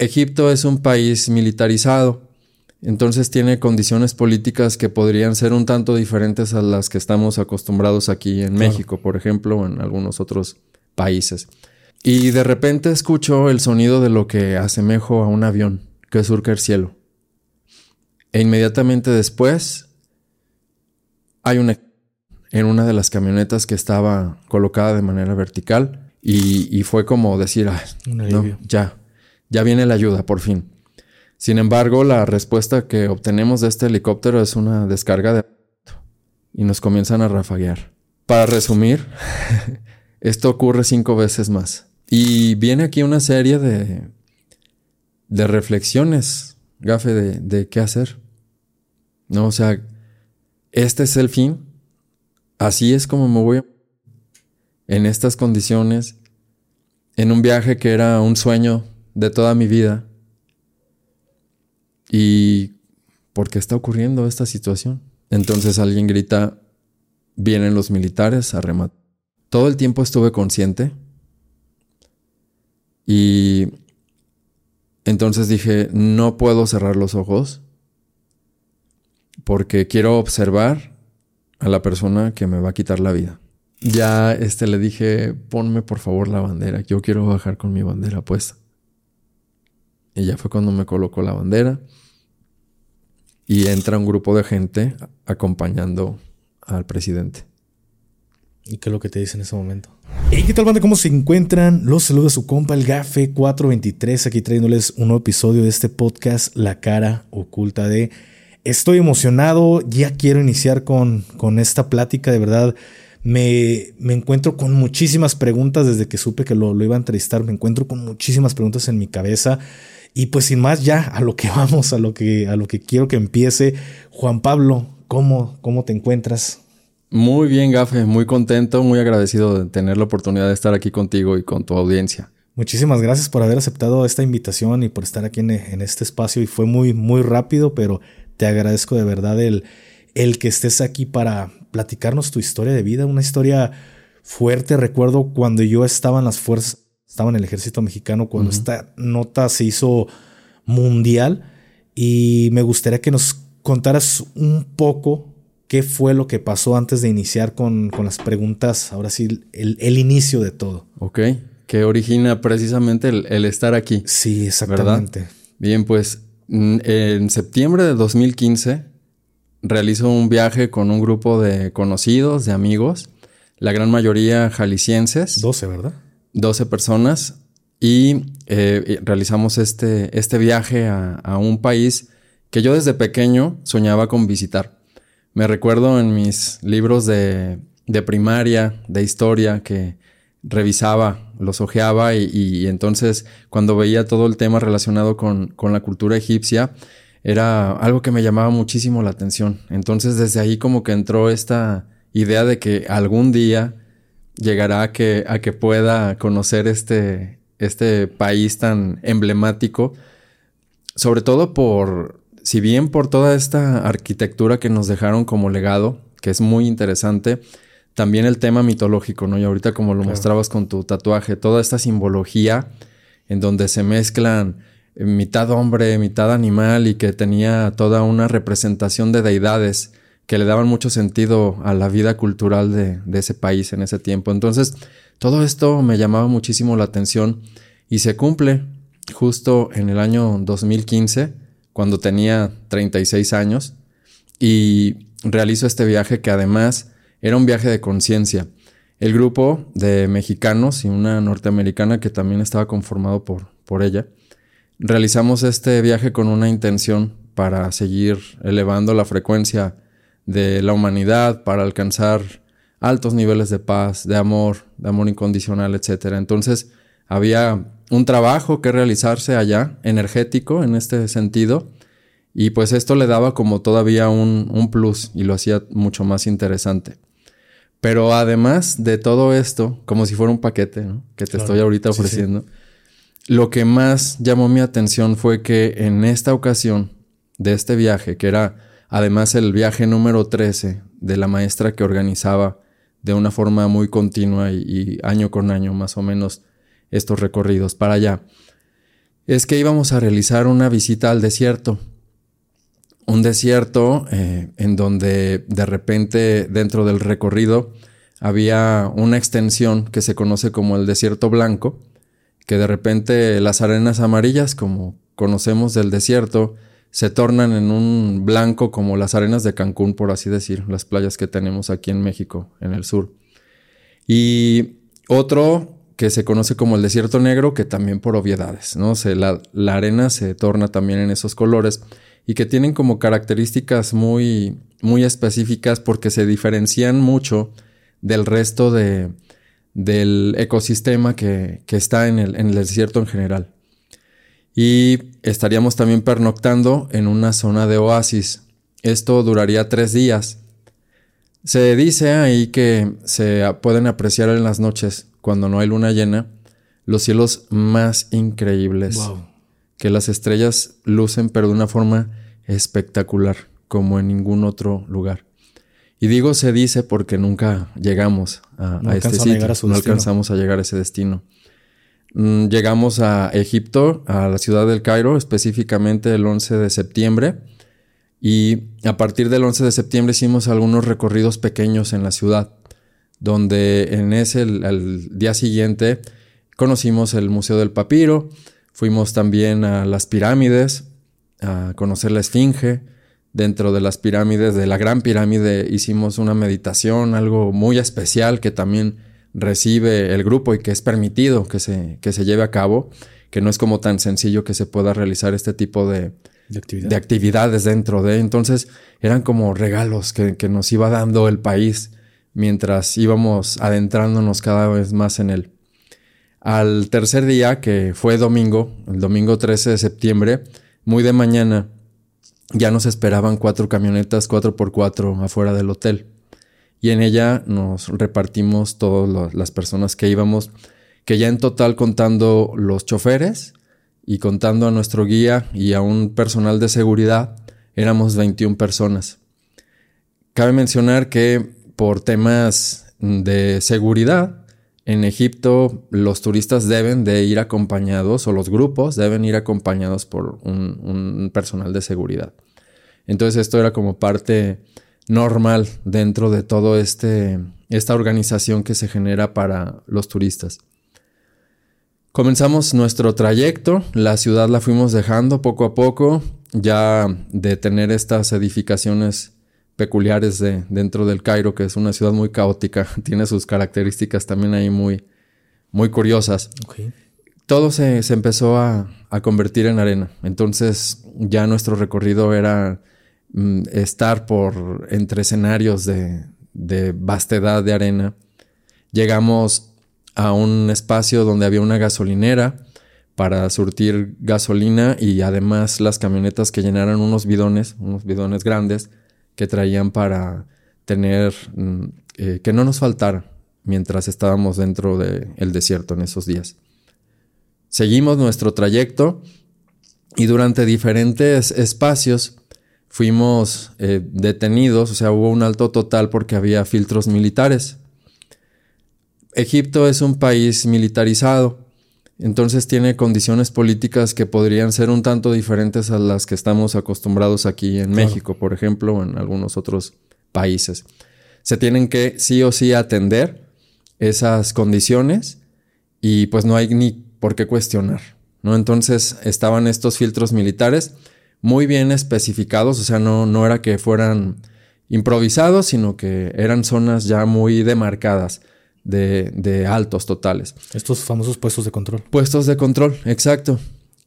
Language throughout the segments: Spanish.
Egipto es un país militarizado, entonces tiene condiciones políticas que podrían ser un tanto diferentes a las que estamos acostumbrados aquí en México, por ejemplo, o en algunos otros países. Y de repente escucho el sonido de lo que asemejo a un avión que surca el cielo. E inmediatamente después hay una en una de las camionetas que estaba colocada de manera vertical y, fue como decir, ah, no, ya, ya viene la ayuda, por fin. Sin embargo, la respuesta que obtenemos de este helicóptero es una descarga de y nos comienzan a rafaguear. Para resumir, esto ocurre cinco veces más. Y viene aquí una serie de, de reflexiones, gafe, de, qué hacer. No, o sea, este es el fin. Así es como me voy en estas condiciones, en un viaje que era un sueño de toda mi vida ¿Y por qué está ocurriendo esta situación? Entonces alguien grita, vienen los militares a rematar. Todo el tiempo estuve consciente y entonces dije, no puedo cerrar los ojos porque quiero observar a la persona que me va a quitar la vida. Ya este le dije, ponme por favor la bandera, yo quiero bajar con mi bandera puesta. Y ya fue cuando me colocó la bandera y entra un grupo de gente acompañando al presidente. ¿Y qué es lo que te dice en ese momento? Hey, ¿qué tal, banda? ¿Cómo se encuentran? Los saluda su compa, el Gafe 423, aquí trayéndoles un nuevo episodio de este podcast, La cara oculta de. Estoy emocionado, ya quiero iniciar con, con esta plática, de verdad. Me, me, encuentro con muchísimas preguntas desde que supe que lo, lo iba a entrevistar. Me encuentro con muchísimas preguntas en mi cabeza. Y pues sin más ya a lo que vamos, a lo que, a lo que quiero que empiece. Juan Pablo, ¿cómo, cómo te encuentras? Muy bien, Gafe, muy contento, muy agradecido de tener la oportunidad de estar aquí contigo y con tu audiencia. Muchísimas gracias por haber aceptado esta invitación y por estar aquí en, este espacio. Y fue muy, muy rápido, pero te agradezco de verdad el, el que estés aquí para platicarnos tu historia de vida, una historia fuerte. Recuerdo cuando yo estaba en las fuerzas estaba en el ejército mexicano cuando esta nota se hizo mundial y me gustaría que nos contaras un poco qué fue lo que pasó antes de iniciar con, las preguntas, ahora sí, el, inicio de todo. Ok, que origina precisamente el, estar aquí. Sí, exactamente. Bien, pues mm, en septiembre de 2015 realizo un viaje con un grupo de conocidos, de amigos, la gran mayoría jaliscienses. 12, ¿verdad? 12 personas y eh, realizamos este, este viaje a, un país que yo desde pequeño soñaba con visitar. Me recuerdo en mis libros de, primaria, de historia, que revisaba, los ojeaba y, entonces cuando veía todo el tema relacionado con, con, la cultura egipcia, era algo que me llamaba muchísimo la atención. Entonces desde ahí como que entró esta idea de que algún día llegará a que, a que pueda conocer este, este país tan emblemático, sobre todo por, si bien por toda esta arquitectura que nos dejaron como legado, que es muy interesante, también el tema mitológico, ¿no? Y ahorita como lo mostrabas con tu tatuaje, toda esta simbología en donde se mezclan mitad hombre, mitad animal y que tenía toda una representación de deidades que le daban mucho sentido a la vida cultural de, ese país en ese tiempo. Entonces, todo esto me llamaba muchísimo la atención y se cumple justo en el año 2015, cuando tenía 36 años, y realizo este viaje que además era un viaje de conciencia. El grupo de mexicanos y una norteamericana que también estaba conformado por, por ella, realizamos este viaje con una intención para seguir elevando la frecuencia de la humanidad para alcanzar altos niveles de paz, de amor, de amor incondicional, etc. Entonces había un trabajo que realizarse allá, energético en este sentido, y pues esto le daba como todavía un, plus y lo hacía mucho más interesante. Pero además de todo esto, como si fuera un paquete que te estoy ahorita ofreciendo, lo que más llamó mi atención fue que en esta ocasión de este viaje, que era Además, el viaje número 13 de la maestra que organizaba de una forma muy continua y, año con año más o menos estos recorridos para allá. es que íbamos a realizar una visita al desierto. Un desierto eh, en donde de repente dentro del recorrido había una extensión que se conoce como el desierto blanco, que de repente las arenas amarillas, como conocemos del desierto, se tornan en un blanco como las arenas de Cancún, por así decir, las playas que tenemos aquí en México, en el sur. Y otro que se conoce como el desierto negro, que también por obviedades, ¿no? Se, la, la, arena se torna también en esos colores y que tienen como características muy, muy específicas porque se diferencian mucho del resto de, del ecosistema que, que está en el, en el desierto en general. Y estaríamos también pernoctando en una zona de oasis. Esto duraría tres días. Se dice ahí que se pueden apreciar en las noches, cuando no hay luna llena, los cielos más increíbles. Que las estrellas lucen, pero de una forma espectacular, como en ningún otro lugar. Y digo se dice porque nunca llegamos a, este sitio, no alcanzamos a llegar a ese destino. Mm, llegamos a Egipto, a la ciudad del Cairo, específicamente el 11 de septiembre. Y a partir del 11 de septiembre hicimos algunos recorridos pequeños en la ciudad, donde en ese, día siguiente, conocimos el Museo del Papiro, fuimos también a las pirámides, a conocer la Esfinge. Dentro de las pirámides, de la Gran Pirámide, hicimos una meditación, algo muy especial que también recibe el grupo y que es permitido que se, que se lleve a cabo, que no es como tan sencillo que se pueda realizar este tipo de, de, actividades dentro de. Entonces eran como regalos que, que, nos iba dando el país mientras íbamos adentrándonos cada vez más en él. Al tercer día, que fue domingo, el domingo 13 de septiembre, muy de mañana, ya nos esperaban cuatro camionetas 4x4 afuera del hotel y en ella nos repartimos todas las personas que íbamos, que ya en total contando los choferes y contando a nuestro guía y a un personal de seguridad, éramos 21 personas. Cabe mencionar que por temas de seguridad, en Egipto los turistas deben de ir acompañados o los grupos deben ir acompañados por un, un personal de seguridad. Entonces esto era como parte normal dentro de todo este esta organización que se genera para los turistas. Comenzamos nuestro trayecto, la ciudad la fuimos dejando poco a poco, ya de tener estas edificaciones peculiares de, dentro del Cairo, que es una ciudad muy caótica, tiene sus características también ahí muy, muy curiosas. Todo se, se empezó a, a, convertir en arena, entonces ya nuestro recorrido era Mm, estar por entre escenarios de, vastedad de arena. Llegamos a un espacio donde había una gasolinera para surtir gasolina y además las camionetas que llenaran unos bidones, unos bidones grandes que traían para tener mm, eh, que no nos faltara mientras estábamos dentro del desierto en esos días. Seguimos nuestro trayecto y durante diferentes espacios fuimos eh, detenidos, o sea, hubo un alto total porque había filtros militares. Egipto es un país militarizado, entonces tiene condiciones políticas que podrían ser un tanto diferentes a las que estamos acostumbrados aquí en México, por ejemplo, o en algunos otros países. Se tienen que sí o sí atender esas condiciones y pues no hay ni por qué cuestionar, ¿no? Entonces estaban estos filtros militares muy bien especificados, o sea, no, no era que fueran improvisados, sino que eran zonas ya muy demarcadas de, de altos totales. Estos famosos puestos de control. Puestos de control, exacto.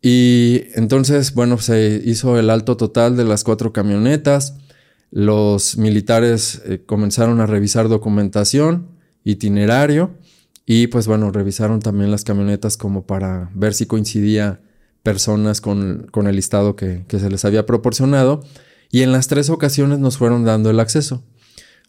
Y entonces, bueno, se hizo el alto total de las cuatro camionetas. Los militares eh, comenzaron a revisar documentación, itinerario y pues bueno, revisaron también las camionetas como para ver si coincidía personas con, el listado que, se les había proporcionado y en las tres ocasiones nos fueron dando el acceso.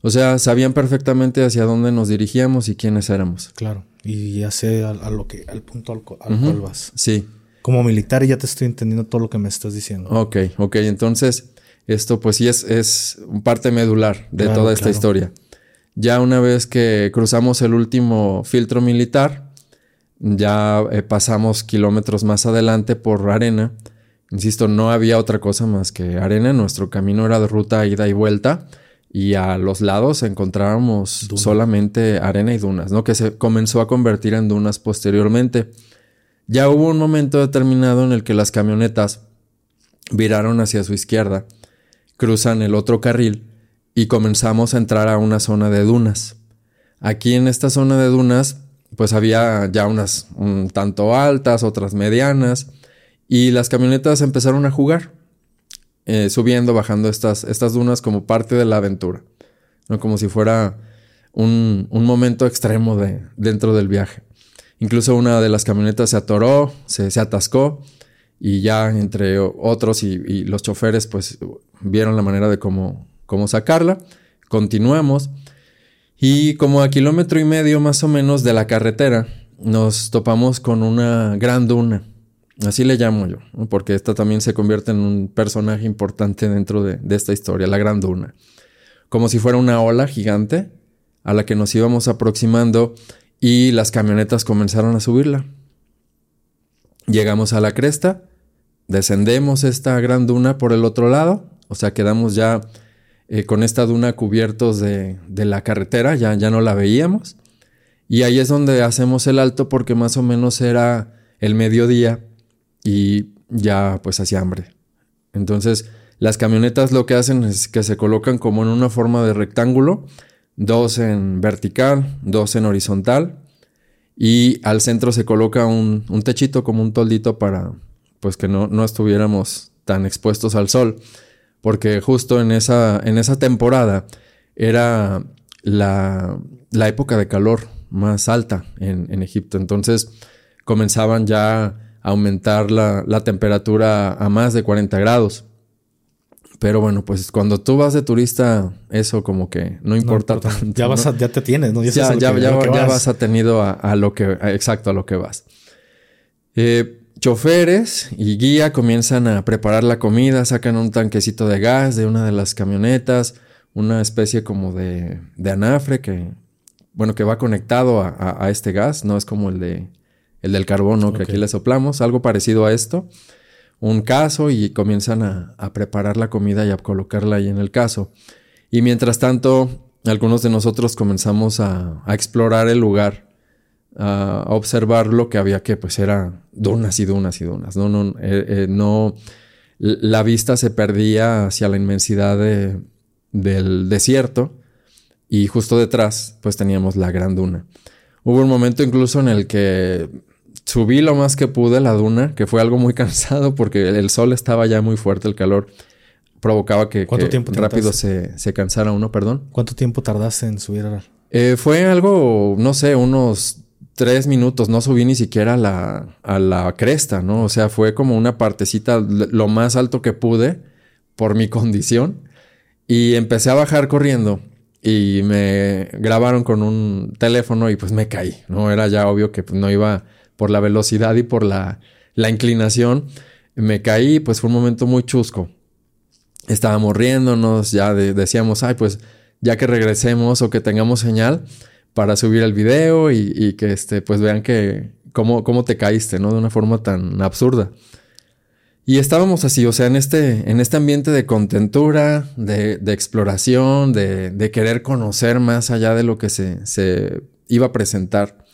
O sea, sabían perfectamente hacia dónde nos dirigíamos y quiénes éramos. Claro, y ya sé a, lo que, al punto al, cual vas. Sí. Como militar ya te estoy entendiendo todo lo que me estás diciendo. Ok, ok, entonces esto pues sí es, es parte medular de toda esta historia. Ya una vez que cruzamos el último filtro militar, ya eh, pasamos kilómetros más adelante por arena. Insisto, no había otra cosa más que arena. Nuestro camino era de ruta ida y vuelta. Y a los lados encontrábamos solamente arena y dunas, ¿no? Que se comenzó a convertir en dunas posteriormente. Ya hubo un momento determinado en el que las camionetas viraron hacia su izquierda, cruzan el otro carril y comenzamos a entrar a una zona de dunas. Aquí en esta zona de dunas, pues había ya unas un tanto altas, otras medianas, y las camionetas empezaron a jugar, eh, subiendo, bajando estas, estas dunas como parte de la aventura, ¿no? como si fuera un, un momento extremo de, dentro del viaje. Incluso una de las camionetas se atoró, se, se atascó y ya entre otros y, y, los choferes pues vieron la manera de cómo, cómo sacarla. Continuamos y como a kilómetro y medio más o menos de la carretera nos topamos con una gran duna. Así le llamo yo, porque esta también se convierte en un personaje importante dentro de, de esta historia, la gran duna. Como si fuera una ola gigante a la que nos íbamos aproximando y las camionetas comenzaron a subirla. Llegamos a la cresta, descendemos esta gran duna por el otro lado, o sea, quedamos ya eh, con esta duna cubiertos de, de, la carretera, ya, ya no la veíamos. Y ahí es donde hacemos el alto porque más o menos era el mediodía y ya pues hacía hambre. Entonces las camionetas lo que hacen es que se colocan como en una forma de rectángulo, dos en vertical, dos en horizontal y al centro se coloca un, un techito como un toldito para pues que no, no estuviéramos tan expuestos al sol porque justo en esa, en esa temporada era la, la época de calor más alta en, en, Egipto. Entonces comenzaban ya a aumentar la, la, temperatura a más de 40 grados. Pero bueno, pues cuando tú vas de turista, eso como que no importa no, tanto. Ya, vas a, ya te tienes, ¿no? Ya, ya, ya, que, ya, ya vas. atenido a, a, lo que, exacto, a lo que vas. Eh, choferes y guía comienzan a preparar la comida, sacan un tanquecito de gas de una de las camionetas, una especie como de, de anafre que, bueno, que va conectado a, a, a, este gas, no es como el, de, el del carbono okay. que aquí le soplamos, algo parecido a esto, un caso y comienzan a, a preparar la comida y a colocarla ahí en el caso. Y mientras tanto, algunos de nosotros comenzamos a, a explorar el lugar a observar lo que había que pues era dunas y dunas y dunas. No, no, eh, eh, no la vista se perdía hacia la inmensidad de, del desierto y justo detrás pues teníamos la gran duna. Hubo un momento incluso en el que subí lo más que pude la duna, que fue algo muy cansado porque el sol estaba ya muy fuerte, el calor provocaba que, ¿Cuánto que tiempo rápido se, se, cansara uno, perdón. ¿Cuánto tiempo tardaste en subir? Eh, fue algo, no sé, unos tres minutos, no subí ni siquiera a la, a la cresta, ¿no? O sea, fue como una partecita lo más alto que pude por mi condición y empecé a bajar corriendo y me grabaron con un teléfono y pues me caí, ¿no? Era ya obvio que pues, no iba por la velocidad y por la, la inclinación. Me caí, pues fue un momento muy chusco. Estábamos riéndonos, ya de, decíamos, ay, pues ya que regresemos o que tengamos señal, para subir el video y, que este, pues vean que cómo, cómo te caíste, ¿no? De una forma tan absurda. Y estábamos así, o sea, en este, en este ambiente de contentura, de, exploración, de, de, querer conocer más allá de lo que se, se iba a presentar.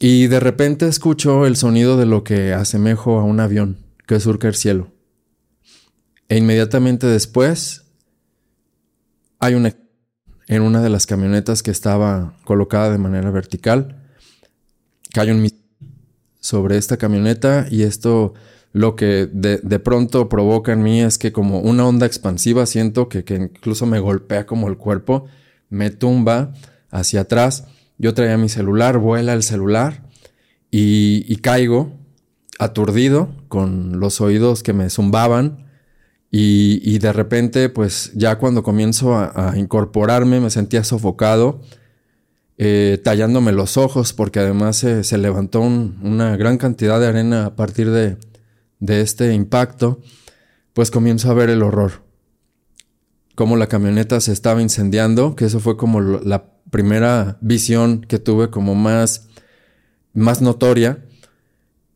Y de repente escucho el sonido de lo que asemejo a un avión que surca el cielo. E inmediatamente después hay una en una de las camionetas que estaba colocada de manera vertical. Cae un misil sobre esta camioneta y esto lo que de, de, pronto provoca en mí es que como una onda expansiva siento que, que incluso me golpea como el cuerpo, me tumba hacia atrás. Yo traía mi celular, vuela el celular y, y caigo aturdido con los oídos que me zumbaban y, de repente, pues ya cuando comienzo a, incorporarme, me sentía sofocado, eh, tallándome los ojos, porque además se, levantó un, una gran cantidad de arena a partir de, de este impacto, pues comienzo a ver el horror. Cómo la camioneta se estaba incendiando, que eso fue como la primera visión que tuve como más más notoria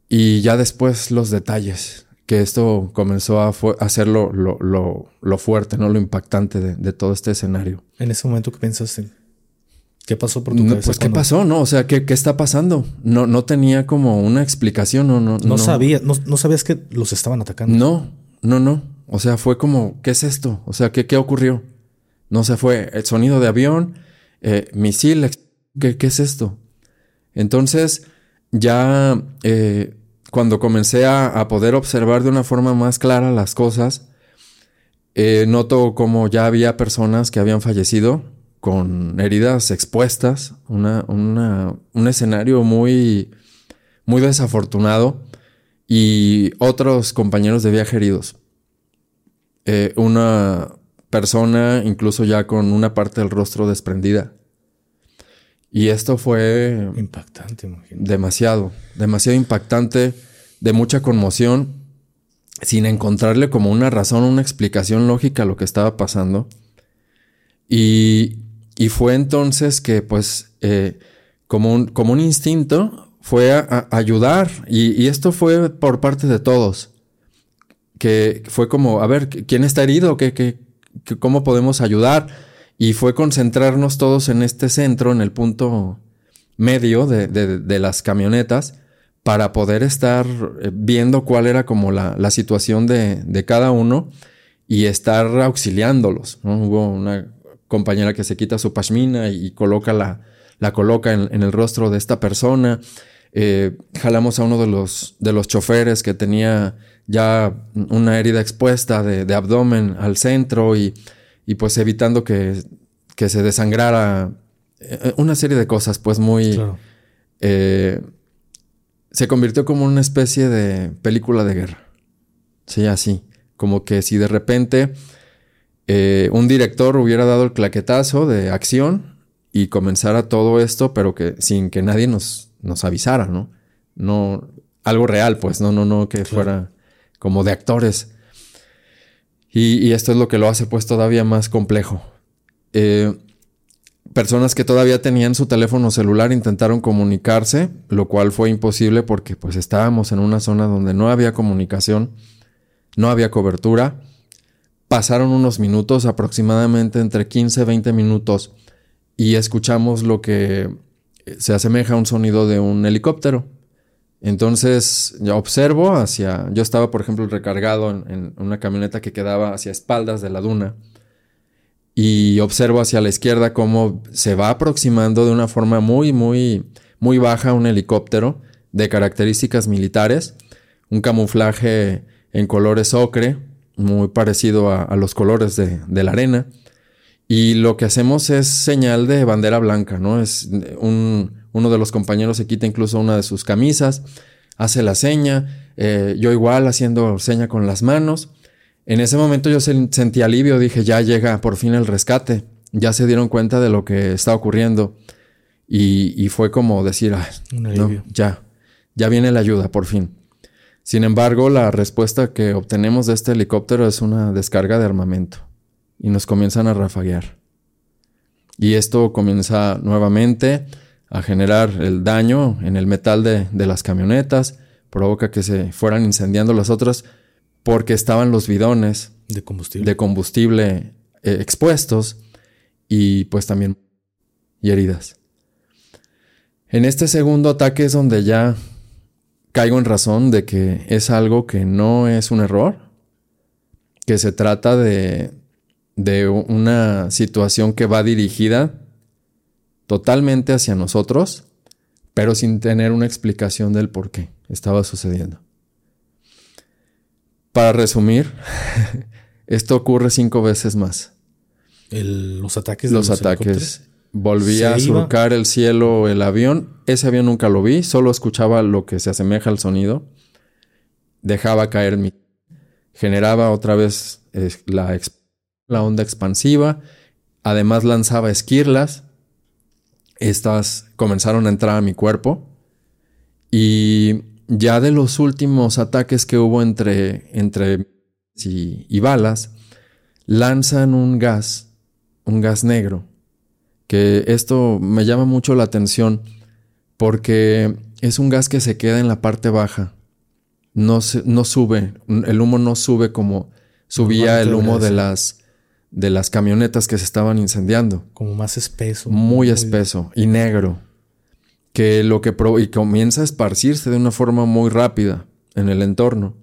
y ya después los detalles, que esto comenzó a hacer lo, lo, fuerte, ¿no? Lo impactante de, todo este escenario. En ese momento, ¿qué pensaste? ¿Qué pasó por tu cabeza? Pues, ¿qué pasó? No, o sea, ¿qué, ¿qué, está pasando? No, no tenía como una explicación, no, no. No, sabía, no, sabías que los estaban atacando. No, no, no. O sea, fue como, ¿qué es esto? O sea, ¿qué, qué ocurrió? No se fue el sonido de avión, eh, misil, ¿qué, ¿qué, es esto? Entonces, ya eh, cuando comencé a, poder observar de una forma más clara las cosas, eh, noto como ya había personas que habían fallecido con heridas expuestas, una, un escenario muy, desafortunado y otros compañeros de viaje heridos. Eh, una persona incluso ya con una parte del rostro desprendida. Y esto fue... Impactante, Demasiado, demasiado impactante, de mucha conmoción, sin encontrarle como una razón, una explicación lógica a lo que estaba pasando. Y, y fue entonces que, pues, eh, como, un, como un instinto, fue a, ayudar. Y, esto fue por parte de todos. Que fue como, a ver, ¿quién está herido? ¿Qué, qué, cómo podemos ayudar? Y fue concentrarnos todos en este centro, en el punto medio de, de, las camionetas, para poder estar eh, viendo cuál era como la, la situación de, de, cada uno y estar auxiliándolos. Hubo una compañera que se quita su pashmina y, coloca la, la coloca en, el rostro de esta persona. Eh, jalamos a uno de los, de los choferes que tenía ya una herida expuesta de, abdomen al centro y, y pues evitando que, que, se desangrara eh, una serie de cosas pues muy... Eh, se convirtió como una especie de película de guerra. Sí, así. Como que si de repente eh, un director hubiera dado el claquetazo de acción y comenzara todo esto, pero que sin que nadie nos, nos avisara, ¿no? No, algo real, pues, no, no, no, que fuera como de actores. Y, esto es lo que lo hace pues todavía más complejo. Eh, personas que todavía tenían su teléfono celular intentaron comunicarse, lo cual fue imposible porque pues estábamos en una zona donde no había comunicación, no había cobertura Pasaron unos minutos, aproximadamente entre 15 y 20 minutos, y escuchamos lo que se asemeja a un sonido de un helicóptero. Entonces observo hacia, yo estaba por ejemplo recargado en, una camioneta que quedaba hacia espaldas de la duna y observo hacia la izquierda cómo se va aproximando de una forma muy, muy, muy baja un helicóptero de características militares, un camuflaje en colores ocre, muy parecido a, los colores de, la arena. Y lo que hacemos es señal de bandera blanca, ¿no? Es un, uno de los compañeros se quita incluso una de sus camisas, hace la seña, eh, yo igual haciendo seña con las manos. En ese momento yo sentí alivio, dije, ya llega por fin el rescate, ya se dieron cuenta de lo que está ocurriendo. Y, fue como decir, ya, ya viene la ayuda, por fin. Sin embargo, la respuesta que obtenemos de este helicóptero es una descarga de armamento y nos comienzan a rafaguear. Y esto comienza nuevamente a generar el daño en el metal de, las camionetas, provoca que se fueran incendiando las otras porque estaban los bidones de combustible, de combustible eh, expuestos y pues también y heridas. En este segundo ataque es donde ya caigo en razón de que es algo que no es un error, que se trata de, de una situación que va dirigida totalmente hacia nosotros, pero sin tener una explicación del por qué estaba sucediendo. Para resumir, esto ocurre cinco veces más. los ataques. De los, los ataques Volví a surcar el cielo el avión. Ese avión nunca lo vi, solo escuchaba lo que se asemeja al sonido. Dejaba caer mi. Generaba otra vez la, la onda expansiva. Además lanzaba esquirlas. Estas comenzaron a entrar a mi cuerpo. Y ya de los últimos ataques que hubo entre, entre y balas, lanzan un gas, un gas negro que esto me llama mucho la atención porque es un gas que se queda en la parte baja. No, no sube, el humo no sube como subía el humo de las, de las camionetas que se estaban incendiando. Como más espeso. Muy, espeso y negro. Que lo que y comienza a esparcirse de una forma muy rápida en el entorno.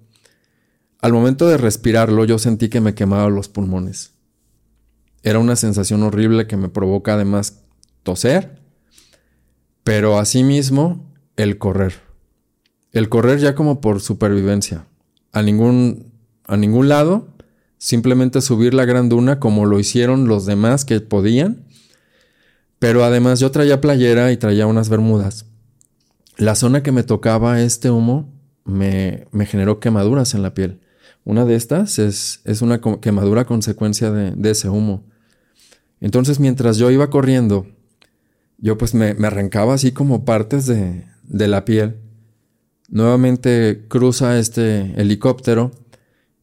Al momento de respirarlo, yo sentí que me quemaba los pulmones. Era una sensación horrible que me provoca además toser, pero asimismo el correr. El correr ya como por supervivencia. A ningún, a ningún lado, simplemente subir la gran duna como lo hicieron los demás que podían. Pero además yo traía playera y traía unas bermudas. La zona que me tocaba este humo me, me generó quemaduras en la piel. Una de estas es, una quemadura consecuencia de, de, ese humo. Entonces mientras yo iba corriendo, yo pues me, me arrancaba así como partes de, de la piel. Nuevamente cruza este helicóptero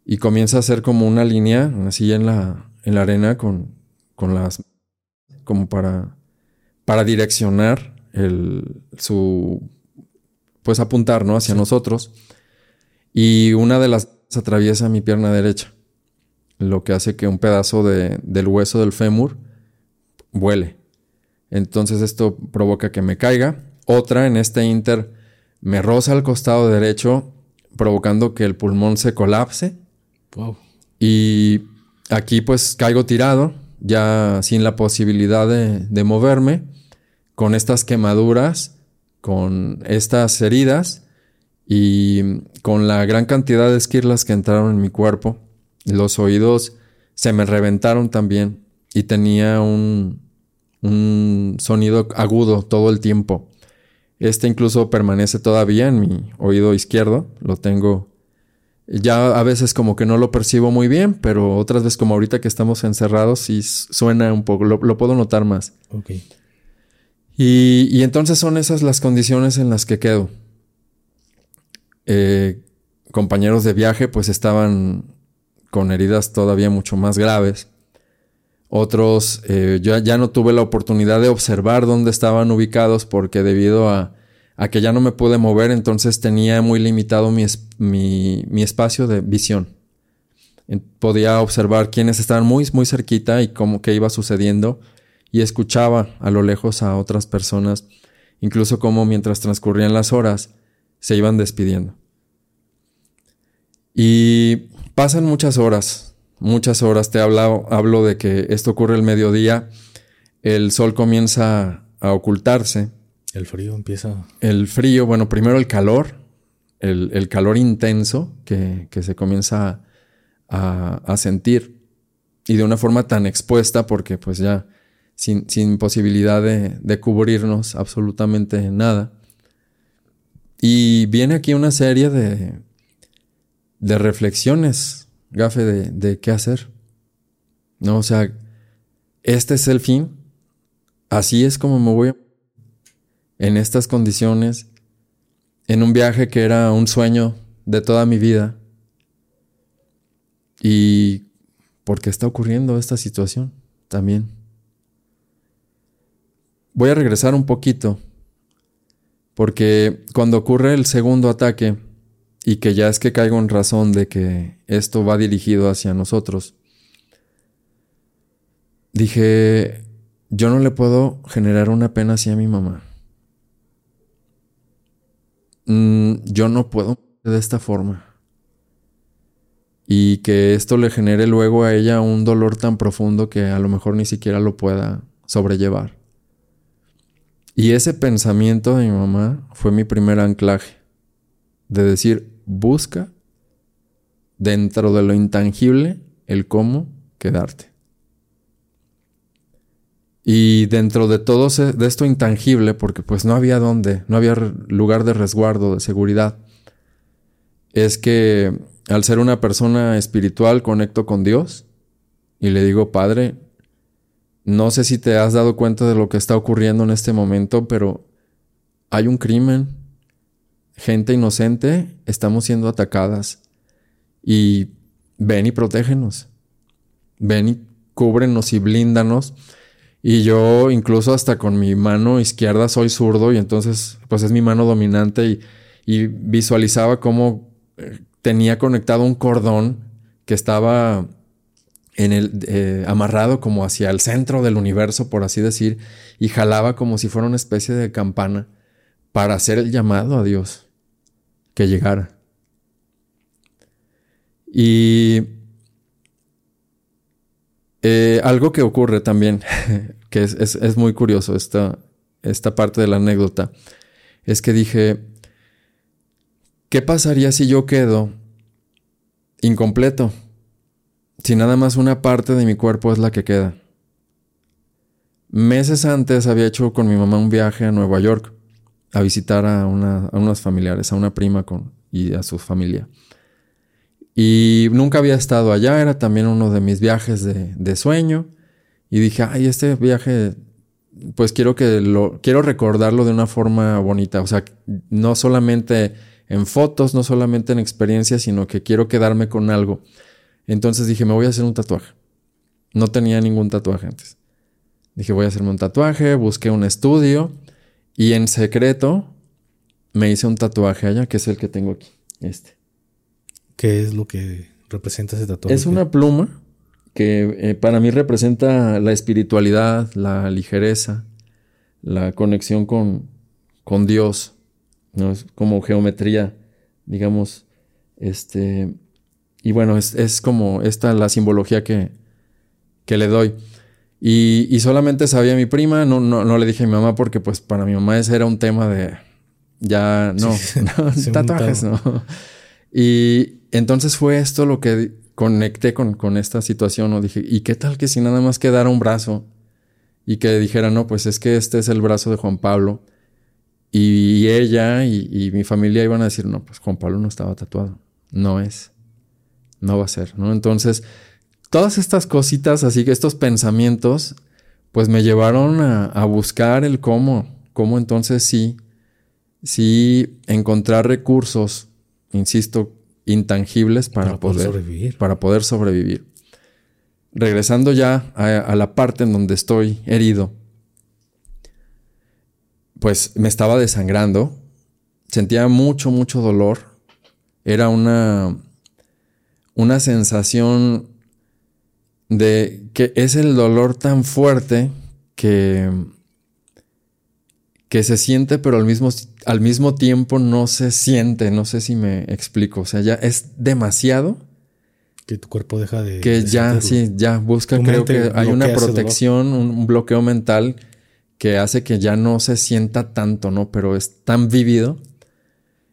y comienza a hacer como una línea así en la, en la arena con, con las como para para direccionar el su pues apuntar ¿no? hacia nosotros. Y una de las atraviesa mi pierna derecha lo que hace que un pedazo de, del hueso del fémur vuele. Entonces esto provoca que me caiga. Otra en este inter me roza al costado derecho provocando que el pulmón se colapse y aquí pues caigo tirado, ya sin la posibilidad de, moverme, con estas quemaduras, con estas heridas y con la gran cantidad de esquirlas que entraron en mi cuerpo. Los oídos se me reventaron también y tenía un, un sonido agudo todo el tiempo. Este incluso permanece todavía en mi oído izquierdo, lo tengo ya a veces como que no lo percibo muy bien, pero otras veces como ahorita que estamos encerrados sí suena un poco, lo, puedo notar más. Ok. Y, entonces son esas las condiciones en las que quedo. Eh, compañeros de viaje pues estaban con heridas todavía mucho más graves. Otros, eh, yo ya no tuve la oportunidad de observar dónde estaban ubicados porque debido a a que ya no me pude mover, entonces tenía muy limitado mi, mi, espacio de visión. Podía observar quiénes estaban muy, muy cerquita y cómo que iba sucediendo y escuchaba a lo lejos a otras personas, incluso cómo mientras transcurrían las horas se iban despidiendo. Y pasan muchas horas, muchas horas. Te hablo, hablo de que esto ocurre el mediodía, el sol comienza a ocultarse el frío empieza. El frío, bueno, primero el calor, el, calor intenso que, se comienza a, sentir y de una forma tan expuesta porque pues ya sin, posibilidad de, cubrirnos absolutamente nada. Y viene aquí una serie de, reflexiones, gafe, de, de qué hacer. No, o sea, este es el fin. Así es como me voy a en estas condiciones, en un viaje que era un sueño de toda mi vida. ¿Y por qué está ocurriendo esta situación también? Voy a regresar un poquito, porque cuando ocurre el segundo ataque, y que ya es que caigo en razón de que esto va dirigido hacia nosotros, dije, yo no le puedo generar una pena hacia mi mamá. Mm, yo no puedo de esta forma. Y que esto le genere luego a ella un dolor tan profundo que a lo mejor ni siquiera lo pueda sobrellevar. Y ese pensamiento de mi mamá fue mi primer anclaje. De decir, busca dentro de lo intangible el cómo quedarte. Y dentro de todo de esto intangible, porque pues no había dónde, no había lugar de resguardo, de seguridad, es que al ser una persona espiritual conecto con Dios y le digo, Padre, no sé si te has dado cuenta de lo que está ocurriendo en este momento, pero hay un crimen, gente inocente, estamos siendo atacadas. Y ven y protégenos, ven y cúbrenos y blíndanos Y yo incluso hasta con mi mano izquierda soy zurdo y entonces pues es mi mano dominante y, y visualizaba cómo eh, tenía conectado un cordón que estaba en el, eh, amarrado como hacia el centro del universo, por así decir, y jalaba como si fuera una especie de campana para hacer el llamado a Dios que llegara. Y eh, algo que ocurre también, que es, muy curioso esta, esta parte de la anécdota, es que dije, ¿qué pasaría si yo quedo incompleto? Si nada más una parte de mi cuerpo es la que queda. Meses antes había hecho con mi mamá un viaje a Nueva York a visitar a, una, a unos familiares, a una prima con, y a su familia. Y nunca había estado allá, era también uno de mis viajes de, sueño. Y dije, ay, este viaje, pues quiero que lo, quiero recordarlo de una forma bonita. O sea, no solamente en fotos, no solamente en experiencias, sino que quiero quedarme con algo. Entonces dije, me voy a hacer un tatuaje. No tenía ningún tatuaje antes. Dije, voy a hacerme un tatuaje, busqué un estudio y en secreto me hice un tatuaje allá, que es el que tengo aquí, este. ¿Qué es lo que representa ese tatuaje? Es una pluma que eh, para mí representa la espiritualidad, la ligereza, la conexión con, con Dios, ¿no? Es como geometría, digamos, este, y bueno, es, como esta la simbología que, que le doy. Y, y, solamente sabía mi prima, no, no, no, le dije a mi mamá porque pues para mi mamá ese era un tema de ya no, tatuajes, no. Y entonces fue esto lo que conecté con, con esta situación, ¿no? Dije, ¿y qué tal que si nada más quedara un brazo? Y que dijera, no, pues es que este es el brazo de Juan Pablo. Y ella y, y mi familia iban a decir, no, pues Juan Pablo no estaba tatuado. No es no va a ser, ¿no? Entonces, todas estas cositas, así que estos pensamientos, pues me llevaron a, buscar el cómo, cómo entonces sí, sí encontrar recursos, insisto, intangibles para, poder, sobrevivir. para poder sobrevivir. Regresando ya a la parte en donde estoy herido, pues me estaba desangrando, sentía mucho, mucho dolor. Era una, una sensación de que es el dolor tan fuerte que, que se siente, pero al mismo, al mismo tiempo no se siente. No sé si me explico. O sea, ya es demasiado. Que tu cuerpo deja de. Que ya, sí, ya busca. Creo que hay una protección, un bloqueo mental que hace que ya no se sienta tanto, ¿no? Pero es tan vívido.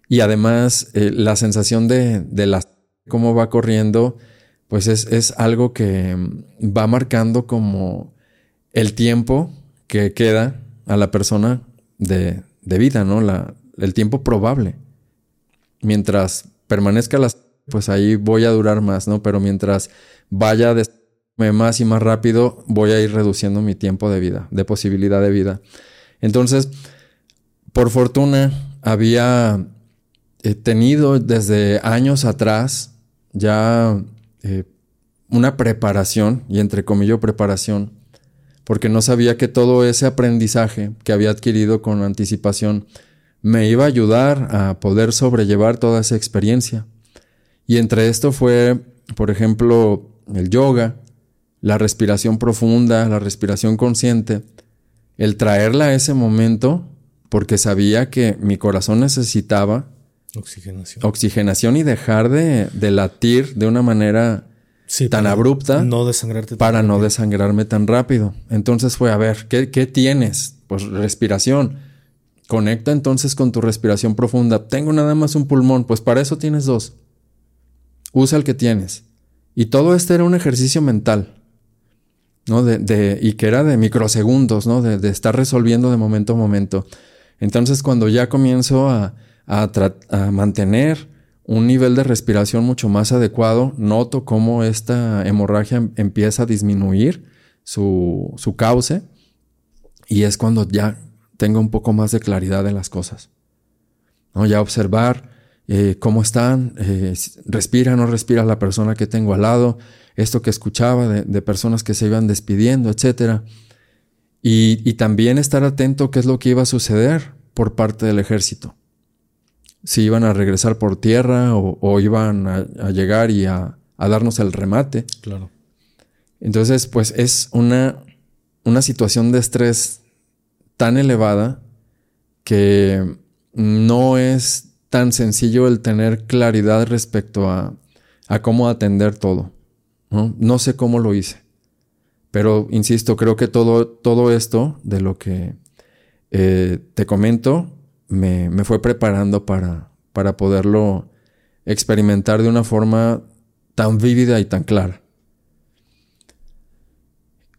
Y además, eh, la sensación de, de las cómo va corriendo, pues es, algo que va marcando como el tiempo que queda a la persona de, vida, ¿no? La, el tiempo probable. Mientras permanezca las, pues ahí voy a durar más, ¿no? Pero mientras vaya de más y más rápido, voy a ir reduciendo mi tiempo de vida, de posibilidad de vida. Entonces, por fortuna, había eh, tenido desde años atrás ya eh, una preparación, y entre comillas preparación, porque no sabía que todo ese aprendizaje que había adquirido con anticipación me iba a ayudar a poder sobrellevar toda esa experiencia. Y entre esto fue, por ejemplo, el yoga, la respiración profunda, la respiración consciente, el traerla a ese momento, porque sabía que mi corazón necesitaba Oxigenación. Oxigenación y dejar de, latir de una manera tan abrupta. No desangrarte para no desangrarme tan rápido. Entonces fue, a ver, ¿qué, ¿qué tienes? Pues respiración. Conecta entonces con tu respiración profunda. Tengo nada más un pulmón, pues para eso tienes dos. Usa el que tienes. Y todo este era un ejercicio mental, ¿no? De, de, y que era de microsegundos, ¿no? De, de estar resolviendo de momento a momento. Entonces cuando ya comienzo a, a, mantener un nivel de respiración mucho más adecuado, noto cómo esta hemorragia em, empieza a disminuir su, su cauce y es cuando ya tengo un poco más de claridad en las cosas. ¿No? Ya observar eh, cómo están, eh, respira o no respira la persona que tengo al lado, esto que escuchaba de, personas que se iban despidiendo, etc. Y, también estar atento qué es lo que iba a suceder por parte del ejército. Si iban a regresar por tierra o, iban a, llegar y a, darnos el remate. Claro. Entonces, pues es una, una situación de estrés tan elevada que no es tan sencillo el tener claridad respecto a, a cómo atender todo. ¿no? no sé cómo lo hice. Pero, insisto, creo que todo, todo esto de lo que eh, te comento me, fue preparando para, para poderlo experimentar de una forma tan vívida y tan clara.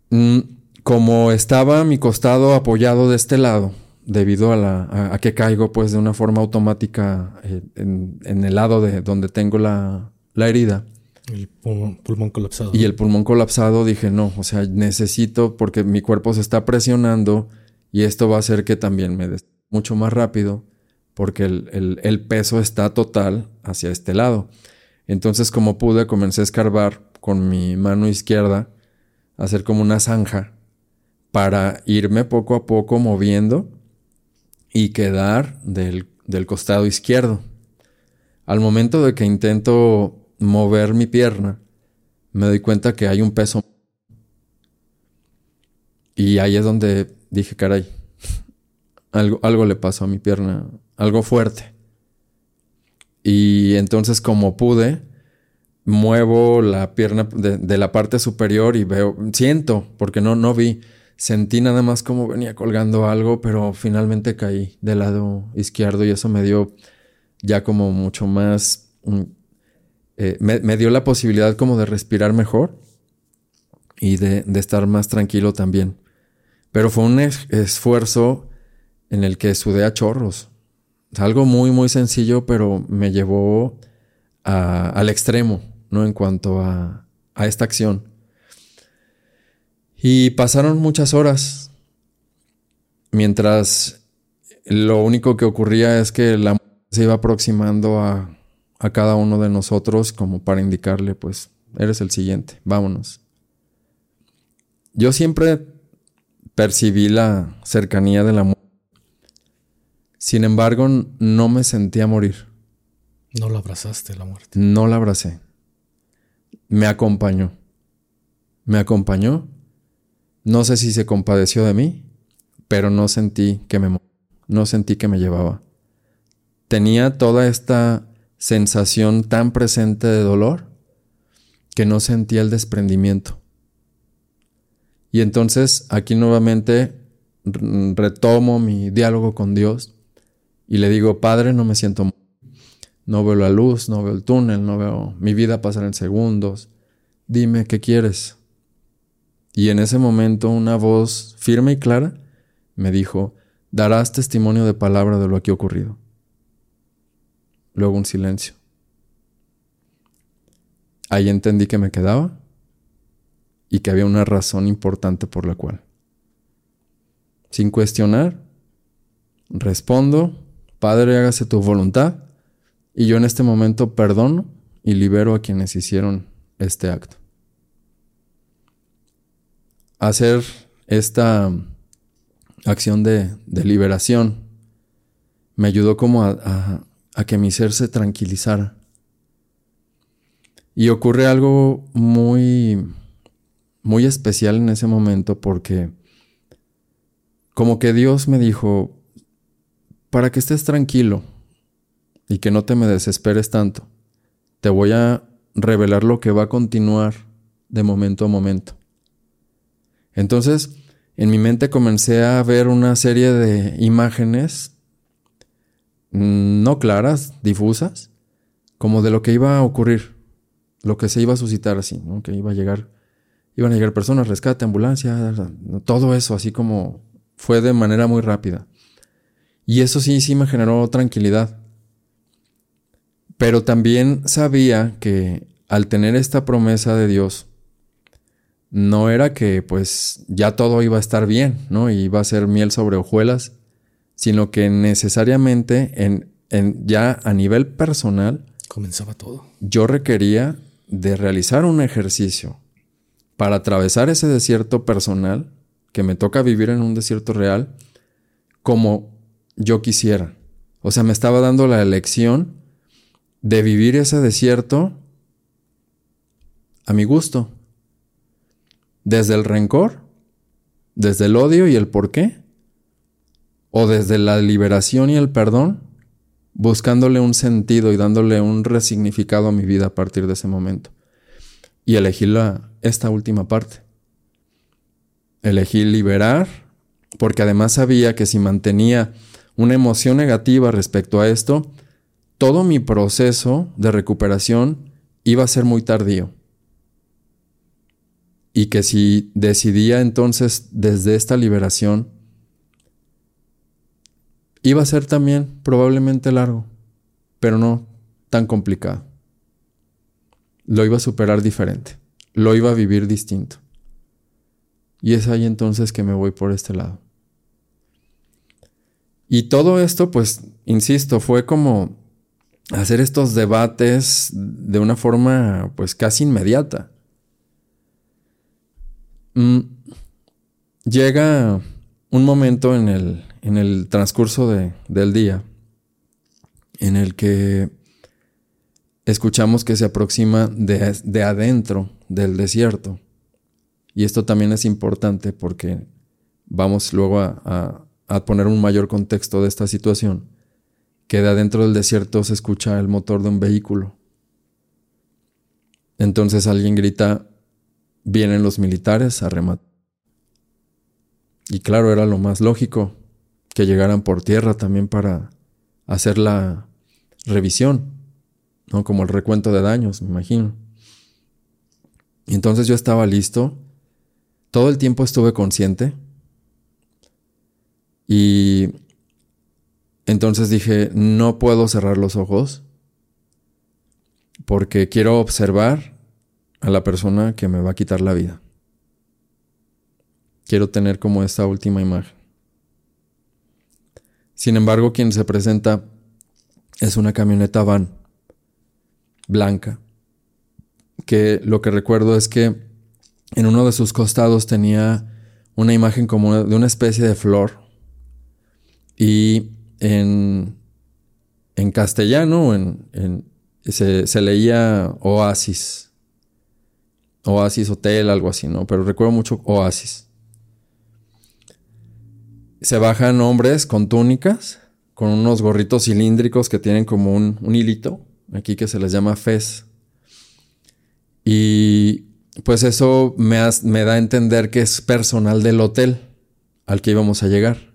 Mm, como estaba mi costado apoyado de este lado, debido a, la, a, que caigo pues de una forma automática eh, en, en, el lado de donde tengo la, la herida, el pulmón, colapsado. Y el pulmón colapsado dije, no, o sea, necesito porque mi cuerpo se está presionando y esto va a hacer que también me des mucho más rápido porque el, peso está total hacia este lado. Entonces, como pude, comencé a escarbar con mi mano izquierda, hacer como una zanja para irme poco a poco moviendo y quedar del, del costado izquierdo. Al momento de que intento mover mi pierna, me doy cuenta que hay un peso. Y ahí es donde dije, caray, algo, algo le pasó a mi pierna, algo fuerte. Y entonces como pude, muevo la pierna de, la parte superior y veo, siento, porque no, no vi, sentí nada más como venía colgando algo, pero finalmente caí del lado izquierdo y eso me dio ya como mucho más mm, eh, me, dio la posibilidad como de respirar mejor y de, estar más tranquilo también. Pero fue un esfuerzo en el que sudé a chorros. algo muy, muy sencillo, pero me llevó al extremo, ¿no? En cuanto a, a esta acción. Y pasaron muchas horas mientras lo único que ocurría es que la se iba aproximando a, a cada uno de nosotros como para indicarle, pues, eres el siguiente, vámonos. Yo siempre percibí la cercanía de la muerte. Sin embargo, no me sentía morir. No la abrazaste la muerte. No la abracé. Me acompañó. Me acompañó. No sé si se compadeció de mí, pero no sentí que me no sentí que me llevaba. Tenía toda esta sensación tan presente de dolor que no sentía el desprendimiento. Y entonces aquí nuevamente retomo mi diálogo con Dios y le digo, Padre, no me siento, no veo la luz, no veo el túnel, no veo mi vida pasar en segundos. Dime qué quieres. Y en ese momento una voz firme y clara me dijo, darás testimonio de palabra de lo aquí ocurrido. Luego un silencio. Ahí entendí que me quedaba y que había una razón importante por la cual. Sin cuestionar, respondo, Padre, hágase tu voluntad, y yo en este momento perdono y libero a quienes hicieron este acto. Hacer esta acción de, liberación me ayudó como a, a que mi ser se tranquilizara. Y ocurre algo muy, muy especial en ese momento porque como que Dios me dijo, para que estés tranquilo y que no te me desesperes tanto, te voy a revelar lo que va a continuar de momento a momento. Entonces, en mi mente comencé a ver una serie de imágenes Mm, no claras, difusas, como de lo que iba a ocurrir, lo que se iba a suscitar así, que iba a llegar, iban a llegar personas, rescate, ambulancia, todo eso así como fue de manera muy rápida. Y eso sí, sí me generó tranquilidad. Pero también sabía que al tener esta promesa de Dios, no era que pues ya todo iba a estar bien, ¿no? Y iba a ser miel sobre hojuelas, sino que necesariamente en, ya a nivel personal comenzaba todo. Yo requería de realizar un ejercicio para atravesar ese desierto personal que me toca vivir en un desierto real como yo quisiera. O sea, me estaba dando la elección de vivir ese desierto a mi gusto. Desde el rencor, desde el odio y el por qué, o desde la liberación y el perdón, buscándole un sentido y dándole un resignificado a mi vida a partir de ese momento. Y elegí la, esta última parte. Elegí liberar, porque además sabía que si mantenía una emoción negativa respecto a esto, todo mi proceso de recuperación iba a ser muy tardío. Y que si decidía entonces desde esta liberación, iba a ser también probablemente largo, pero no tan complicado. Lo iba a superar diferente, lo iba a vivir distinto. Y es ahí entonces que me voy por este lado. Y todo esto, pues, insisto, fue como hacer estos debates de una forma, pues, casi inmediata. Mm, llega un momento en el, en el transcurso del día en el que escuchamos que se aproxima de, adentro del desierto. Y esto también es importante porque vamos luego a poner un mayor contexto de esta situación, que de adentro del desierto se escucha el motor de un vehículo. Entonces alguien grita, vienen los militares a rematar. Y claro, era lo más lógico que llegaran por tierra también para hacer la revisión, ¿no? Como el recuento de daños, me imagino. Entonces yo estaba listo, todo el tiempo estuve consciente y entonces dije, no puedo cerrar los ojos porque quiero observar a la persona que me va a quitar la vida. Quiero tener como esta última imagen. Sin embargo, quien se presenta es una camioneta van blanca, que lo que recuerdo es que en uno de sus costados tenía una imagen como de una especie de flor y en, en castellano en, se, se leía oasis Oasis Hotel, algo así, ¿no? Pero recuerdo mucho Oasis. Se bajan hombres con túnicas, con unos gorritos cilíndricos que tienen como un, hilito, aquí que se les llama fez. Y pues eso me da a entender que es personal del hotel al que íbamos a llegar.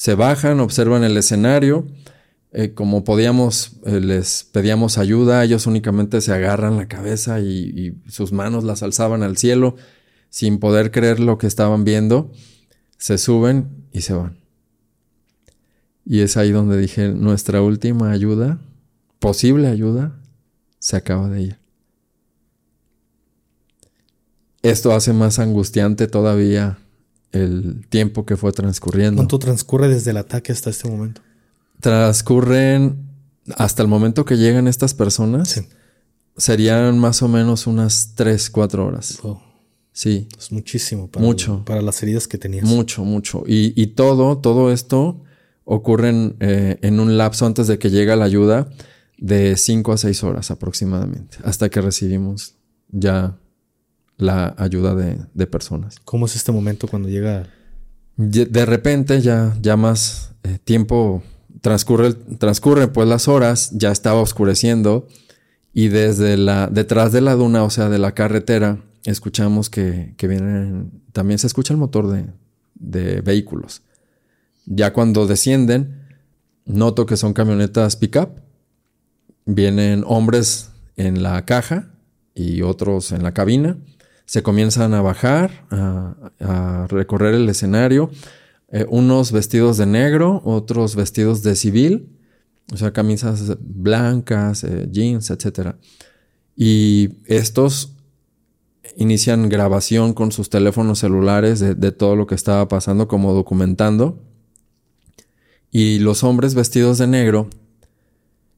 Se bajan, observan el escenario, eh, como podíamos, eh, les pedíamos ayuda, ellos únicamente se agarran la cabeza y, sus manos las alzaban al cielo sin poder creer lo que estaban viendo, se suben y se van. Y es ahí donde dije, nuestra última ayuda, posible ayuda, se acaba de ir. Esto hace más angustiante todavía el tiempo que fue transcurriendo. ¿Cuánto transcurre desde el ataque hasta este momento? transcurren hasta el momento que llegan estas personas. Serían más o menos unas 3, 4 horas. Sí. Es muchísimo para, mucho. para las heridas que tenías. Mucho, mucho. Y, todo, todo esto ocurre eh, en un lapso antes de que llegue la ayuda de 5 a 6 horas aproximadamente, hasta que recibimos ya la ayuda de, personas. ¿Cómo es este momento cuando llega? De repente, ya, ya más eh, tiempo transcurre, transcurre pues las horas, ya estaba oscureciendo y desde la, detrás de la duna, o sea, de la carretera, escuchamos que, que vienen, también se escucha el motor de, de vehículos. Ya cuando descienden, noto que son camionetas pickup. Vienen hombres en la caja y otros en la cabina. Se comienzan a bajar, a, recorrer el escenario. Eh, unos vestidos de negro, otros vestidos de civil, o sea, camisas blancas, eh, jeans, etc. Y estos inician grabación con sus teléfonos celulares de, de todo lo que estaba pasando, como documentando. Y los hombres vestidos de negro,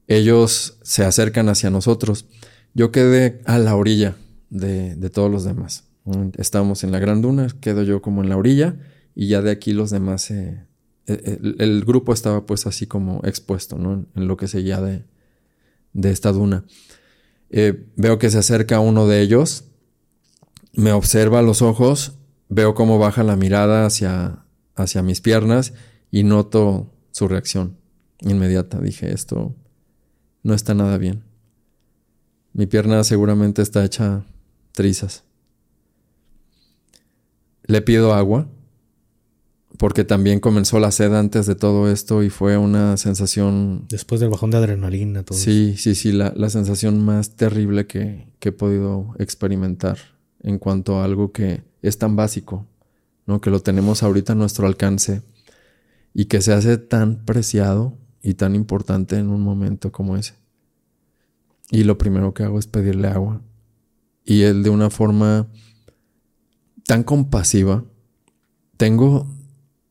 ellos se acercan hacia nosotros. Yo quedé a la orilla de, de, todos los demás. Estábamos en la Gran Duna, quedo yo como en la orilla y ya de aquí los demás, eh, eh, el, grupo estaba pues así como expuesto, ¿no? En lo que seguía de, de esta duna. Eh, veo que se acerca uno de ellos, me observa los ojos, veo cómo baja la mirada hacia, hacia mis piernas y noto su reacción inmediata. Dije, esto no está nada bien. Mi pierna seguramente está hecha trizas. Le pido agua, porque también comenzó la sed antes de todo esto y fue una sensación... Después del bajón de adrenalina, todo. Sí, sí, sí, la, sensación más terrible que, que, he podido experimentar en cuanto a algo que es tan básico, ¿no? que lo tenemos ahorita a nuestro alcance y que se hace tan preciado y tan importante en un momento como ese. Y lo primero que hago es pedirle agua. Y él de una forma tan compasiva. Tengo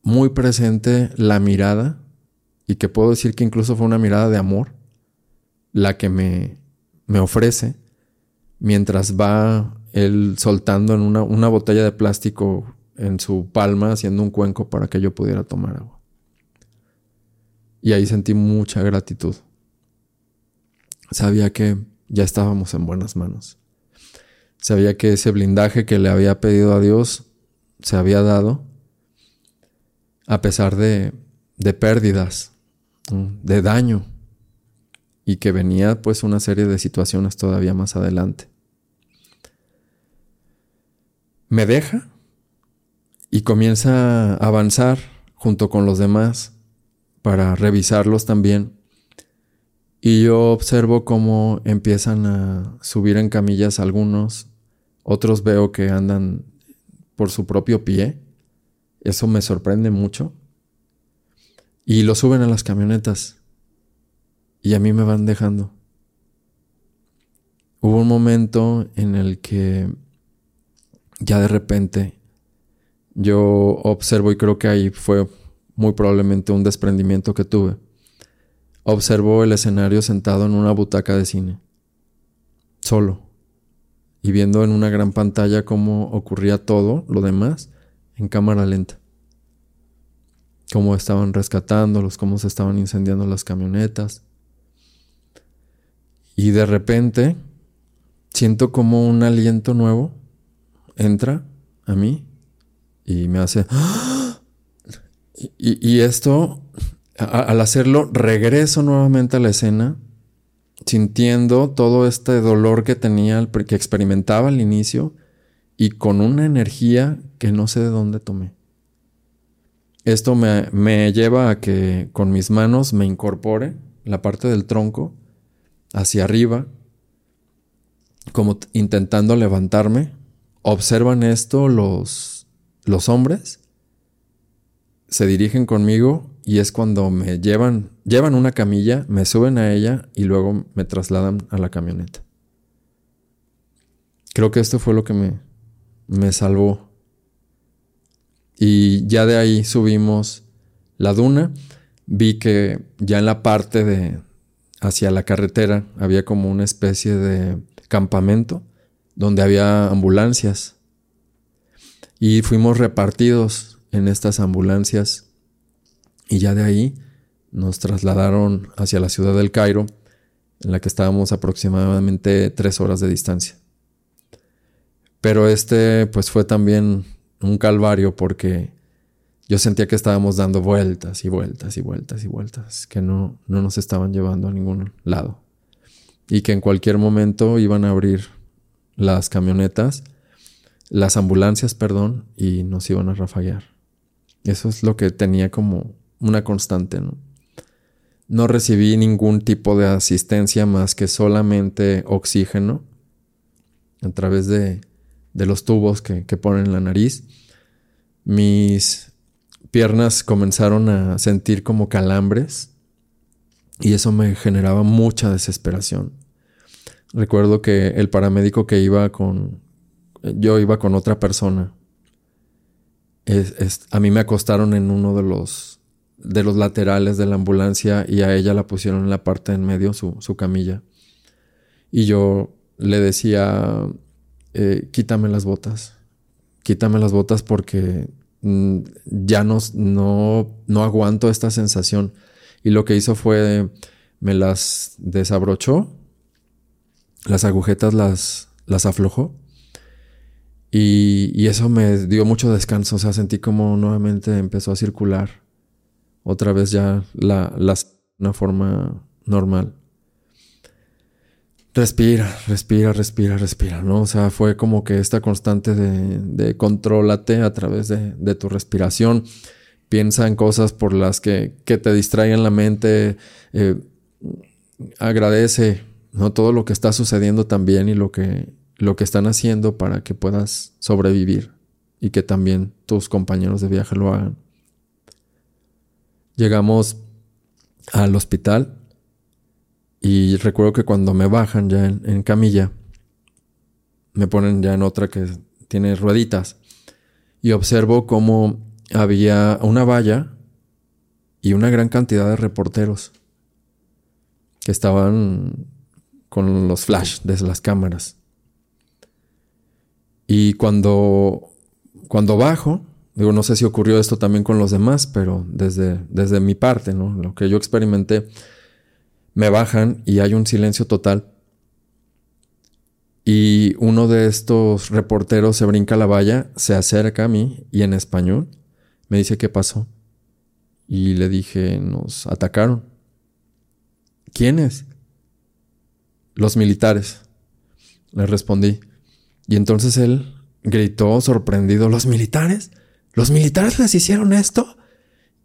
muy presente la mirada y que puedo decir que incluso fue una mirada de amor la que me, me ofrece mientras va él soltando en una, una botella de plástico en su palma haciendo un cuenco para que yo pudiera tomar agua. Y ahí sentí mucha gratitud. Sabía que ya estábamos en buenas manos. Sabía que ese blindaje que le había pedido a Dios se había dado a pesar de, de pérdidas, de daño, y que venía pues una serie de situaciones todavía más adelante. Me deja y comienza a avanzar junto con los demás para revisarlos también. Y yo observo cómo empiezan a subir en camillas algunos, otros veo que andan por su propio pie. Eso me sorprende mucho. Y lo suben a las camionetas. Y a mí me van dejando. Hubo un momento en el que ya de repente yo observo y creo que ahí fue muy probablemente un desprendimiento que tuve. Observo el escenario sentado en una butaca de cine. Solo y viendo en una gran pantalla cómo ocurría todo lo demás en cámara lenta. Cómo estaban rescatándolos, cómo se estaban incendiando las camionetas. Y de repente siento como un aliento nuevo entra a mí y me hace... Y, esto, al hacerlo, regreso nuevamente a la escena sintiendo todo este dolor que tenía, que experimentaba al inicio y con una energía que no sé de dónde tomé. Esto me, me, lleva a que con mis manos me incorpore la parte del tronco hacia arriba, como intentando levantarme. Observan esto los, los hombres, se dirigen conmigo y es cuando me llevan, llevan una camilla, me suben a ella y luego me trasladan a la camioneta. Creo que esto fue lo que me, me salvó. Y ya de ahí subimos la duna. Vi que ya en la parte de hacia la carretera había como una especie de campamento donde había ambulancias. Y fuimos repartidos en estas ambulancias y ya de ahí nos trasladaron hacia la ciudad del Cairo, en la que estábamos aproximadamente tres horas de distancia. Pero este pues fue también un calvario porque yo sentía que estábamos dando vueltas y vueltas y vueltas y vueltas, que no, no nos estaban llevando a ningún lado. Y que en cualquier momento iban a abrir las camionetas, las ambulancias, perdón, y nos iban a rafaguear. Eso es lo que tenía como una constante, ¿no? No recibí ningún tipo de asistencia más que solamente oxígeno a través de, los tubos que, que ponen en la nariz. Mis piernas comenzaron a sentir como calambres y eso me generaba mucha desesperación. Recuerdo que el paramédico que iba con, yo iba con otra persona. a mí me acostaron en uno de los de los laterales de la ambulancia y a ella la pusieron en la parte en medio, su, camilla. Y yo le decía, eh, quítame las botas, quítame las botas porque mm, ya no, no, no aguanto esta sensación. Y lo que hizo fue, me las desabrochó, las agujetas las, las aflojó. Y, y, eso me dio mucho descanso, o sea, sentí como nuevamente empezó a circular otra vez ya la, las, una forma normal respira, respira, respira, respira, ¿no? O sea, fue como que esta constante de, de contrólate a través de, de, tu respiración. Piensa en cosas por las que, que te distraigan la mente. Eh, agradece, ¿no? Todo lo que está sucediendo también y lo que, lo que están haciendo para que puedas sobrevivir y que también tus compañeros de viaje lo hagan. Llegamos al hospital y recuerdo que cuando me bajan ya en, camilla, me ponen ya en otra que tiene rueditas. Y observo cómo había una valla y una gran cantidad de reporteros que estaban con los flash desde las cámaras. Y cuando, cuando bajo, digo, no sé si ocurrió esto también con los demás, pero desde, desde mi parte, ¿no? Lo que yo experimenté, me bajan y hay un silencio total. Y uno de estos reporteros se brinca la valla, se acerca a mí y en español me dice qué pasó. Y le dije, nos atacaron. ¿Quiénes? Los militares. Le respondí. Y entonces él gritó sorprendido, ¿los militares? ¿Los militares les hicieron esto?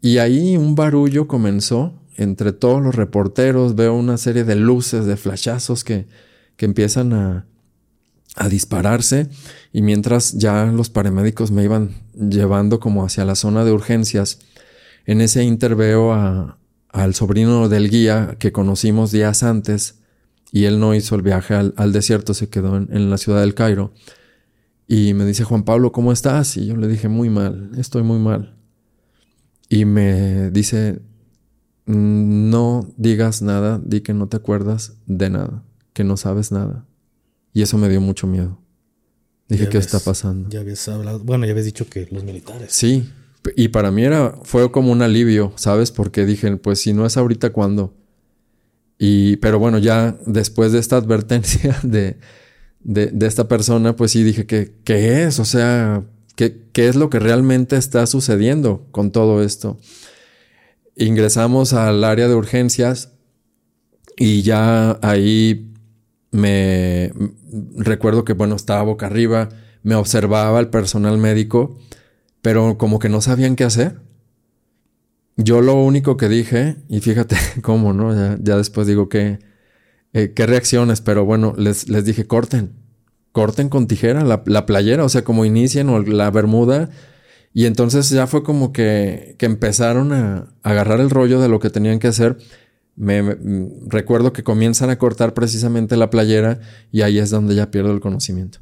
Y ahí un barullo comenzó entre todos los reporteros veo una serie de luces, de flashazos que, que empiezan a, a dispararse y mientras ya los paramédicos me iban llevando como hacia la zona de urgencias, en ese inter veo al sobrino del guía que conocimos días antes y él no hizo el viaje al, al desierto, se quedó en, en, la ciudad del Cairo. Y me dice, Juan Pablo, ¿cómo estás? Y yo le dije, muy mal, estoy muy mal. Y me dice, no digas nada, di que no te acuerdas de nada, que no sabes nada. Y eso me dio mucho miedo. Dije, ¿qué está pasando? Ya habías hablado, bueno, ya habías dicho que los militares. Sí, y para mí era, fue como un alivio, ¿sabes? Porque dije, pues si no es ahorita, ¿cuándo? Y, pero bueno, ya después de esta advertencia de, de, esta persona, pues sí dije, que ¿qué es? O sea, ¿qué, ¿qué es lo que realmente está sucediendo con todo esto? ingresamos al área de urgencias y ya ahí me recuerdo que, bueno, estaba boca arriba, me observaba el personal médico, pero como que no sabían qué hacer. Yo lo único que dije, y fíjate cómo, ¿no? Ya, después digo que, eh, qué reacciones, pero bueno, les, les dije, corten, corten con tijera la, la, playera, o sea, como inicien o la bermuda y entonces ya fue como que, que empezaron a, agarrar el rollo de lo que tenían que hacer. Me, recuerdo que comienzan a cortar precisamente la playera y ahí es donde ya pierdo el conocimiento.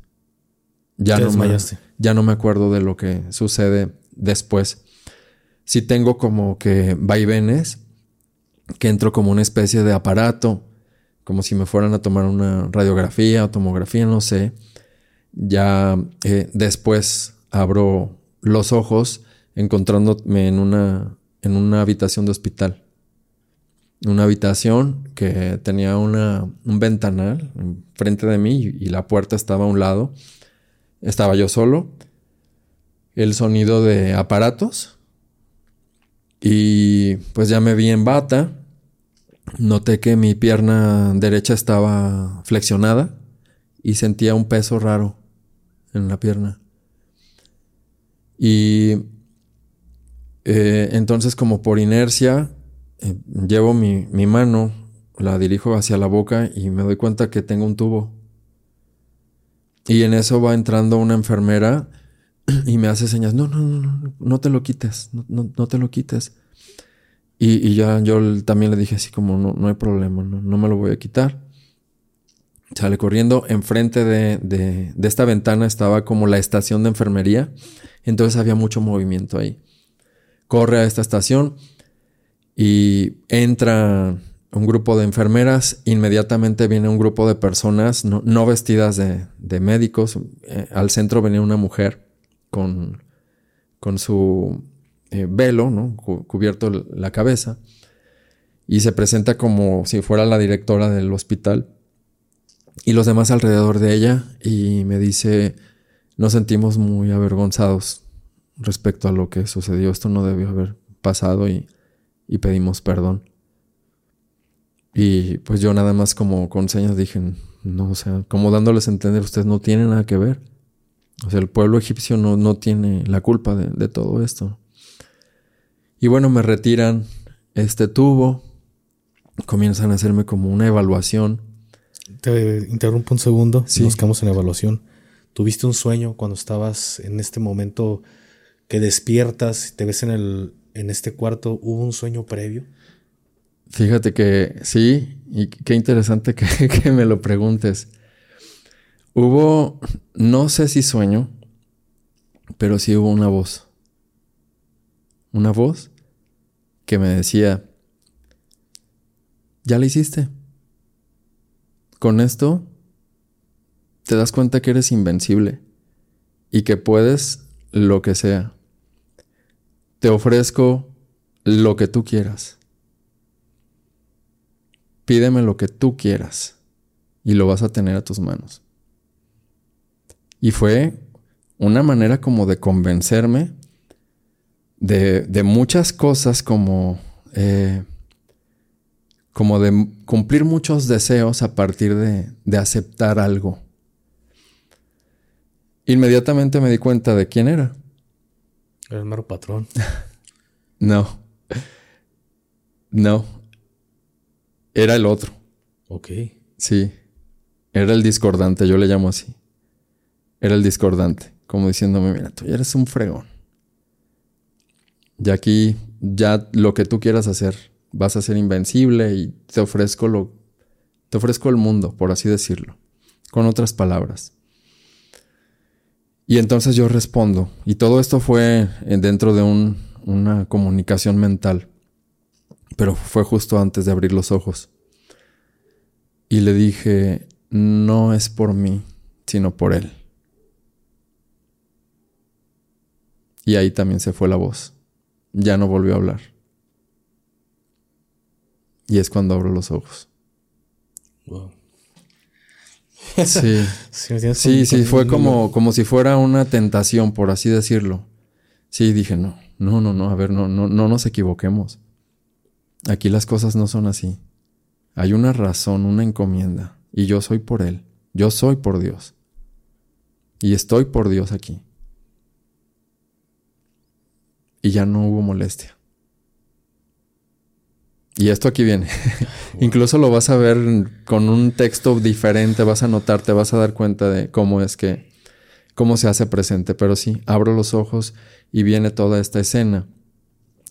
Ya no, me, ya no me acuerdo de lo que sucede después. Sí tengo como que vaivenes, que entro como una especie de aparato, como si me fueran a tomar una radiografía o tomografía, no sé. Ya eh, después abro los ojos encontrándome en una, en una habitación de hospital. Una habitación que tenía una, un ventanal frente de mí y la puerta estaba a un lado. Estaba yo solo. El sonido de aparatos. Y pues ya me vi en bata. Noté que mi pierna derecha estaba flexionada y sentía un peso raro en la pierna. Y eh, entonces como por inercia eh, llevo mi, mi, mano, la dirijo hacia la boca y me doy cuenta que tengo un tubo. Y en eso va entrando una enfermera y me hace señas, no, no, no, no, no te lo quites, no, no, no te lo quites. Y, ya yo también le dije así como, no, no hay problema, no, no me lo voy a quitar. Sale corriendo. Enfrente de, de, esta ventana estaba como la estación de enfermería. Entonces había mucho movimiento ahí. Corre a esta estación y entra un grupo de enfermeras. Inmediatamente viene un grupo de personas no, no vestidas de, de médicos. Eh, al centro venía una mujer con, con su eh, velo, ¿no? cubierto la cabeza, y se presenta como si fuera la directora del hospital y los demás alrededor de ella y me dice, nos sentimos muy avergonzados respecto a lo que sucedió, esto no debió haber pasado y, y pedimos perdón. Y pues yo nada más como con señas dije, no, o sea, como dándoles a entender, ustedes no tienen nada que ver. O sea, el pueblo egipcio no, no tiene la culpa de, de todo esto. Y bueno, me retiran este tubo, comienzan a hacerme como una evaluación. Te interrumpo un segundo, sí. nos quedamos en evaluación. ¿Tuviste un sueño cuando estabas en este momento que despiertas y te ves en, el, en este cuarto? ¿Hubo un sueño previo? Fíjate que sí, y qué interesante que, que me lo preguntes. Hubo, no sé si sueño, pero sí hubo una voz. Una voz que me decía, ya la hiciste. Con esto te das cuenta que eres invencible y que puedes lo que sea. Te ofrezco lo que tú quieras. Pídeme lo que tú quieras y lo vas a tener a tus manos. Y fue una manera como de convencerme de, de muchas cosas como, eh, como de cumplir muchos deseos a partir de, de aceptar algo. Inmediatamente me di cuenta de quién era. Era el mero patrón. no. No. Era el otro. Ok. Sí. Era el discordante, yo le llamo así. Era el discordante, como diciéndome, mira, tú ya eres un fregón. Y aquí ya lo que tú quieras hacer, vas a ser invencible y te ofrezco lo te ofrezco el mundo, por así decirlo, con otras palabras. Y entonces yo respondo, y todo esto fue dentro de un, una comunicación mental pero fue justo antes de abrir los ojos. Y le dije, no es por mí, sino por él. Y ahí también se fue la voz. Ya no volvió a hablar. Y es cuando abro los ojos. Wow. Sí, sí, sí, fue como, como si fuera una tentación, por así decirlo. Sí, dije, no, no, no, no, a ver, no, no, no nos equivoquemos. Aquí las cosas no son así. Hay una razón, una encomienda, y yo soy por Él. Yo soy por Dios. Y estoy por Dios aquí. Y ya no hubo molestia. Y esto aquí viene. Incluso lo vas a ver con un texto diferente, vas a notar, te vas a dar cuenta de cómo es que, cómo se hace presente. Pero sí, abro los ojos y viene toda esta escena.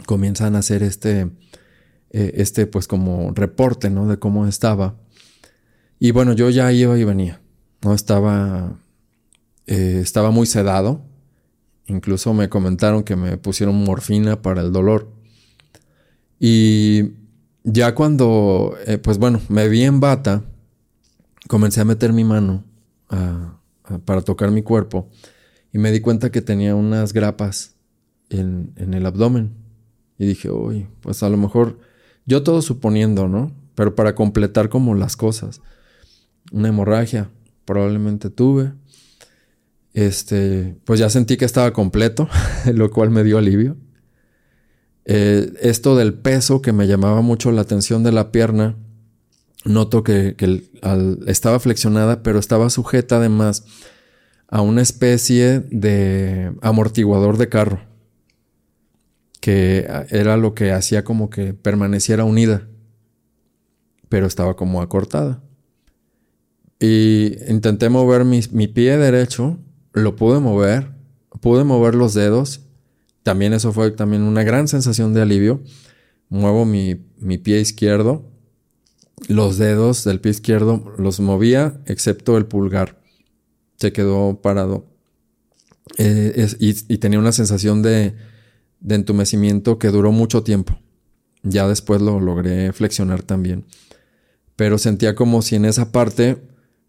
Comienzan a hacer este, eh, este pues como reporte, ¿no? De cómo estaba. Y bueno, yo ya iba y venía, ¿no? Estaba, eh, estaba muy sedado. Incluso me comentaron que me pusieron morfina para el dolor. Y ya cuando, eh, pues bueno, me vi en bata, comencé a meter mi mano para tocar mi cuerpo y me di cuenta que tenía unas grapas en, en el abdomen. Y dije, uy, pues a lo mejor yo todo suponiendo, ¿no? Pero para completar como las cosas. Una hemorragia probablemente tuve. Este, pues ya sentí que estaba completo, lo cual me dio alivio. Eh, esto del peso que me llamaba mucho la atención de la pierna, noto que, estaba flexionada, pero estaba sujeta además a una especie de amortiguador de carro que era lo que hacía como que permaneciera unida, pero estaba como acortada. Y intenté mover mi, pie derecho, lo pude mover, pude mover los dedos, también eso fue también una gran sensación de alivio. Muevo mi, pie izquierdo, los dedos del pie izquierdo los movía, excepto el pulgar. Se quedó parado. Eh, y tenía una sensación de, de entumecimiento que duró mucho tiempo. Ya después lo logré flexionar también. Pero sentía como si en esa parte,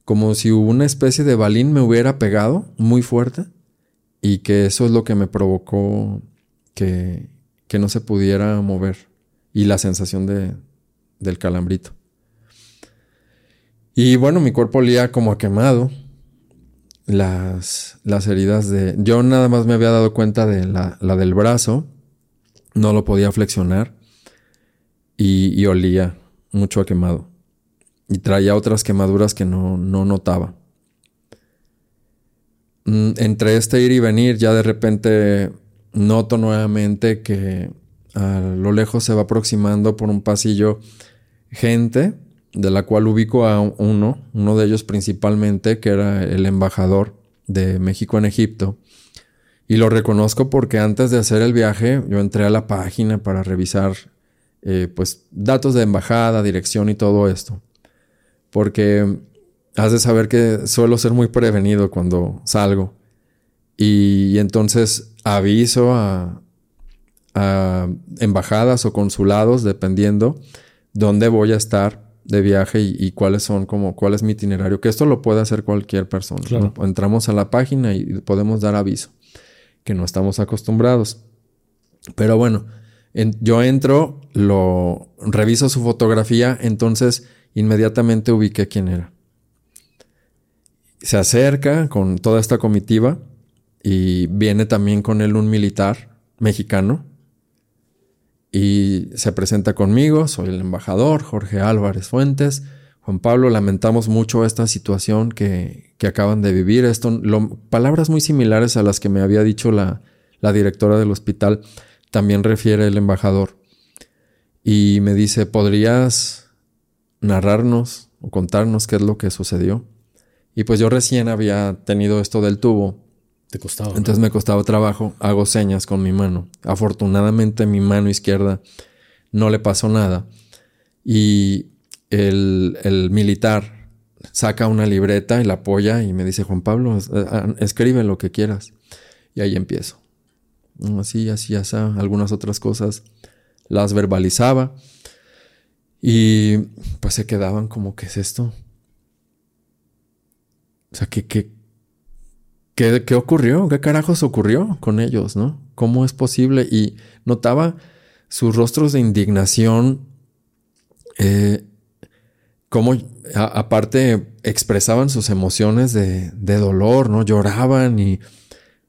como si una especie de balín me hubiera pegado muy fuerte y que eso es lo que me provocó que, que no se pudiera mover y la sensación de, del calambrito. Y bueno, mi cuerpo olía como a quemado. Las, las heridas de... Yo nada más me había dado cuenta de la, la del brazo. No lo podía flexionar. Y, y, olía mucho a quemado. Y traía otras quemaduras que no, no notaba. Mm, entre este ir y venir, ya de repente noto nuevamente que a lo lejos se va aproximando por un pasillo gente, de la cual ubico a uno, uno de ellos principalmente, que era el embajador de México en Egipto. Y lo reconozco porque antes de hacer el viaje yo entré a la página para revisar eh, pues datos de embajada, dirección y todo esto. Porque has de saber que suelo ser muy prevenido cuando salgo. Y, entonces aviso a, embajadas o consulados, dependiendo dónde voy a estar de viaje y, cuáles son, como cuál es mi itinerario, que esto lo puede hacer cualquier persona. Entramos a la página y podemos dar aviso, que no estamos acostumbrados. Pero bueno, yo entro, lo reviso su fotografía, entonces inmediatamente ubiqué quién era. Se acerca con toda esta comitiva y viene también con él un militar mexicano y se presenta conmigo, soy el embajador Jorge Álvarez Fuentes. Juan Pablo, lamentamos mucho esta situación que, acaban de vivir. Esto, palabras muy similares a las que me había dicho la, la directora del hospital, también refiere el embajador. Y me dice, ¿podrías narrarnos o contarnos qué es lo que sucedió? Y pues yo recién había tenido esto del tubo te costaba. Entonces me costaba trabajo. Hago señas con mi mano. Afortunadamente mi mano izquierda no le pasó nada. Y el, el militar saca una libreta y la apoya y me dice, Juan Pablo, eh, escribe lo que quieras. Y ahí empiezo. Así, así, así. Algunas otras cosas las verbalizaba. Y pues se quedaban como, ¿qué es esto? O sea, ¿qué, qué, ¿Qué, ocurrió? ¿Qué carajos ocurrió con ellos, no? ¿Cómo es posible? Y notaba sus rostros de indignación, eh, cómo aparte expresaban sus emociones de, de, dolor, ¿no? Lloraban y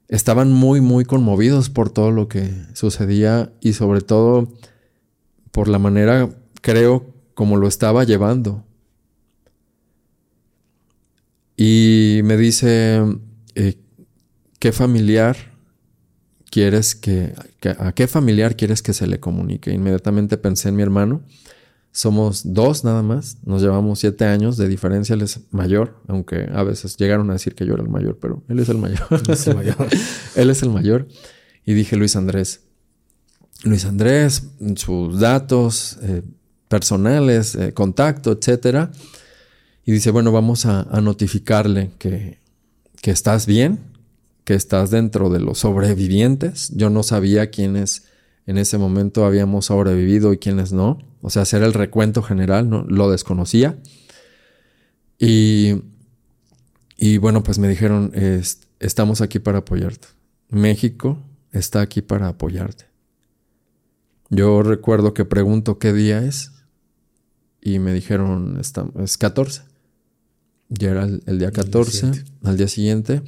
estaban muy, muy conmovidos por todo lo que sucedía y sobre todo por la manera, creo, como lo estaba llevando. Y me dice, eh, ¿qué familiar quieres que, a qué familiar quieres que se le comunique? Inmediatamente pensé en mi hermano. Somos dos nada más, nos llevamos siete años de diferencia, él es mayor, aunque a veces llegaron a decir que yo era el mayor, pero él es el mayor. es el mayor. él es el mayor. Y dije Luis Andrés. Luis Andrés, sus datos eh, personales, eh, contacto, etcétera. Y dice, bueno, vamos a notificarle que, que estás bien, que estás dentro de los sobrevivientes. Yo no sabía quiénes en ese momento habíamos sobrevivido y quiénes no. O sea, hacer el recuento general, no, lo desconocía. Y, y bueno, pues me dijeron, estamos aquí para apoyarte. México está aquí para apoyarte. Yo recuerdo que pregunto qué día es y me dijeron, es 14. Ya era el, día 14, al día siguiente,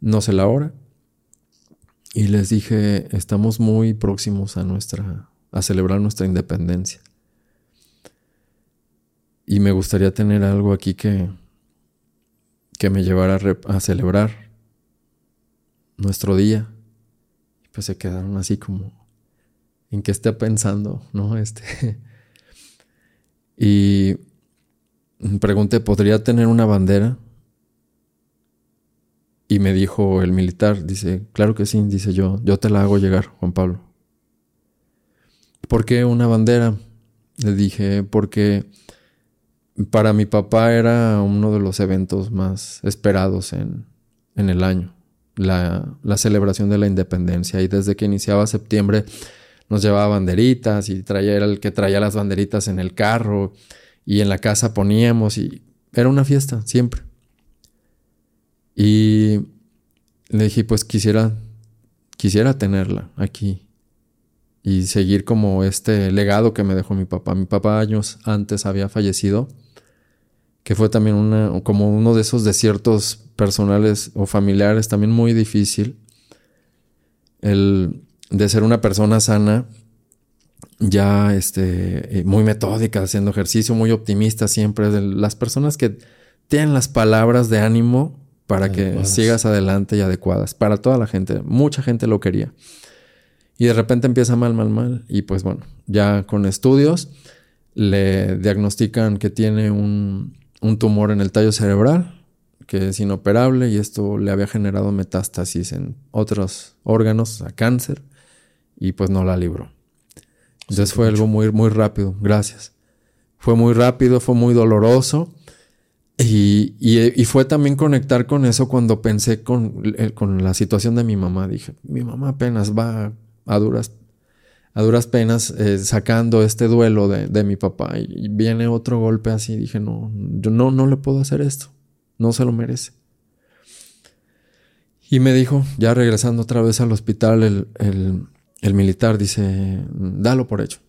no sé la hora. Y les dije, estamos muy próximos a nuestra, a celebrar nuestra independencia. Y me gustaría tener algo aquí que, que me llevara a, a celebrar nuestro día. Y pues se quedaron así como, ¿en qué está pensando? ¿No? Este. Y pregunté, ¿podría tener una bandera? Y me dijo el militar, dice, claro que sí, dice yo, yo te la hago llegar, Juan Pablo. ¿Por qué una bandera? Le dije, porque para mi papá era uno de los eventos más esperados en, en el año, la, la, celebración de la independencia. Y desde que iniciaba septiembre nos llevaba banderitas y traía, era el que traía las banderitas en el carro y en la casa poníamos y era una fiesta siempre. Y le dije, pues quisiera quisiera tenerla aquí y seguir como este legado que me dejó mi papá. Mi papá años antes había fallecido, que fue también una, como uno de esos desiertos personales o familiares también muy difícil. El de ser una persona sana, ya este, eh, muy metódica, haciendo ejercicio, muy optimista siempre. De las personas que tienen las palabras de ánimo para que sigas adelante y adecuadas. Para toda la gente. Mucha gente lo quería. Y de repente empieza mal, mal, mal. Y pues bueno, ya con estudios le diagnostican que tiene un, tumor en el tallo cerebral, que es inoperable y esto le había generado metástasis en otros órganos, a cáncer, y pues no la libró. Entonces fue algo muy, muy rápido, gracias. Fue muy rápido, fue muy doloroso. Y, y, fue también conectar con eso cuando pensé con, eh, con la situación de mi mamá. Dije, mi mamá apenas va a duras, a duras penas eh, sacando este duelo de, mi papá y, viene otro golpe así. Dije, no, yo no, no le puedo hacer esto, no se lo merece. Y me dijo, ya regresando otra vez al hospital, el, el militar dice, dalo por hecho.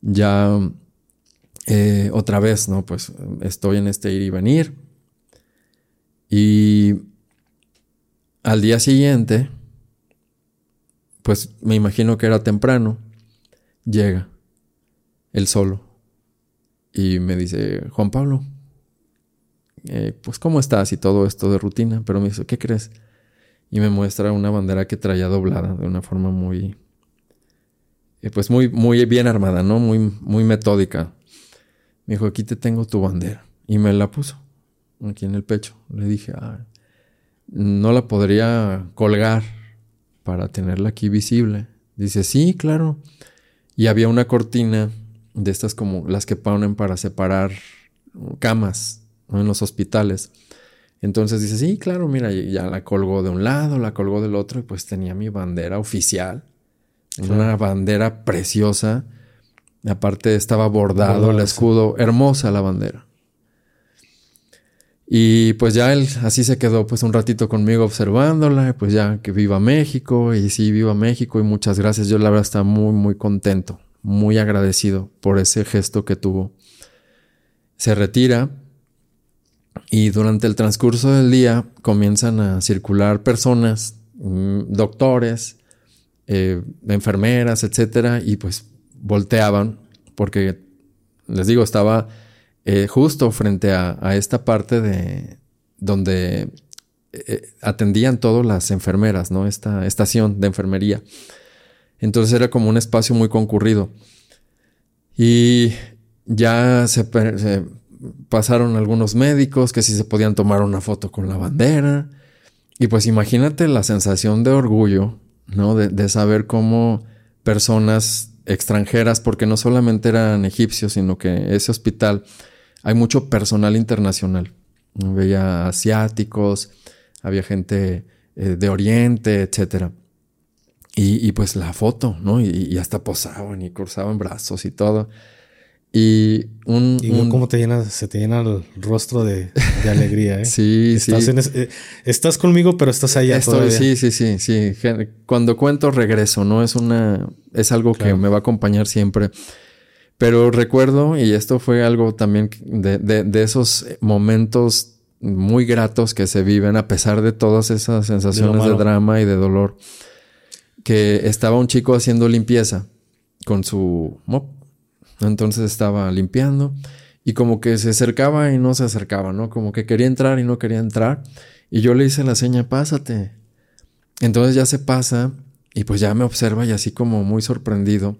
Ya eh, otra vez, ¿no? Pues estoy en este ir y venir. Y al día siguiente, pues me imagino que era temprano, llega él solo y me dice, Juan Pablo, eh, pues ¿cómo estás? Y todo esto de rutina, pero me dice, ¿qué crees? Y me muestra una bandera que traía doblada de una forma muy, eh, pues muy, muy bien armada, ¿no? Muy, muy metódica. Me dijo, aquí te tengo tu bandera. Y me la puso aquí en el pecho. Le dije, ah, no la podría colgar para tenerla aquí visible. Dice, sí, claro. Y había una cortina de estas como las que ponen para separar camas en los hospitales. Entonces dice, sí, claro, mira, ya la colgó de un lado, la colgó del otro y pues tenía mi bandera oficial. Una bandera preciosa. Aparte estaba bordado el escudo, hermosa la bandera. Y pues ya él así se quedó pues un ratito conmigo observándola, pues ya que viva México, y sí, viva México y muchas gracias. Yo la verdad estaba muy, muy contento, muy agradecido por ese gesto que tuvo. Se retira y durante el transcurso del día comienzan a circular personas, mm, doctores, eh, enfermeras, etcétera, y pues volteaban porque les digo, estaba eh, justo frente a, esta parte de donde eh, atendían todas las enfermeras, ¿no? Esta estación de enfermería. Entonces era como un espacio muy concurrido. Y ya se, pasaron algunos médicos que sí se podían tomar una foto con la bandera. Y pues imagínate la sensación de orgullo, ¿no? De, saber cómo personas extranjeras, porque no solamente eran egipcios, sino que ese hospital hay mucho personal internacional. Veía asiáticos, había gente eh, de Oriente, etc. Y, pues la foto, ¿no? Y, hasta posaban y cruzaban brazos y todo. Y un. Y cómo te llena, se te llena el rostro de, alegría, ¿eh? sí, estás sí. Eh, estás conmigo, pero estás allá todavía. Sí, sí, sí, sí. Cuando cuento, regreso, ¿no? Es una. Es algo que me va a acompañar siempre. Pero recuerdo, y esto fue algo también de, de, esos momentos muy gratos que se viven a pesar de todas esas sensaciones de, drama y de dolor, que estaba un chico haciendo limpieza con su mop. Entonces estaba limpiando y como que se acercaba y no se acercaba, ¿no? Como que quería entrar y no quería entrar. Y yo le hice la seña, pásate. Entonces ya se pasa y pues ya me observa y así como muy sorprendido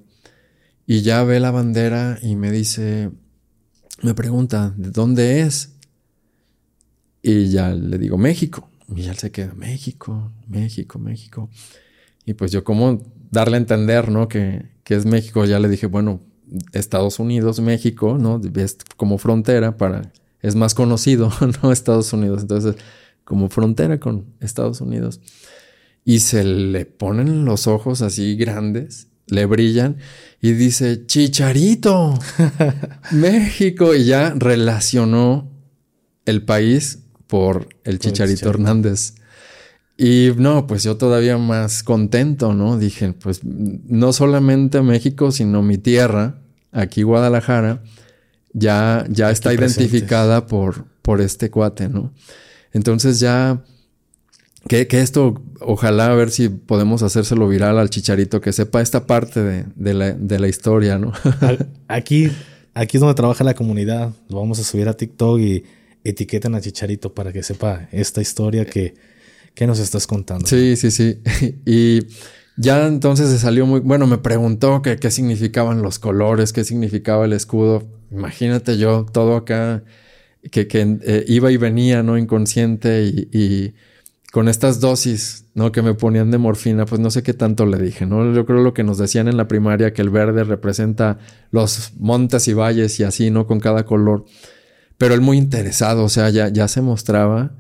y ya ve la bandera y me dice, me pregunta, ¿de dónde es? Y ya le digo, México. Y ya se queda, México, México, México. Y pues yo como darle a entender, ¿no? Que, que es México, ya le dije, bueno, Estados Unidos, México, ¿no? Es como frontera para, es más conocido, ¿no? Estados Unidos. Entonces, como frontera con Estados Unidos. Y se le ponen los ojos así grandes le brillan y dice, Chicharito, México, y ya relacionó el país por el Chicharito Hernández. Y no, pues yo todavía más contento, ¿no? Dije, pues no solamente México, sino mi tierra, aquí Guadalajara, ya, ya está identificada por, por este cuate, ¿no? Entonces ya, que, esto, ojalá a ver si podemos hacérselo viral al chicharito, que sepa esta parte de, de, la, de la, historia, ¿no? aquí, aquí es donde trabaja la comunidad. Lo vamos a subir a TikTok y etiqueten a Chicharito para que sepa esta historia que ¿Qué nos estás contando? Sí, sí, sí. Y ya entonces se salió muy... Bueno, me preguntó qué significaban los colores, qué significaba el escudo. Imagínate yo todo acá que, que eh, iba y venía, ¿no? Inconsciente y, con estas dosis, ¿no? Que me ponían de morfina, pues no sé qué tanto le dije, ¿no? Yo creo lo que nos decían en la primaria, que el verde representa los montes y valles y así, ¿no? Con cada color. Pero él muy interesado, o sea, ya, ya se mostraba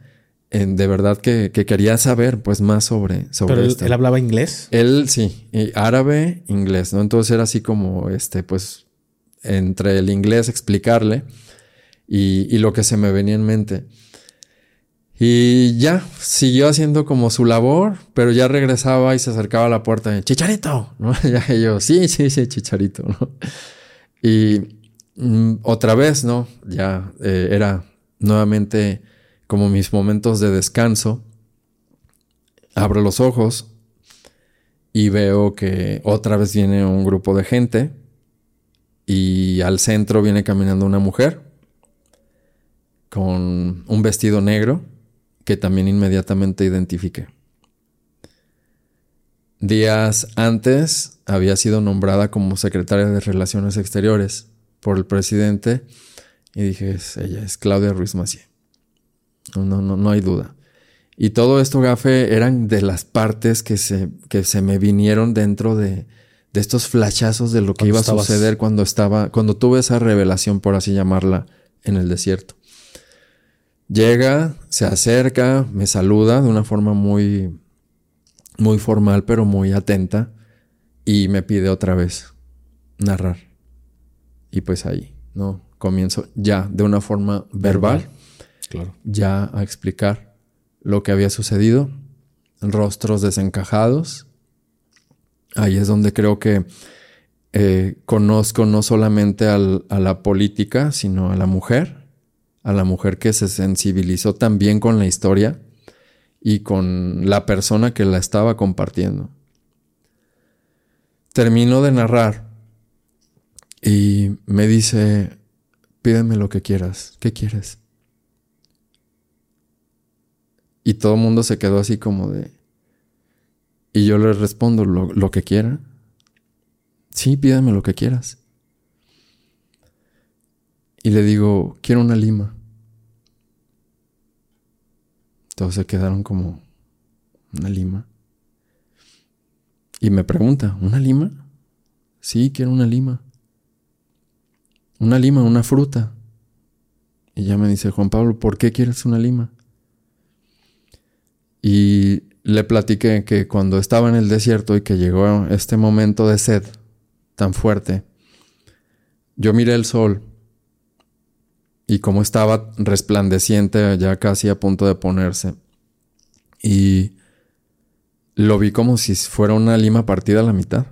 de verdad que, quería saber pues más sobre, sobre ¿Pero él, hablaba inglés? Él sí, árabe, inglés, ¿no? Entonces era así como, este, pues, entre el inglés explicarle y, lo que se me venía en mente. Y ya, siguió haciendo como su labor, pero ya regresaba y se acercaba a la puerta Chicharito, ¿no? Ya yo, sí, sí, sí, Chicharito, ¿no? Y mm, otra vez, ¿no? Ya eh, era nuevamente como mis momentos de descanso, abro los ojos y veo que otra vez viene un grupo de gente y al centro viene caminando una mujer con un vestido negro que también inmediatamente identifiqué. Días antes había sido nombrada como secretaria de Relaciones Exteriores por el presidente y dije, ella es Claudia Ruiz Macié. No, no, no, hay duda. Y todo esto, Gafe, eran de las partes que se, que se me vinieron dentro de, de estos flashazos de lo que iba a suceder cuando estaba, cuando tuve esa revelación, por así llamarla, en el desierto. Llega, se acerca, me saluda de una forma muy, muy formal, pero muy atenta, y me pide otra vez narrar. Y pues ahí, ¿no? Comienzo ya de una forma verbal ya a explicar lo que había sucedido, rostros desencajados. Ahí es donde creo que eh, conozco no solamente a la política, sino a la mujer, a la mujer que se sensibilizó también con la historia y con la persona que la estaba compartiendo. Termino de narrar y me dice, pídeme lo que quieras, ¿qué quieres? Y todo el mundo se quedó así como de... Y yo le respondo lo, que quiera. Sí, pídame lo que quieras. Y le digo, quiero una lima. Todos se quedaron como, ¿una lima? Y me pregunta, ¿una lima? Sí, quiero una lima. Una lima, una fruta. Y ya me dice, Juan Pablo, ¿por qué quieres una lima? Y le platiqué que cuando estaba en el desierto y que llegó este momento de sed tan fuerte, yo miré el sol y como estaba resplandeciente ya casi a punto de ponerse y lo vi como si fuera una lima partida a la mitad.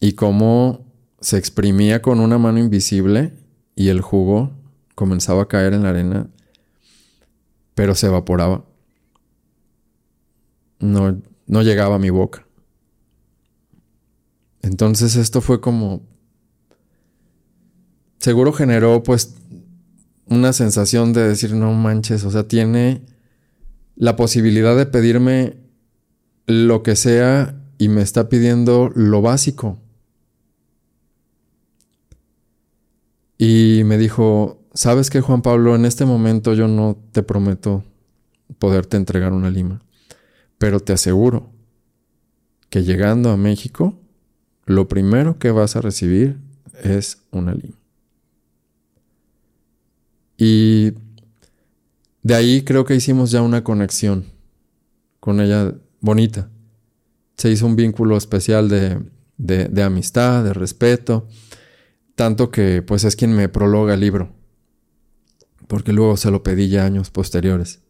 Y cómo se exprimía con una mano invisible y el jugo comenzaba a caer en la arena pero se evaporaba. No, no llegaba a mi boca. Entonces esto fue como... Seguro generó pues una sensación de decir, no manches, o sea, tiene la posibilidad de pedirme lo que sea y me está pidiendo lo básico. Y me dijo, ¿sabes qué, Juan Pablo? En este momento yo no te prometo poderte entregar una lima, pero te aseguro que llegando a México, lo primero que vas a recibir es una lima. Y de ahí creo que hicimos ya una conexión con ella bonita. Se hizo un vínculo especial de, de amistad, de respeto, tanto que pues es quien me prologa el libro porque luego se lo pedí ya años posteriores.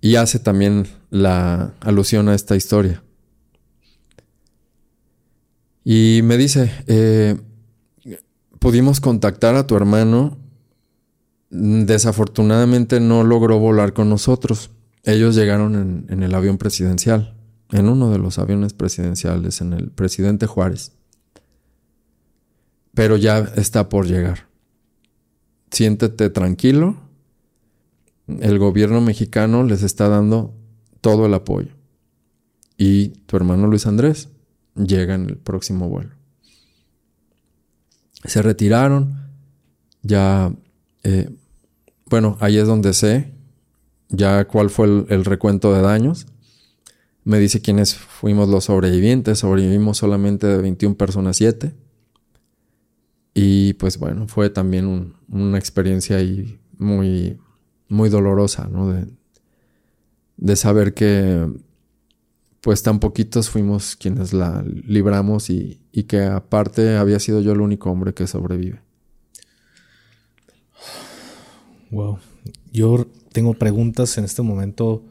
y hace también la alusión a esta historia. Y me dice, eh, pudimos contactar a tu hermano, desafortunadamente no logró volar con nosotros. Ellos llegaron en, en el avión presidencial, en uno de los aviones presidenciales, en el presidente Juárez. Pero ya está por llegar. Siéntete tranquilo. El gobierno mexicano les está dando todo el apoyo. Y tu hermano Luis Andrés llega en el próximo vuelo. Se retiraron. Ya, eh, bueno, ahí es donde sé ya cuál fue el, el, recuento de daños. Me dice quiénes fuimos los sobrevivientes. Sobrevivimos solamente de 21 personas, 7. Y pues bueno, fue también un, una experiencia ahí muy, muy dolorosa, ¿no? De, de saber que pues tan poquitos fuimos quienes la libramos y, y, que aparte había sido yo el único hombre que sobrevive. Wow. Yo tengo preguntas en este momento.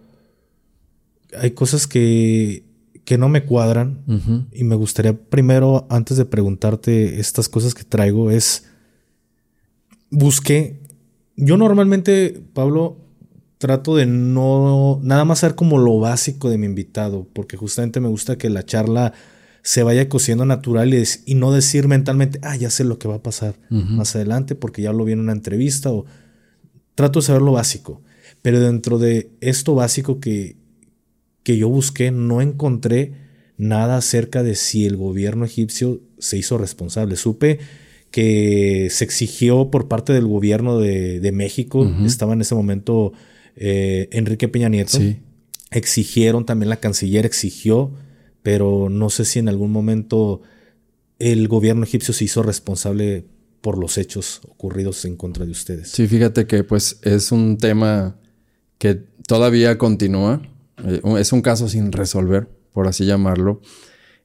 Hay cosas que, que no me cuadran uh -huh. y me gustaría primero, antes de preguntarte estas cosas que traigo, es, busqué, yo normalmente, Pablo, trato de no, nada más ser como lo básico de mi invitado, porque justamente me gusta que la charla se vaya cociendo natural y, y no decir mentalmente, ah, ya sé lo que va a pasar uh -huh. más adelante porque ya lo vi en una entrevista o trato de saber lo básico. Pero dentro de esto básico que, que yo busqué, no encontré nada acerca de si el gobierno egipcio se hizo responsable. Supe que se exigió por parte del gobierno de, de México, uh -huh. estaba en ese momento eh, Enrique Peña Nieto. Sí. Exigieron, también la canciller exigió, pero no sé si en algún momento el gobierno egipcio se hizo responsable por los hechos ocurridos en contra de ustedes. Sí, fíjate que pues es un tema que todavía continúa, eh, es un caso sin resolver, por así llamarlo.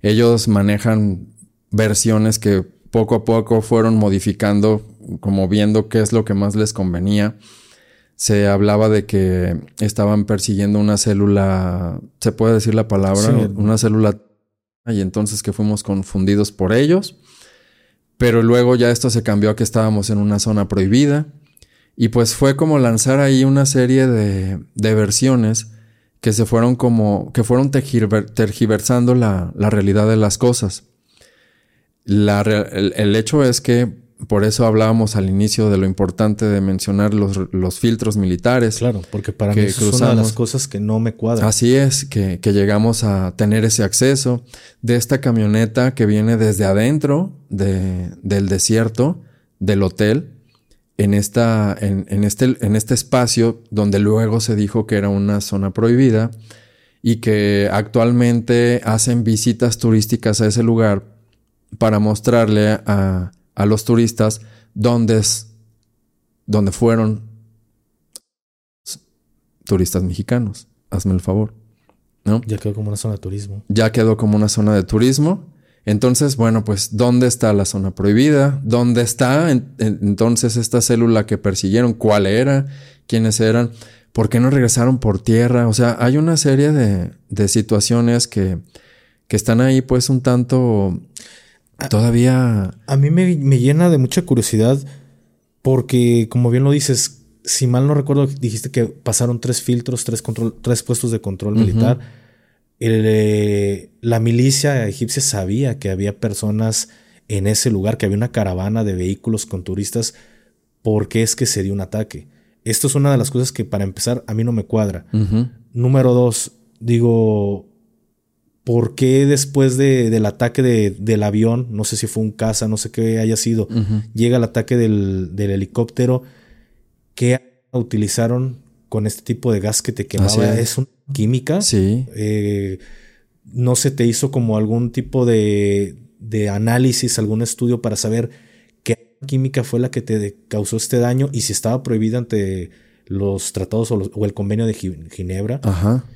Ellos manejan versiones que poco a poco fueron modificando, como viendo qué es lo que más les convenía se hablaba de que estaban persiguiendo una célula, se puede decir la palabra, sí. una célula, y entonces que fuimos confundidos por ellos, pero luego ya esto se cambió a que estábamos en una zona prohibida, y pues fue como lanzar ahí una serie de, de versiones que se fueron como, que fueron tergiversando la, la realidad de las cosas. La, el, el hecho es que por eso hablábamos al inicio de lo importante de mencionar los, los filtros militares. Claro, porque para mí eso es una de las cosas que no me cuadra. Así es, que, que, llegamos a tener ese acceso de esta camioneta que viene desde adentro de, del desierto, del hotel, en, esta, en, en, este, en este espacio donde luego se dijo que era una zona prohibida y que actualmente hacen visitas turísticas a ese lugar para mostrarle a a los turistas dónde, es, dónde fueron turistas mexicanos. Hazme el favor. ¿no? Ya quedó como una zona de turismo. Ya quedó como una zona de turismo. Entonces, bueno, pues, ¿dónde está la zona prohibida? ¿Dónde está en, en, entonces esta célula que persiguieron? ¿Cuál era? ¿Quiénes eran? ¿Por qué no regresaron por tierra? O sea, hay una serie de, de situaciones que, que están ahí, pues, un tanto Todavía. A mí me, me, llena de mucha curiosidad porque, como bien lo dices, si mal no recuerdo, dijiste que pasaron tres filtros, tres, control, tres puestos de control uh -huh. El, eh, la milicia egipcia sabía que había personas en ese lugar, que había una caravana de vehículos con turistas. ¿Por qué es que se dio un ataque? Esto es una de las cosas que, para empezar, a mí no me cuadra. Uh -huh. Número dos, digo, ¿Por qué después de, del ataque de, del avión, no sé si fue un caza, no sé qué haya sido, uh -huh. llega el ataque del, del, helicóptero? ¿Qué utilizaron con este tipo de gas que te quemaba? Es. ¿Es una química? Sí. Eh, ¿No se te hizo como algún tipo de, de análisis, algún estudio para saber qué química fue la que te causó este daño y si estaba prohibida ante los tratados o, los, o el convenio de Ginebra? Ajá.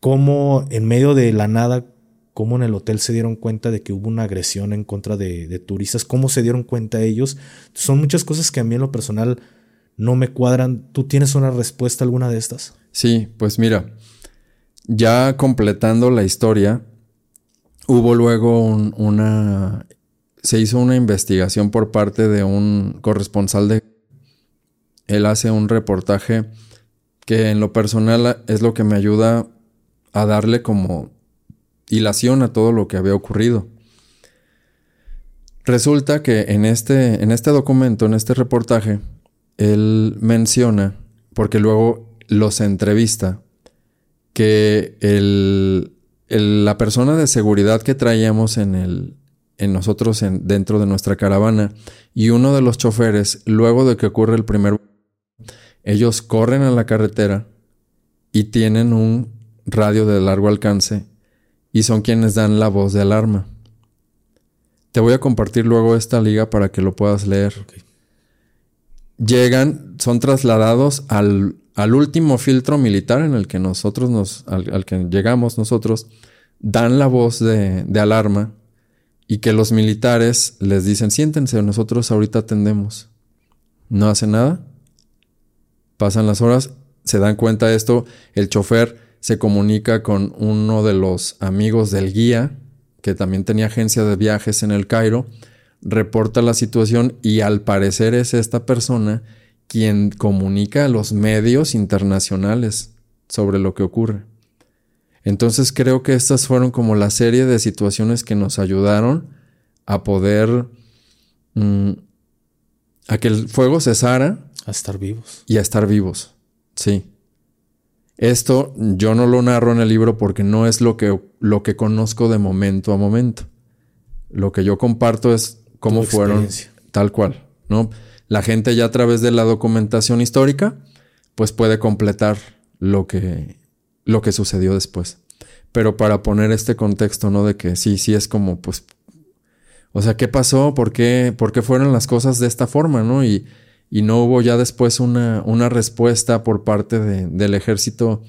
¿Cómo en medio de la nada cómo en el hotel se dieron cuenta de que hubo una agresión en contra de, de, turistas, cómo se dieron cuenta ellos. Son muchas cosas que a mí en lo personal no me cuadran. ¿Tú tienes una respuesta a alguna de estas? Sí, pues mira, ya completando la historia, hubo luego una... Se hizo una investigación por parte de un corresponsal de... Él hace un reportaje que en lo personal es lo que me ayuda a darle como hilación a todo lo que había ocurrido. Resulta que en este, en este documento, en este reportaje, él menciona, porque luego los entrevista, que el, la persona de seguridad que traíamos en, el, en nosotros en, dentro de nuestra caravana y uno de los choferes, luego de que ocurre el primer... Ellos corren a la carretera y tienen un radio de largo alcance y son quienes dan la voz de alarma. Te voy a compartir luego esta liga para que lo puedas leer. Llegan, son trasladados al, al, último filtro militar en el que nosotros nos, al, que llegamos nosotros, dan la voz de, de, alarma y que los militares les dicen, siéntense, nosotros ahorita atendemos. No hace nada. Pasan las horas, se dan cuenta de esto, el chofer se comunica con uno de los amigos del guía, que también tenía agencia de viajes en el Cairo, reporta la situación y al parecer es esta persona quien comunica a los medios internacionales sobre lo que ocurre. Entonces creo que estas fueron como la serie de situaciones que nos ayudaron a poder mm, a que el fuego cesara. A estar vivos. Y a estar vivos. Sí. Esto yo no lo narro en el libro porque no es lo que, lo que conozco de momento a momento. Lo que yo comparto es cómo fueron tal cual, ¿no? La gente ya a través de la documentación histórica, pues puede completar lo que, lo que sucedió después. Pero para poner este contexto, ¿no? De que sí, sí es como, pues, o sea, ¿qué pasó? ¿Por qué, por qué fueron las cosas de esta forma, ¿no? Y, y no hubo ya después una, una respuesta por parte de, del ejército,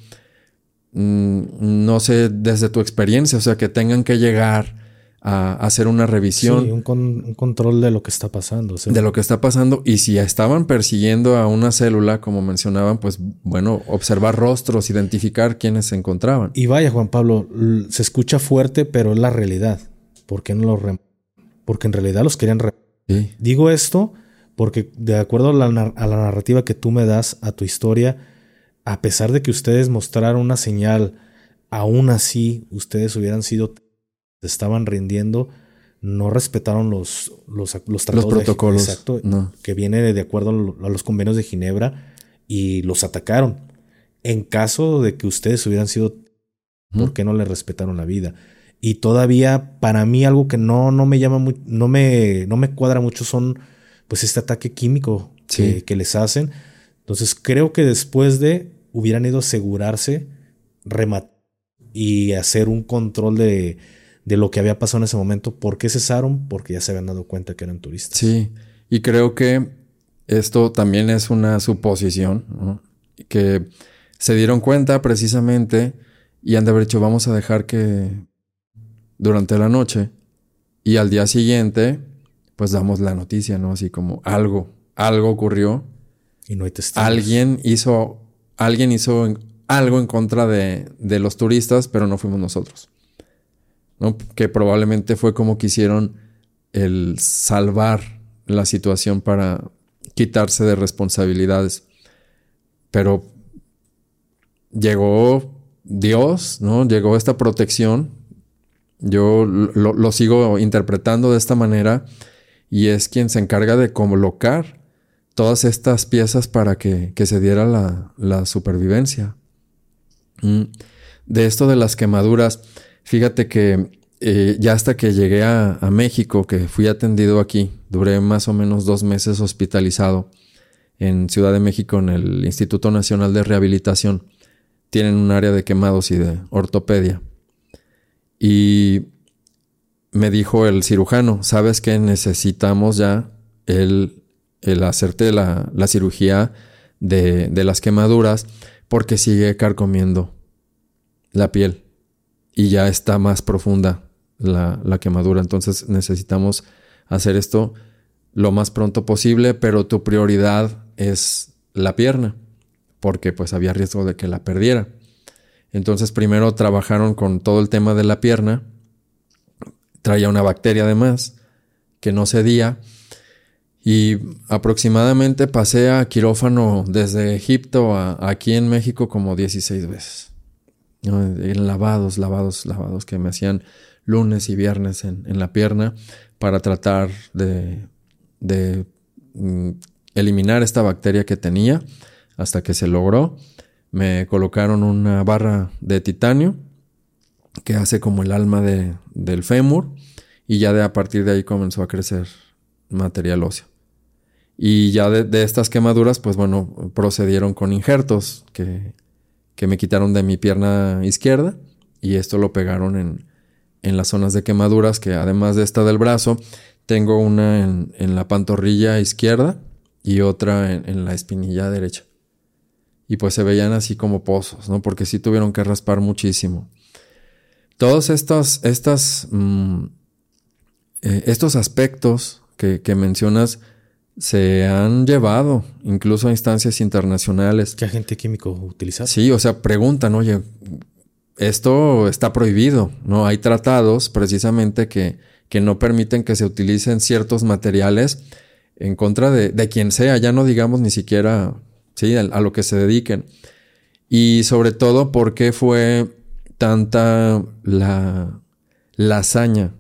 mm, no sé, desde tu experiencia, o sea, que tengan que llegar a, hacer una revisión. Sí, un, un, control de lo que está pasando. de lo que está pasando. Y si estaban persiguiendo a una célula, como mencionaban, pues bueno, observar rostros, identificar quiénes se encontraban. Y vaya, Juan Pablo, se escucha fuerte, pero es la realidad. ¿Por qué no lo Porque en realidad los querían... Sí. Digo esto porque de acuerdo a la, narrativa que tú me das, a tu historia, a pesar de que ustedes mostraron una señal, aún así ustedes hubieran sido, estaban rindiendo, no respetaron los, los, los, protocolos exacto, que viene de acuerdo a los convenios de Ginebra y los atacaron. En caso de que ustedes hubieran sido, ¿por qué no le respetaron la vida? Y todavía, para mí, algo que no, no me llama, no me, no me cuadra mucho son pues este ataque químico que, les hacen. Entonces creo que después de hubieran ido a asegurarse, rematar y hacer un control de, de lo que había pasado en ese momento. ¿Por qué cesaron? Porque ya se habían dado cuenta que eran turistas. Sí, y creo que esto también es una suposición, que se dieron cuenta precisamente y han de haber dicho vamos a dejar que durante la noche y al día siguiente pues damos la noticia, ¿no? Así como algo, algo ocurrió. Y no hay testigos. Alguien hizo, alguien hizo algo en contra de, de los turistas, pero no fuimos nosotros. ¿No? Que probablemente fue como quisieron el salvar la situación para quitarse de responsabilidades. Pero llegó Dios, ¿no? Llegó esta protección. Yo lo, sigo interpretando de esta manera y es quien se encarga de colocar todas estas piezas para que, se diera la, supervivencia. Mm. De esto de las quemaduras, fíjate que eh, ya hasta que llegué a, México, que fui atendido aquí, duré más o menos dos meses hospitalizado en Ciudad de México en el Instituto Nacional de Rehabilitación. Tienen un área de quemados y de ortopedia. Y me dijo el cirujano, sabes que necesitamos ya el, el hacerte la, la cirugía de, de, las quemaduras porque sigue carcomiendo la piel y ya está más profunda la, quemadura. Entonces necesitamos hacer esto lo más pronto posible, pero tu prioridad es la pierna, porque pues había riesgo de que la perdiera. Entonces primero trabajaron con todo el tema de la pierna, traía una bacteria además que no cedía y aproximadamente pasé a quirófano desde Egipto a, aquí en México como 16 veces. En lavados, lavados, lavados que me hacían lunes y viernes en, la pierna para tratar de, de mm, eliminar esta bacteria que tenía hasta que se logró. Me colocaron una barra de titanio que hace como el alma de, del fémur y ya de a partir de ahí comenzó a crecer material óseo. Y ya de, estas quemaduras, pues bueno, procedieron con injertos que, que, me quitaron de mi pierna izquierda y esto lo pegaron en, en, las zonas de quemaduras que además de esta del brazo, tengo una en, en la pantorrilla izquierda y otra en, la espinilla derecha. Y pues se veían así como pozos, ¿no? Porque sí tuvieron que raspar muchísimo. Todos estos, estas, mm, eh, estos aspectos que, mencionas se han llevado incluso a instancias internacionales. ¿Qué agente químico utilizar? Sí, o sea, preguntan, oye, esto está prohibido, ¿no? Hay tratados precisamente que, que no permiten que se utilicen ciertos materiales en contra de, quien sea, ya no digamos ni siquiera ¿sí? a, lo que se dediquen. Y sobre todo porque fue tanta la, la hazaña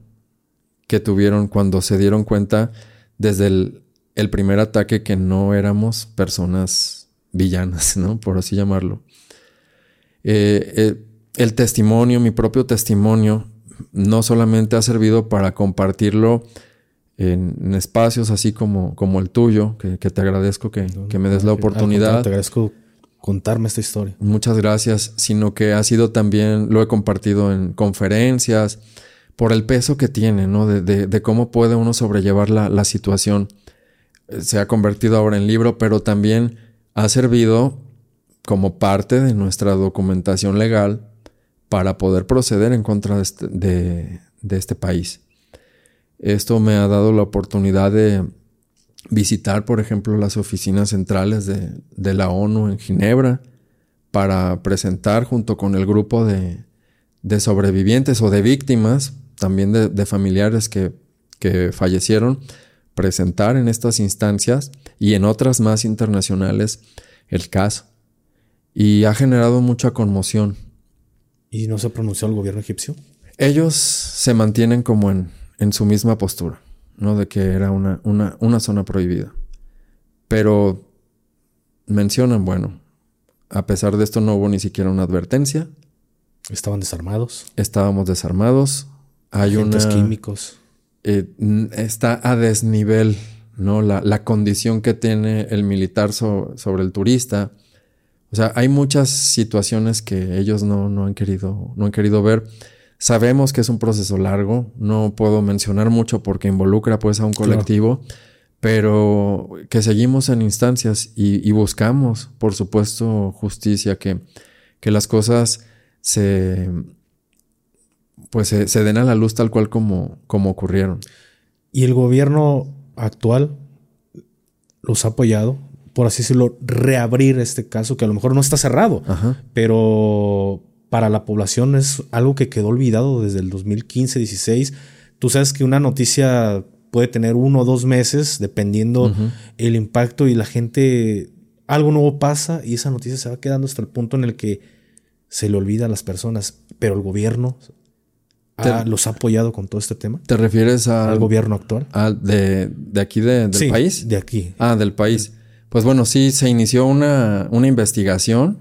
que tuvieron cuando se dieron cuenta desde el, primer ataque que no éramos personas villanas, ¿no? Por así llamarlo. Eh, eh, el testimonio, mi propio testimonio, no solamente ha servido para compartirlo en, espacios así como, como el tuyo, que, te agradezco que, me des la oportunidad. Te agradezco contarme esta historia. Muchas gracias, sino que ha sido también, lo he compartido en conferencias, por el peso que tiene, ¿no? De, cómo puede uno sobrellevar la, la, situación. Se ha convertido ahora en libro, pero también ha servido como parte de nuestra documentación legal para poder proceder en contra de este, de este país. Esto me ha dado la oportunidad de visitar, por ejemplo, las oficinas centrales de, la ONU en Ginebra para presentar junto con el grupo de, sobrevivientes o de víctimas, también de, familiares que, que, fallecieron, presentar en estas instancias y en otras más internacionales el caso. Y ha generado mucha conmoción. ¿Y no se pronunció el gobierno egipcio? Ellos se mantienen como en, en su misma postura, ¿no? De que era una, una, una zona prohibida. Pero mencionan, bueno, a pesar de esto no hubo ni siquiera una advertencia. Estaban desarmados. Estábamos desarmados. Hay unos químicos. Eh, está a desnivel, ¿no? La, la, condición que tiene el militar sobre el turista. O sea, hay muchas situaciones que ellos no, no, han, querido, no han querido ver. Sabemos que es un proceso largo, no puedo mencionar mucho porque involucra pues a un colectivo, pero que seguimos en instancias y, buscamos, por supuesto, justicia, que, que las cosas se pues se, den a la luz tal cual como, como ocurrieron. Y el gobierno actual los ha apoyado, por así decirlo, reabrir este caso, que a lo mejor no está cerrado, pero para la población es algo que quedó olvidado desde el 2015-16. Tú sabes que una noticia puede tener uno o dos meses, dependiendo el impacto y la gente, algo nuevo pasa y esa noticia se va quedando hasta el punto en el que se le olvida a las personas, pero el gobierno los ha apoyado con todo este tema. ¿Te refieres al gobierno actual? de, aquí del país? De aquí. Ah, del país. Pues bueno, sí, se inició una, una investigación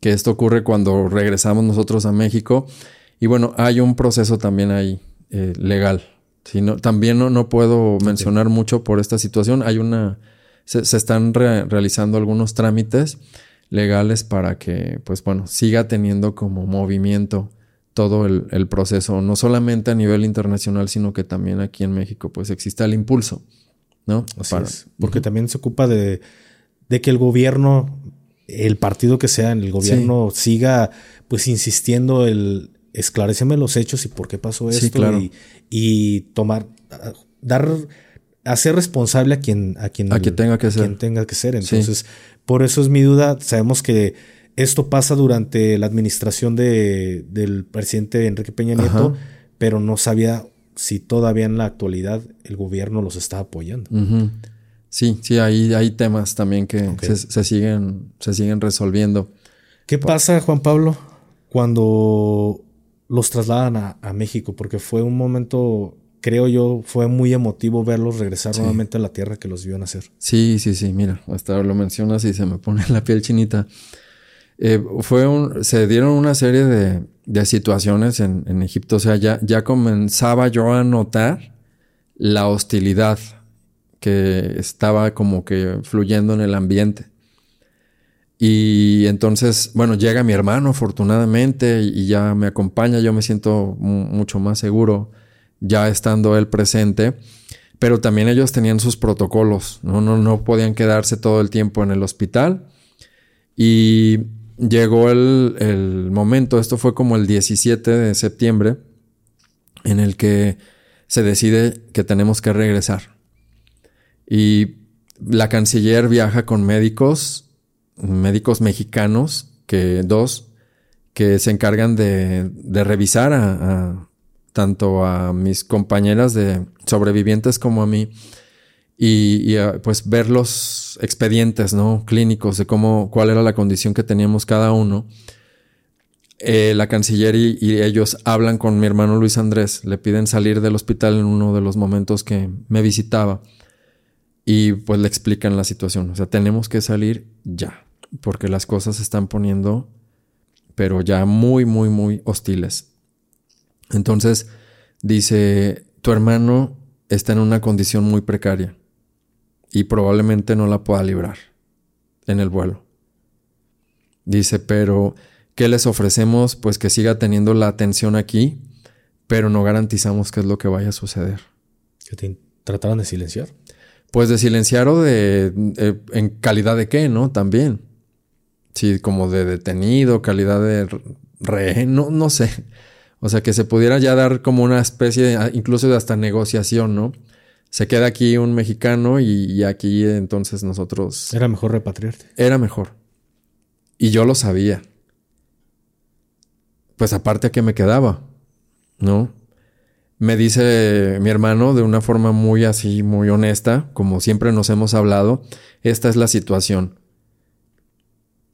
que esto ocurre cuando regresamos nosotros a México. Y bueno, hay un proceso también ahí eh, legal. también no, no puedo mencionar mucho por esta situación. Hay una. Se, están realizando algunos trámites legales para que, pues bueno, siga teniendo como movimiento todo el, proceso, no solamente a nivel internacional, sino que también aquí en México, pues exista el impulso, ¿no? porque también se ocupa de, de que el gobierno el partido que sea en el gobierno siga pues insistiendo el esclareceme los hechos y por qué pasó esto y, tomar dar hacer responsable a quien, a quien, a quien tenga que ser. tenga que ser. Entonces, por eso es mi duda. Sabemos que esto pasa durante la administración de, del presidente Enrique Peña Nieto, pero no sabía si todavía en la actualidad el gobierno los está apoyando. Sí, sí, hay, hay temas también que se, siguen, se siguen resolviendo. ¿Qué pasa, Juan Pablo, cuando los trasladan a, México? Porque fue un momento, creo yo, fue muy emotivo verlos regresar nuevamente a la tierra que los vio nacer. Sí, sí, sí, mira, hasta lo mencionas y se me pone la piel chinita. Eh, fue se dieron una serie de, de situaciones en, en, Egipto. O sea, ya, ya comenzaba yo a notar la hostilidad que estaba como que fluyendo en el ambiente. Y entonces, bueno, llega mi hermano afortunadamente y ya me acompaña, yo me siento mucho más seguro ya estando él presente, pero también ellos tenían sus protocolos, ¿no? No, no podían quedarse todo el tiempo en el hospital. Y llegó el, momento, esto fue como el 17 de septiembre, en el que se decide que tenemos que regresar. Y la canciller viaja con médicos, médicos mexicanos, que dos, que se encargan de, revisar a, tanto a mis compañeras de sobrevivientes como a mí y, pues ver los expedientes no clínicos de cómo cuál era la condición que teníamos cada uno. Eh, la canciller y, ellos hablan con mi hermano Luis Andrés le piden salir del hospital en uno de los momentos que me visitaba y pues le explican la situación. O sea tenemos que salir ya porque las cosas se están poniendo pero ya muy muy muy hostiles. Entonces dice tu hermano está en una condición muy precaria y probablemente no la pueda librar en el vuelo. Dice, pero ¿qué les ofrecemos? Pues que siga teniendo la atención aquí, pero no garantizamos qué es lo que vaya a suceder. ¿Que te trataron de silenciar? Pues de silenciar o de, en calidad de qué, ¿no? También. Sí, como de detenido, calidad de rehén, no, no sé. O sea, que se pudiera ya dar como una especie, incluso de hasta negociación, ¿no? Se queda aquí un mexicano y, aquí entonces nosotros... Era mejor repatriarte. Era mejor. Y yo lo sabía. Pues aparte a que me quedaba, ¿no? Me dice mi hermano de una forma muy así, muy honesta, como siempre nos hemos hablado, esta es la situación.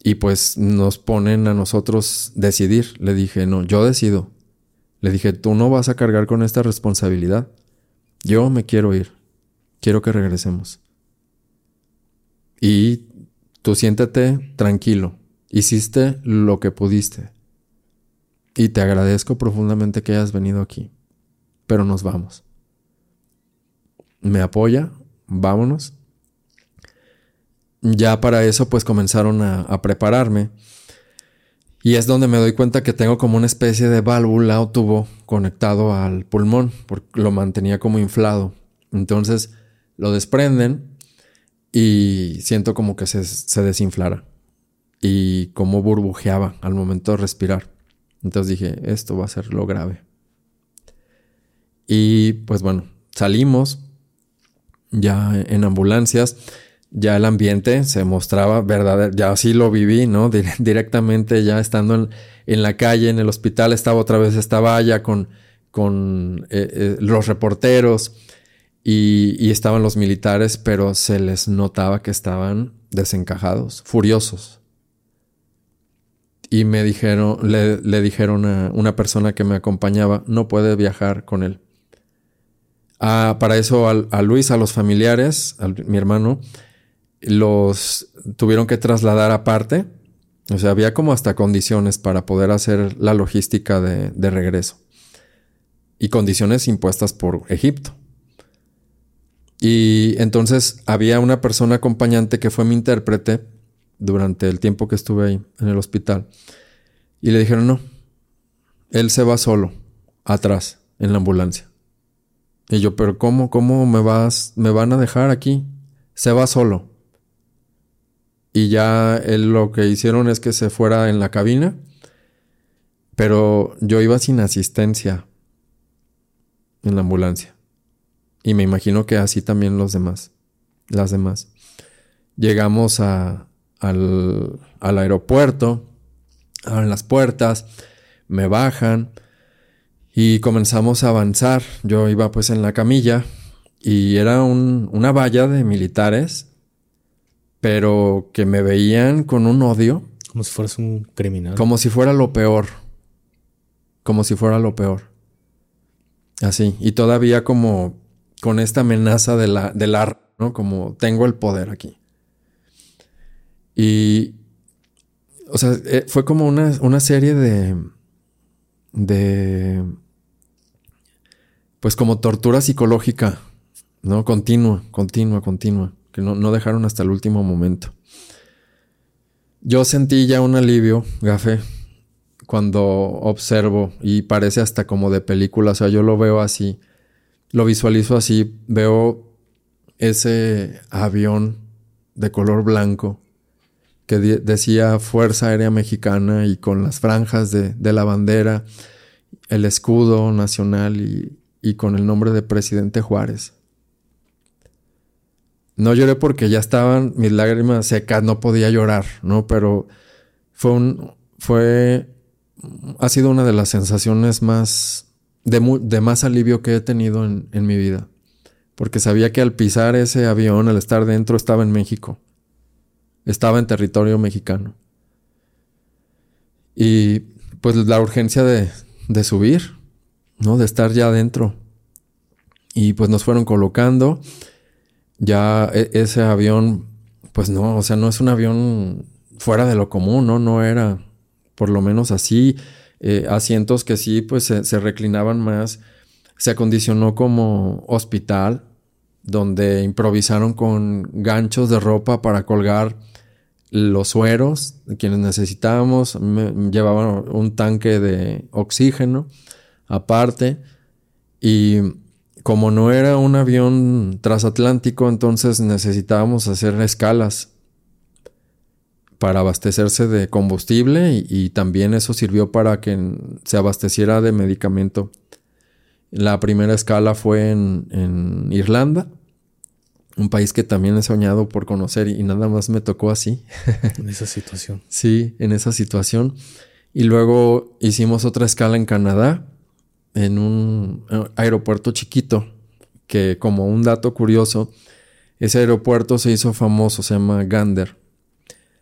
Y pues nos ponen a nosotros decidir. Le dije, no, yo decido. Le dije, tú no vas a cargar con esta responsabilidad. Yo me quiero ir. Quiero que regresemos. Y tú siéntate tranquilo. Hiciste lo que pudiste. Y te agradezco profundamente que hayas venido aquí. Pero nos vamos. Me apoya. Vámonos. Ya para eso pues comenzaron a, a prepararme. Y es donde me doy cuenta que tengo como una especie de válvula o tubo conectado al pulmón, porque lo mantenía como inflado. Entonces lo desprenden y siento como que se, se desinflara y como burbujeaba al momento de respirar. Entonces dije, esto va a ser lo grave. Y pues bueno, salimos ya en ambulancias ya el ambiente se mostraba verdadero, ya así lo viví, ¿no? directamente ya estando en, la calle, en el hospital, estaba otra vez esta valla con, con eh, eh, los reporteros y, estaban los militares, pero se les notaba que estaban desencajados, furiosos. Y me dijeron, le, dijeron a una persona que me acompañaba, no puede viajar con él. Ah, para eso a, Luis, a los familiares, a mi hermano, los tuvieron que trasladar aparte. O sea, había como hasta condiciones para poder hacer la logística de, regreso. Y condiciones impuestas por Egipto. Y entonces había una persona acompañante que fue mi intérprete durante el tiempo que estuve ahí en el hospital. Y le dijeron, no, él se va solo, atrás, en la ambulancia. Y yo, pero ¿cómo, cómo me vas, me van a dejar aquí? Se va solo y ya él, lo que hicieron es que se fuera en la cabina, pero yo iba sin asistencia en la ambulancia. Y me imagino que así también los demás, las demás. Llegamos a, al, al aeropuerto, abren las puertas, me bajan y comenzamos a avanzar. Yo iba pues en la camilla y era un, una valla de militares, pero que me veían con un odio. Como si fueras un criminal. Como si fuera lo peor. Como si fuera lo peor. Así. Y todavía como con esta amenaza de la, del ar, ¿no? Como tengo el poder aquí. Y, o sea, eh, fue como una, una serie de, de, pues como tortura psicológica, ¿no? Continua, continua, continua, que no, dejaron hasta el último momento. Yo sentí ya un alivio, Gafe, cuando observo y parece hasta como de película, o sea, yo lo veo así, lo visualizo así, veo ese avión de color blanco que decía Fuerza Aérea Mexicana y con las franjas de, la bandera, el escudo nacional y, con el nombre de presidente Juárez. No lloré porque ya estaban mis lágrimas secas, no podía llorar, ¿no? Pero fue un, fue, ha sido una de las sensaciones más, de, más alivio que he tenido en, en mi vida. Porque sabía que al pisar ese avión, al estar dentro, estaba en México estaba en territorio mexicano. Y pues la urgencia de, de subir, ¿no? De estar ya adentro. Y pues nos fueron colocando. Ya e, ese avión, pues no, o sea, no es un avión fuera de lo común, ¿no? No era, por lo menos así. Eh, asientos que sí, pues se, reclinaban más. Se acondicionó como hospital, donde improvisaron con ganchos de ropa para colgar los sueros, quienes necesitábamos, llevaban un tanque de oxígeno aparte y como no era un avión transatlántico, entonces necesitábamos hacer escalas para abastecerse de combustible y, también eso sirvió para que se abasteciera de medicamento. La primera escala fue en, en Irlanda un país que también he soñado por conocer y nada más me tocó así. En esa situación. sí, en esa situación. Y luego hicimos otra escala en Canadá, en un eh, aeropuerto chiquito, que como un dato curioso, ese aeropuerto se hizo famoso, se llama Gander.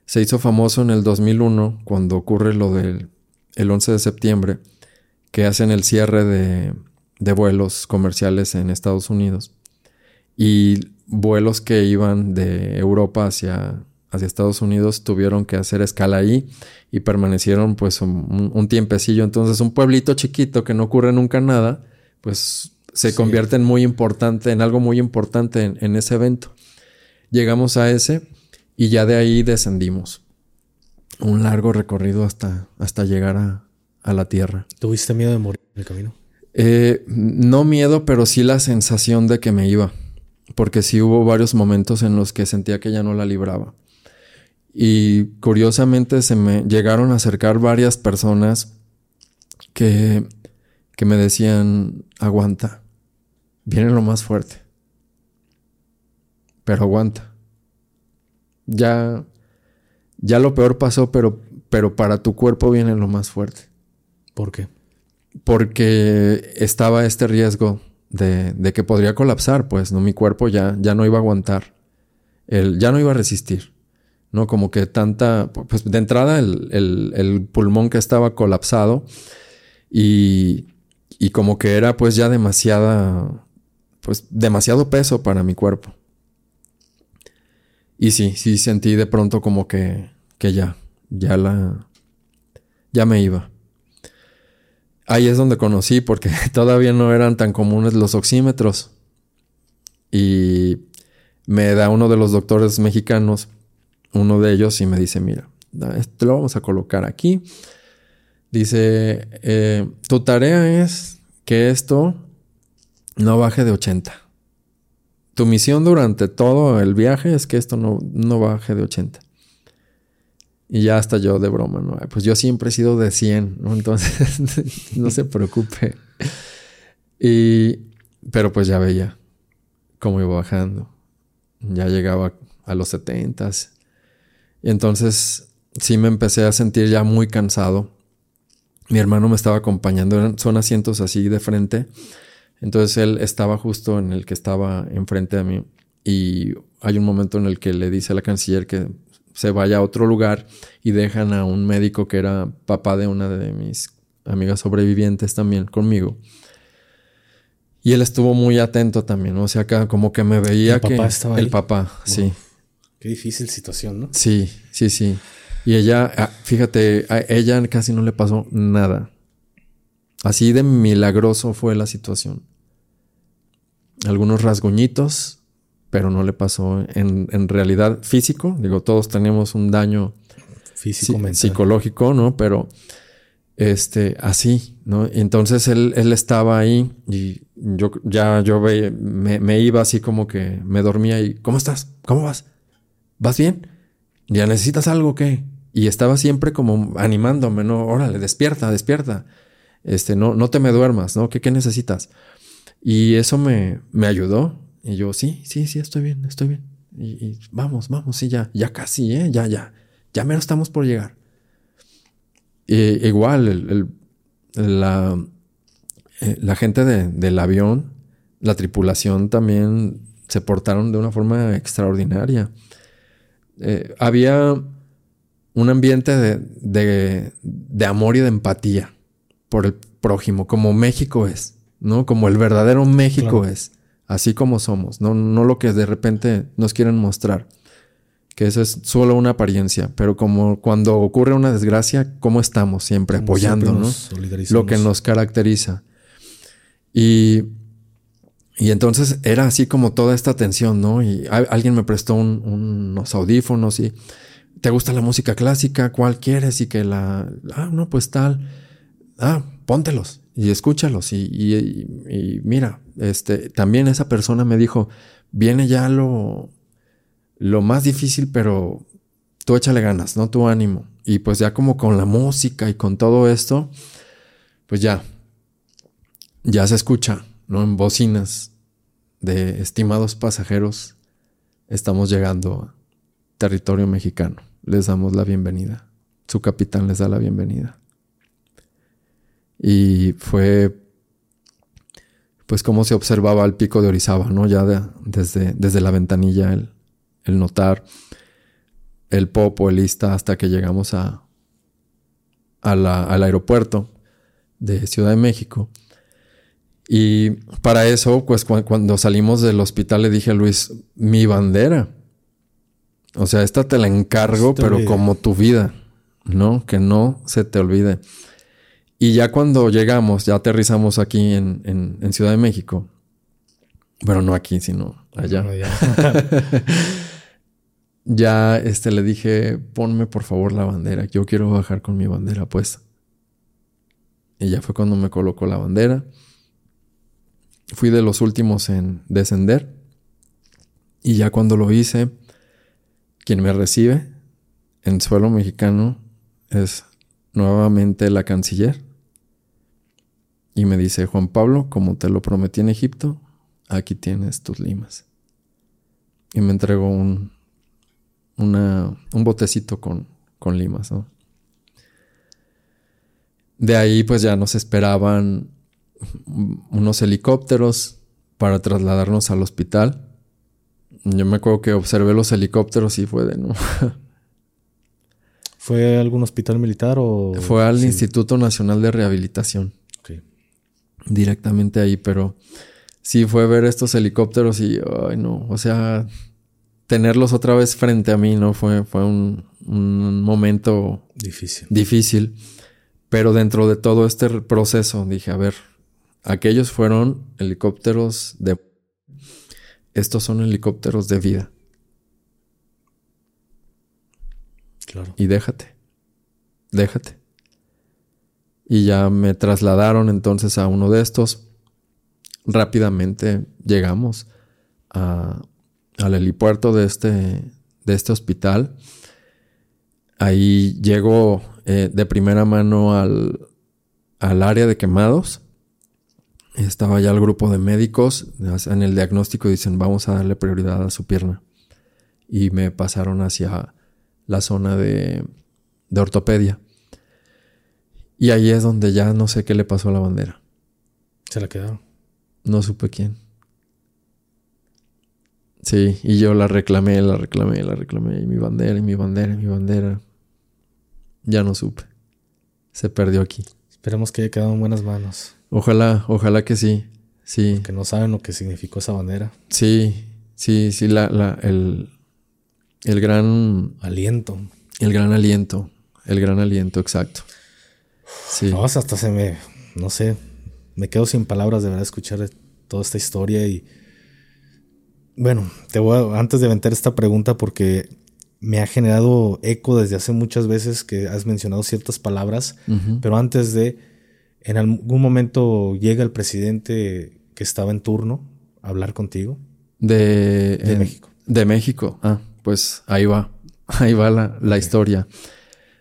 Se hizo famoso en el 2001, cuando ocurre lo del el 11 de septiembre, que hacen el cierre de, de vuelos comerciales en Estados Unidos. Y vuelos que iban de Europa hacia, hacia Estados Unidos tuvieron que hacer escala ahí y permanecieron pues un, tiempecillo. Entonces un pueblito chiquito que no ocurre nunca nada, pues se convierte en muy importante, en algo muy importante en, ese evento. Llegamos a ese y ya de ahí descendimos. Un largo recorrido hasta, hasta llegar a, a la tierra. ¿Tuviste miedo de morir en el camino? Eh, no miedo, pero sí la sensación de que me iba porque sí hubo varios momentos en los que sentía que ya no la libraba. Y curiosamente se me llegaron a acercar varias personas que, que me decían, aguanta, viene lo más fuerte, pero aguanta. Ya, ya lo peor pasó, pero, pero para tu cuerpo viene lo más fuerte. ¿Por qué? Porque estaba este riesgo de, que podría colapsar, pues, ¿no? Mi cuerpo ya, ya no iba a aguantar, el, ya no iba a resistir, ¿no? Como que tanta, pues de entrada el, pulmón que estaba colapsado y, y como que era pues ya demasiada, pues demasiado peso para mi cuerpo. Y sí, sí sentí de pronto como que, que ya, ya la, ya me iba. Ahí es donde conocí, porque todavía no eran tan comunes los oxímetros. Y me da uno de los doctores mexicanos, uno de ellos, y me dice, mira, te lo vamos a colocar aquí. Dice, eh, tu tarea es que esto no baje de 80. Tu misión durante todo el viaje es que esto no, no baje de 80. Y ya hasta yo de broma, ¿no? Pues yo siempre he sido de 100, ¿no? Entonces, no se preocupe. Y, pero pues ya veía, cómo iba bajando. Ya llegaba a los setentas. Y entonces sí me empecé a sentir ya muy cansado. Mi hermano me estaba acompañando, son asientos así de frente. Entonces él estaba justo en el que estaba enfrente de mí. Y hay un momento en el que le dice a la canciller que se vaya a otro lugar y dejan a un médico que era papá de una de mis amigas sobrevivientes también conmigo. Y él estuvo muy atento también, o sea, acá como que me veía ¿El que papá estaba el ahí? papá, sí. Qué difícil situación, ¿no? Sí, sí, sí. Y ella, ah, fíjate, a ella casi no le pasó nada. Así de milagroso fue la situación. Algunos rasguñitos, pero no le pasó en, en realidad físico. Digo, todos tenemos un daño Físico, mental. psicológico, ¿no? Pero este, así, ¿no? Y entonces él, él estaba ahí y yo ya yo ve- me, me iba así como que me dormía y ¿cómo estás? ¿Cómo vas? ¿Vas bien? ¿Ya necesitas algo o qué? Y estaba siempre como animándome, ¿no? Órale, despierta, despierta. Este, no, no te me duermas, ¿no? ¿Qué, qué necesitas? Y eso me, me ayudó. Y yo, sí, sí, sí, estoy bien, estoy bien. Y, vamos, vamos, sí, ya, ya casi, ¿eh? Ya, ya. Ya menos estamos por llegar. Igual, el- la, eh, la gente de- del avión, la tripulación también se portaron de una forma extraordinaria. Eh, había un ambiente de, de- de amor y de empatía por el prójimo, como México es, ¿no? Como el verdadero México Claro. es, así como somos, no, no lo que de repente nos quieren mostrar, que eso es solo una apariencia, pero como cuando ocurre una desgracia, ¿cómo estamos siempre apoyando, siempre ¿no? lo que nos caracteriza. Y, y entonces era así como toda esta tensión, ¿no? Y alguien me prestó un- unos audífonos y ¿te gusta la música clásica? ¿Cuál quieres? Y que la, ah, no, pues tal. Ah, póntelos y escúchalos. Y, y- y- y mira, este, también esa persona me dijo, viene ya lo, lo más difícil, pero tú échale ganas, ¿no? Tu ánimo. Y pues ya como con la música y con todo esto, pues ya, ya se escucha, ¿no? En bocinas de estimados pasajeros, estamos llegando a territorio mexicano. Les damos la bienvenida. Su capitán les da la bienvenida. Y fue, pues, como se observaba el pico de Orizaba, ¿no? Ya de- desde, desde la ventanilla, el, notar el popo, el hasta que llegamos a, al aeropuerto de Ciudad de México. Y para eso, pues cu- cuando salimos del hospital le dije a Luis, mi bandera. O sea, esta te la encargo, pero como tu vida, ¿no? Que no se te olvide. Y ya cuando llegamos, ya aterrizamos aquí en, en- en Ciudad de México. Pero no aquí, sino allá. Bueno, ya. Ya este, le dije, ponme por favor la bandera. Yo quiero bajar con mi bandera puesta. Y ya fue cuando me colocó la bandera. Fui de los últimos en descender. Y ya cuando lo hice, quien me recibe en suelo mexicano es nuevamente la canciller. Y me dice, Juan Pablo, como te lo prometí en Egipto, aquí tienes tus limas. Y me entregó un, una, un botecito con, con limas, ¿no? De ahí pues ya nos esperaban unos helicópteros para trasladarnos al hospital. Yo me acuerdo que observé los helicópteros y fue de no. ¿Fue algún hospital militar o...? Fue al Sí. Instituto Nacional de Rehabilitación, Ok. directamente ahí, pero sí fue ver estos helicópteros y, ay no, o sea, tenerlos otra vez frente a mí, ¿no? Fue, fue un, un momento Difícil. difícil, pero dentro de todo este proceso dije, a ver, aquellos fueron helicópteros de... Estos son helicópteros de vida Claro. y déjate, déjate. Y ya me trasladaron entonces a uno de estos. Rápidamente llegamos a- al helipuerto de este, de este hospital. Ahí llego eh, de primera mano al, al área de quemados. Estaba ya el grupo de médicos en el diagnóstico dicen vamos a darle prioridad a su pierna. Y me pasaron hacia la zona de, de ortopedia. Y ahí es donde ya no sé qué le pasó a la bandera. Se la quedaron. No supe quién. Sí, y yo la reclamé, la reclamé, la reclamé. Y mi bandera, y mi bandera, y mi bandera. Ya no supe. Se perdió aquí. Esperemos que haya quedado en buenas manos. Ojalá, ojalá que sí. Sí. Que no saben lo que significó esa bandera. Sí, sí, sí, la, la, el, el gran... Aliento. El gran aliento. El gran aliento, exacto. Sí. No, hasta se me, no sé, me quedo sin palabras de verdad escuchar toda esta historia y bueno, te voy a, antes de aventar esta pregunta porque me ha generado eco desde hace muchas veces que has mencionado ciertas palabras, pero antes de, en algún momento llega el presidente que estaba en turno a hablar contigo. De, de México. De México, ah, pues ahí va, ahí va la, la historia.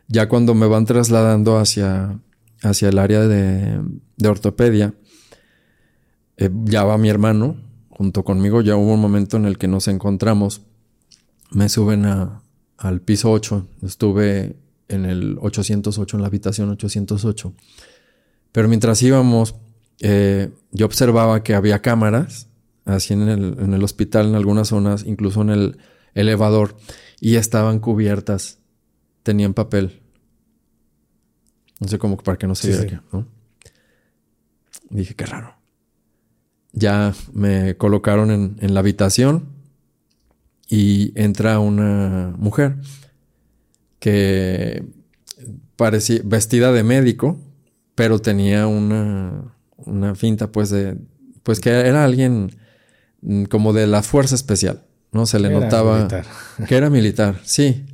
Ya cuando me van trasladando hacia, hacia el área de, de ortopedia, eh, ya va mi hermano junto conmigo. Ya hubo un momento en el que nos encontramos. Me suben a, al piso 8. Estuve en el 808, en la habitación 808. Pero mientras íbamos, eh, yo observaba que había cámaras, así en el, en el hospital, en algunas zonas, incluso en el elevador, y estaban cubiertas, tenían papel. No sé cómo para que no se viera ¿no? Dije, qué raro. Ya me colocaron en, en la habitación y entra una mujer que parecía vestida de médico, pero tenía una, una finta pues de, pues que era alguien como de la fuerza especial, ¿no? Se le notaba que era militar, sí.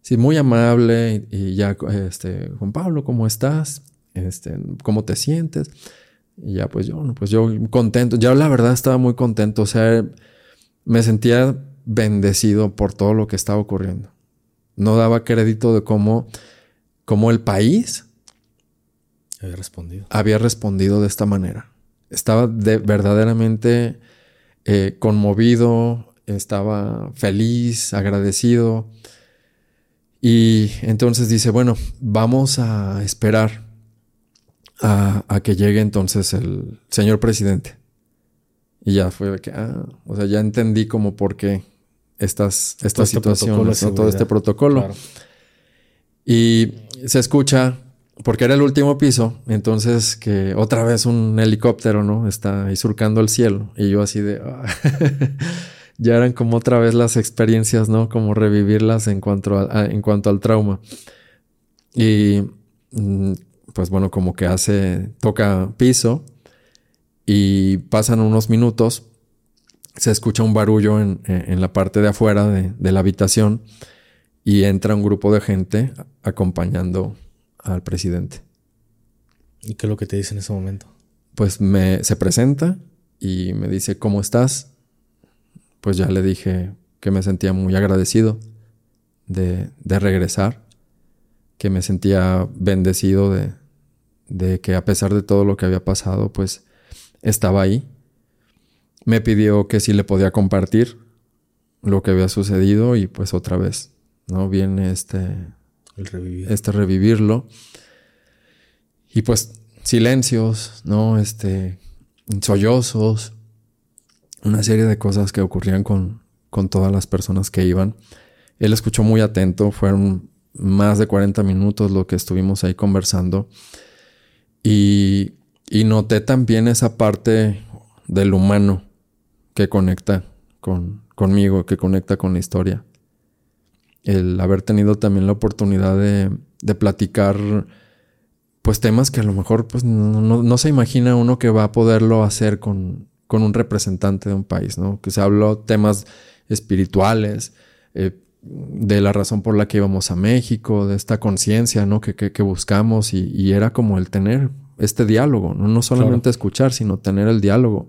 Sí, muy amable y, ya, este, Juan Pablo, ¿cómo estás? Este, ¿cómo te sientes? Y ya, pues yo, pues yo contento. Ya la verdad estaba muy contento. O sea, me sentía bendecido por todo lo que estaba ocurriendo. No daba crédito de cómo, cómo el país había respondido. Había respondido de esta manera. Estaba de, verdaderamente eh, conmovido, estaba feliz, agradecido. Y entonces dice, bueno, vamos a esperar a, que llegue entonces el señor presidente. Y ya fue que, ah, o sea, ya entendí como por qué estas, estas este situaciones, todo este protocolo. Y se escucha, porque era el último piso, entonces que otra vez un helicóptero, ¿no? Está ahí surcando el cielo. Y yo así de... Ah, ya eran como otra vez las experiencias, ¿no? Como revivirlas en cuanto, a, en cuanto al trauma. Y mm, pues bueno, como que hace, toca piso y pasan unos minutos, se escucha un barullo en, la parte de afuera de, la habitación y entra un grupo de gente acompañando al presidente. ¿Y qué es lo que te dice en ese momento? Pues me, se presenta y me dice, ¿cómo estás? pues ya le dije que me sentía muy agradecido de, regresar, que me sentía bendecido de, de que a pesar de todo lo que había pasado, pues estaba ahí. Me pidió que si le podía compartir lo que había sucedido y pues otra vez, ¿no? Viene este... Este revivirlo. Y pues silencios, ¿no? Este... Sollozos una serie de cosas que ocurrían con, con todas las personas que iban. Él escuchó muy atento, fueron más de 40 minutos lo que estuvimos ahí conversando. Y, y noté también esa parte del humano que conecta con, conmigo, que conecta con la historia. El haber tenido también la oportunidad de, de platicar pues temas que a lo mejor pues, no, no, se imagina uno que va a poderlo hacer con, con un representante de un país, ¿no? Que se habló temas espirituales, eh, de la razón por la que íbamos a México, de esta conciencia, ¿no? Que, que, buscamos y, era como el tener este diálogo, no, no solamente escuchar, sino tener el diálogo.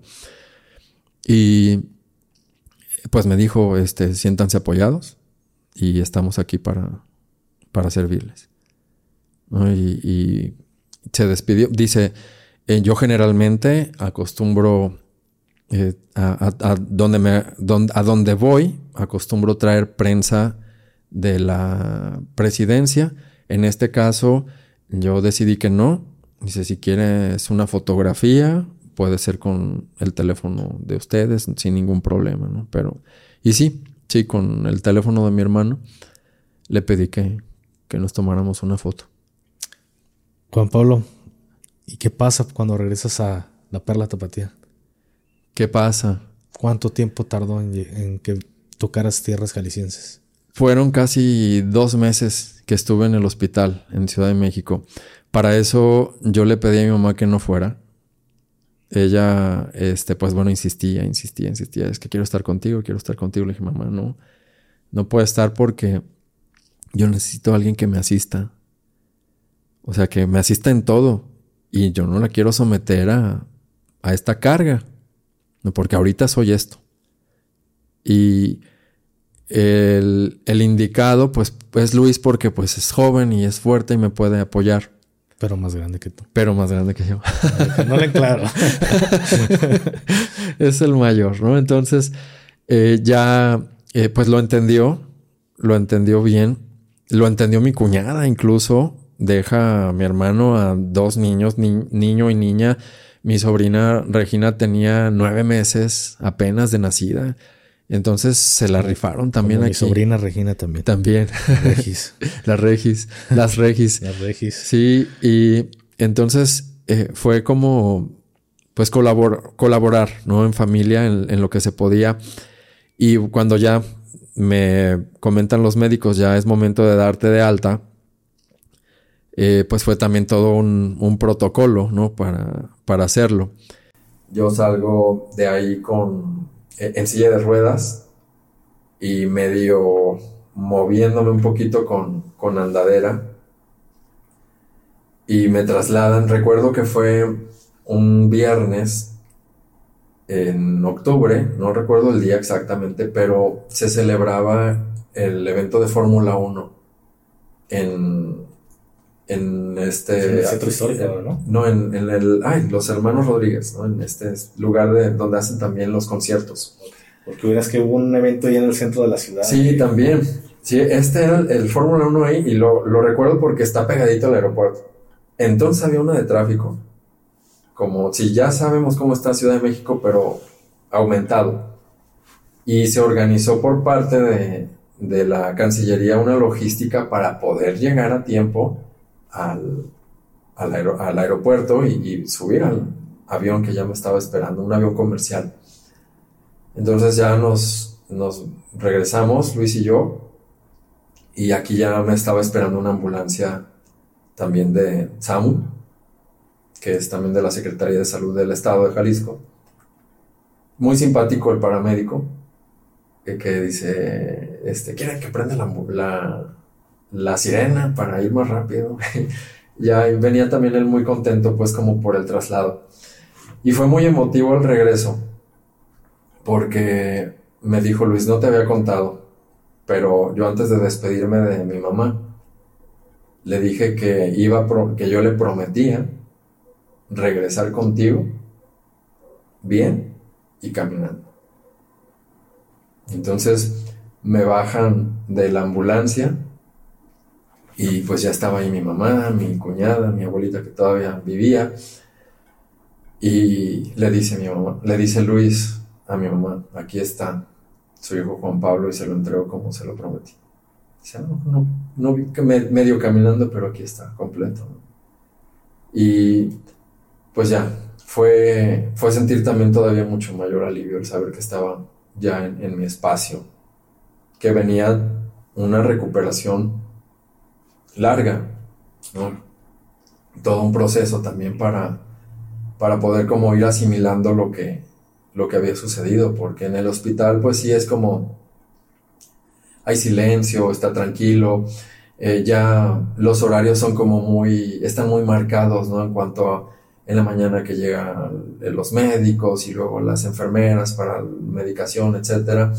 Y pues me dijo, este, siéntanse apoyados y estamos aquí para, para servirles. Y, se despidió, dice, eh, yo generalmente acostumbro eh, a, donde a donde voy, acostumbro traer prensa de la presidencia. En este caso, yo decidí que no. Dice, si quieres una fotografía, puede ser con el teléfono de ustedes, sin ningún problema, ¿no? Pero, y sí, sí, con el teléfono de mi hermano, le pedí que, que nos tomáramos una foto. Juan Pablo, ¿y qué pasa cuando regresas a la Perla Tapatía? ¿Qué pasa? ¿Cuánto tiempo tardó en, que tocaras tierras jaliscienses? Fueron casi dos meses que estuve en el hospital en Ciudad de México. Para eso yo le pedí a mi mamá que no fuera. Ella, este, pues bueno, insistía, insistía, insistía. Es que quiero estar contigo, quiero estar contigo. Le dije, mamá, no, no puede estar porque yo necesito a alguien que me asista. O sea, que me asista en todo. Y yo no la quiero someter a, a esta carga. No, porque ahorita soy esto. Y el, el, indicado, pues, es Luis porque pues es joven y es fuerte y me puede apoyar. Pero más grande que tú. Pero más grande que yo. No le claro. es el mayor, ¿no? Entonces, eh, ya, eh, pues lo entendió, lo entendió bien, lo entendió mi cuñada incluso, deja a mi hermano a dos niños, niño y niña. Mi sobrina Regina tenía nueve meses apenas de nacida. Entonces se la rifaron también aquí. Mi sobrina Regina también. También. Regis. las Regis. Las Regis. las Regis. Sí, y entonces eh, fue como, pues colaborar, ¿no? En familia, en, lo que se podía. Y cuando ya me comentan los médicos, ya es momento de darte de alta, eh, pues fue también todo un, protocolo, ¿no? Para, para hacerlo. Yo salgo de ahí con, en silla de ruedas y medio moviéndome un poquito con, con andadera. Y me trasladan, recuerdo que fue un viernes en octubre, no recuerdo el día exactamente, pero se celebraba el evento de Fórmula 1 en, en este... En el centro histórico, ¿no? No, en, el... Ay, los hermanos Rodríguez, ¿no? En este lugar de, donde hacen también los conciertos. Porque hubieras que hubo un evento ahí en el centro de la ciudad. Sí, también. Sí, este era el, Fórmula 1 ahí y lo, lo, recuerdo porque está pegadito al aeropuerto. Entonces había una de tráfico. Como si ya sabemos cómo está Ciudad de México, pero aumentado. Y se organizó por parte de, de la Cancillería una logística para poder llegar a tiempo al, al, aeropuerto y, subir al avión que ya me estaba esperando, un avión comercial. Entonces ya nos, nos regresamos, Luis y yo, y aquí ya me estaba esperando una ambulancia también de SAMU, que es también de la Secretaría de Salud del Estado de Jalisco. Muy simpático el paramédico, que, dice, este, ¿quieren que prenda la, la, la sirena para ir más rápido. ya venía también él muy contento pues como por el traslado. Y fue muy emotivo el regreso, porque me dijo Luis, no te había contado, pero yo antes de despedirme de mi mamá, le dije que iba que yo le prometía regresar contigo bien y caminando. Entonces me bajan de la ambulancia y pues ya estaba ahí mi mamá, mi cuñada, mi abuelita que todavía vivía. Y le dice mi mamá, le dice Luis a mi mamá, aquí está su hijo Juan Pablo y se lo entregó como se lo prometí. Dice, no, no, no vi que medio caminando, pero aquí está, completo. Y pues ya, fue, fue sentir también todavía mucho mayor alivio el saber que estaba ya en, en mi espacio, que venía una recuperación larga, Todo un proceso también para, para poder como ir asimilando lo que, lo que había sucedido, porque en el hospital pues sí es como hay silencio, está tranquilo, eh, ya los horarios son como muy, están muy marcados, ¿no? En cuanto a en la mañana que llegan los médicos y luego las enfermeras para medicación, etcétera.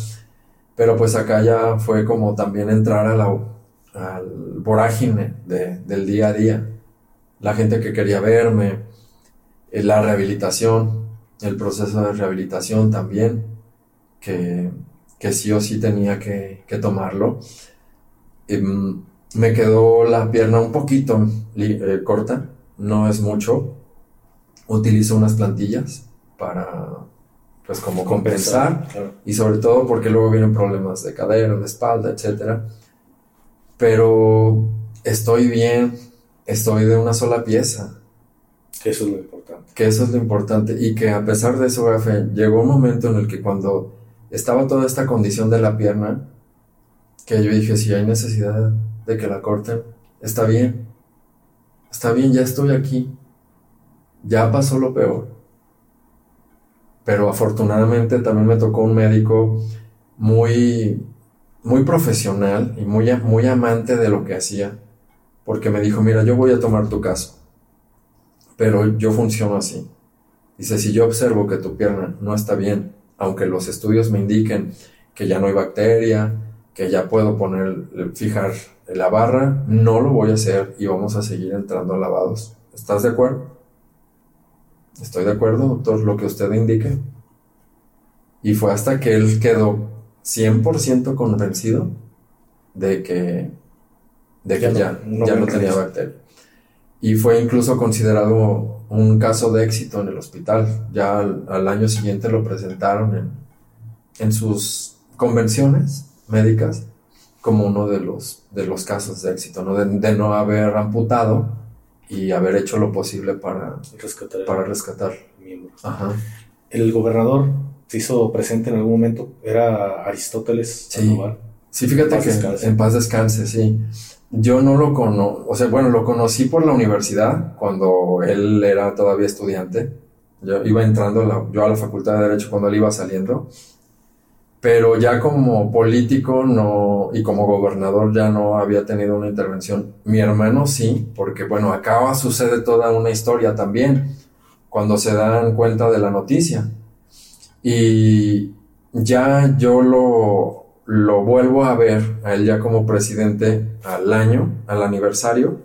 Pero pues acá ya fue como también entrar a la, al vorágine del día a día. La gente que quería verme, eh, la rehabilitación, el proceso de rehabilitación también, que, que sí o sí tenía que, que tomarlo. Em, me quedó la pierna un poquito eh, corta, no es mucho. Utilizo unas plantillas para, pues como compensar, y sobre todo porque luego vienen problemas de cadera, de espalda, etc. Pero estoy bien, estoy de una sola pieza. Que eso es lo importante. Que eso es lo importante y que a pesar de eso, llegó un momento en el que cuando estaba toda esta condición de la pierna, que yo dije, si hay necesidad de que la corten, está bien, está bien, ya estoy aquí, ya pasó lo peor. Pero afortunadamente también me tocó un médico muy, muy profesional y muy, muy amante de lo que hacía, porque me dijo, mira, yo voy a tomar tu caso, pero yo funciono así. Dice, si yo observo que tu pierna no está bien, aunque los estudios me indiquen que ya no hay bacteria, que ya puedo poner, fijar la barra, no lo voy a hacer y vamos a seguir entrando a lavados. ¿Estás de acuerdo? Estoy de acuerdo, doctor, lo que usted indique. Y fue hasta que él quedó 100% convencido de que, de que ya, ya, no, tenía bacteria. Y fue incluso considerado un caso de éxito en el hospital. Ya al, año siguiente lo presentaron en, en sus convenciones médicas como uno de los, de los casos de éxito, ¿no? De, no haber amputado y haber hecho lo posible para rescatar, para rescatar. miembros. El gobernador se hizo presente en algún momento, era Aristóteles sí. Sí, fíjate que en paz descanse, sí. Yo no lo conozco, o sea, bueno, lo conocí por la universidad cuando él era todavía estudiante. Yo iba entrando yo a la facultad de Derecho cuando él iba saliendo pero ya como político no y como gobernador ya no había tenido una intervención. Mi hermano sí, porque bueno, acá sucede toda una historia también cuando se dan cuenta de la noticia. Y ya yo lo, lo vuelvo a ver a él ya como presidente al año, al aniversario,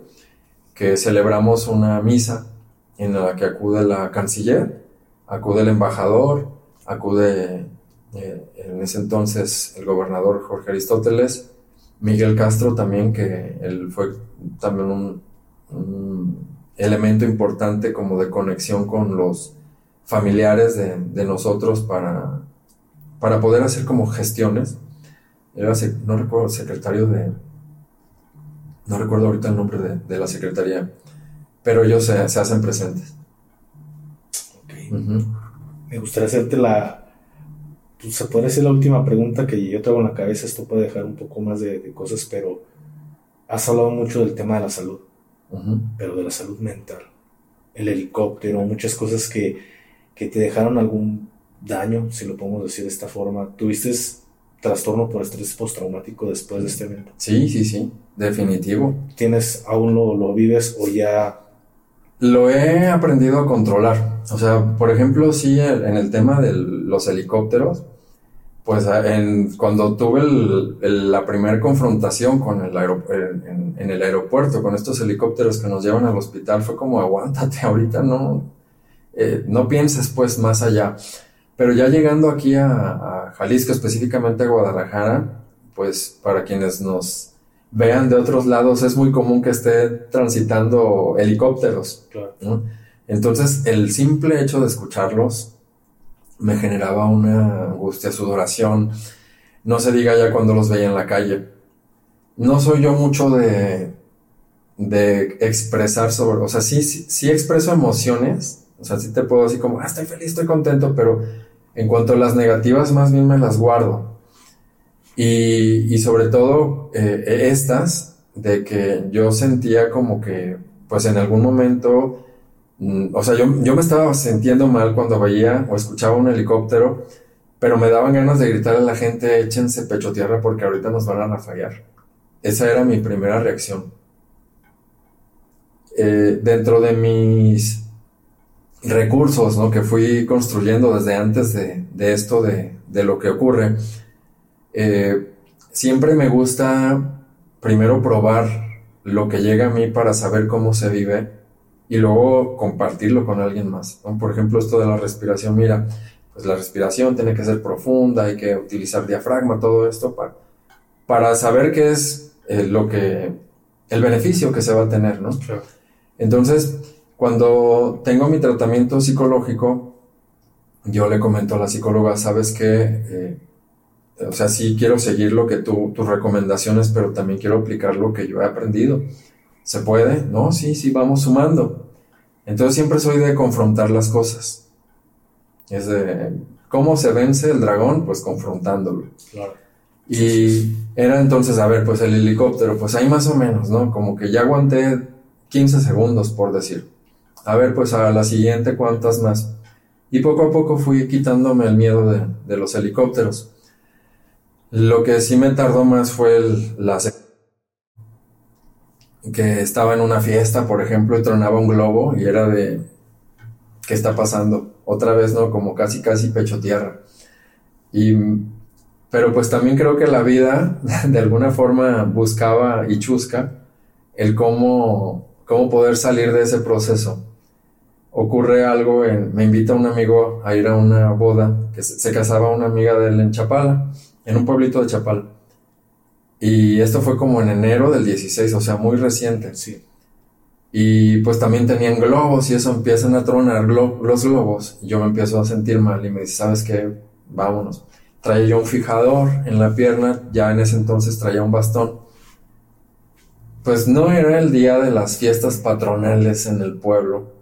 que celebramos una misa en la que acude la canciller, acude el embajador, acude eh, en ese entonces el gobernador Jorge Aristóteles, Miguel Castro también, que él fue también un, elemento importante como de conexión con los familiares de, nosotros para, para poder hacer como gestiones. Era, no recuerdo, secretario de... No recuerdo ahorita el nombre de, la secretaría, pero ellos se, hacen presentes. Me gustaría hacerte la, pues, se puede ser la última pregunta que yo tengo en la cabeza. Esto puede dejar un poco más de, cosas, pero has hablado mucho del tema de la salud, pero de la salud mental. El helicóptero, muchas cosas que, que te dejaron algún daño, si lo podemos decir de esta forma. ¿Tuviste trastorno por estrés postraumático después de este evento? Sí, sí, sí, definitivo. ¿Tienes, aún lo, lo vives o ya lo he aprendido a controlar. O sea, por ejemplo, sí, en el tema de los helicópteros, pues en, cuando tuve la primera confrontación con el en, el aeropuerto, con estos helicópteros que nos llevan al hospital, fue como, aguántate, ahorita no, eh, no pienses pues más allá. Pero ya llegando aquí a Jalisco, específicamente a Guadalajara, pues para quienes nos vean de otros lados, es muy común que esté transitando helicópteros. Entonces, el simple hecho de escucharlos me generaba una angustia, sudoración. No se diga ya cuando los veía en la calle. No soy yo mucho de, de expresar sobre, o sea, sí, sí, expreso emociones, o sea, sí te puedo decir como, ah, estoy feliz, estoy contento, pero en cuanto a las negativas, más bien me las guardo. Y, sobre todo eh, estas, de que yo sentía como que, pues en algún momento, mm, o sea, yo, yo me estaba sintiendo mal cuando veía o escuchaba un helicóptero, pero me daban ganas de gritarle a la gente, échense pecho tierra porque ahorita nos van a rafallar. Esa era mi primera reacción. Eh, dentro de mis recursos ¿no? que fui construyendo desde antes de, de esto, de, de, lo que ocurre, eh, siempre me gusta primero probar lo que llega a mí para saber cómo se vive y luego compartirlo con alguien más. Por ejemplo, esto de la respiración, mira, pues la respiración tiene que ser profunda, hay que utilizar diafragma, todo esto para, para saber qué es eh, lo que, el beneficio que se va a tener, ¿no? Entonces, cuando tengo mi tratamiento psicológico, yo le comento a la psicóloga, sabes que, eh, o sea, sí quiero seguir lo que tú, tus recomendaciones, pero también quiero aplicar lo que yo he aprendido. ¿Se puede? No, sí, sí, vamos sumando. Entonces siempre soy de confrontar las cosas. Es de, ¿cómo se vence el dragón? Pues confrontándolo. Claro. Y era entonces, a ver, pues el helicóptero, pues ahí más o menos, ¿no? Como que ya aguanté 15 segundos, por decir. A ver, pues a la siguiente, ¿cuántas más? Y poco a poco fui quitándome el miedo de, de los helicópteros. Lo que sí me tardó más fue el, la que estaba en una fiesta, por ejemplo, y tronaba un globo y era de, ¿qué está pasando? Otra vez, ¿no? Como casi, casi pecho tierra. Y, pero pues también creo que la vida de alguna forma buscaba y chusca el cómo, cómo poder salir de ese proceso. Ocurre algo, en, me invita un amigo a ir a una boda, que se, se casaba una amiga de él en Chapala, en un pueblito de Chapala. Y esto fue como en enero del 16, o sea, muy reciente. Sí. Y pues también tenían globos y eso empiezan a tronar los globos. Y yo me empiezo a sentir mal y me dice, ¿sabes qué? Vámonos. Traía yo un fijador en la pierna, ya en ese entonces traía un bastón. Pues no era el día de las fiestas patronales en el pueblo.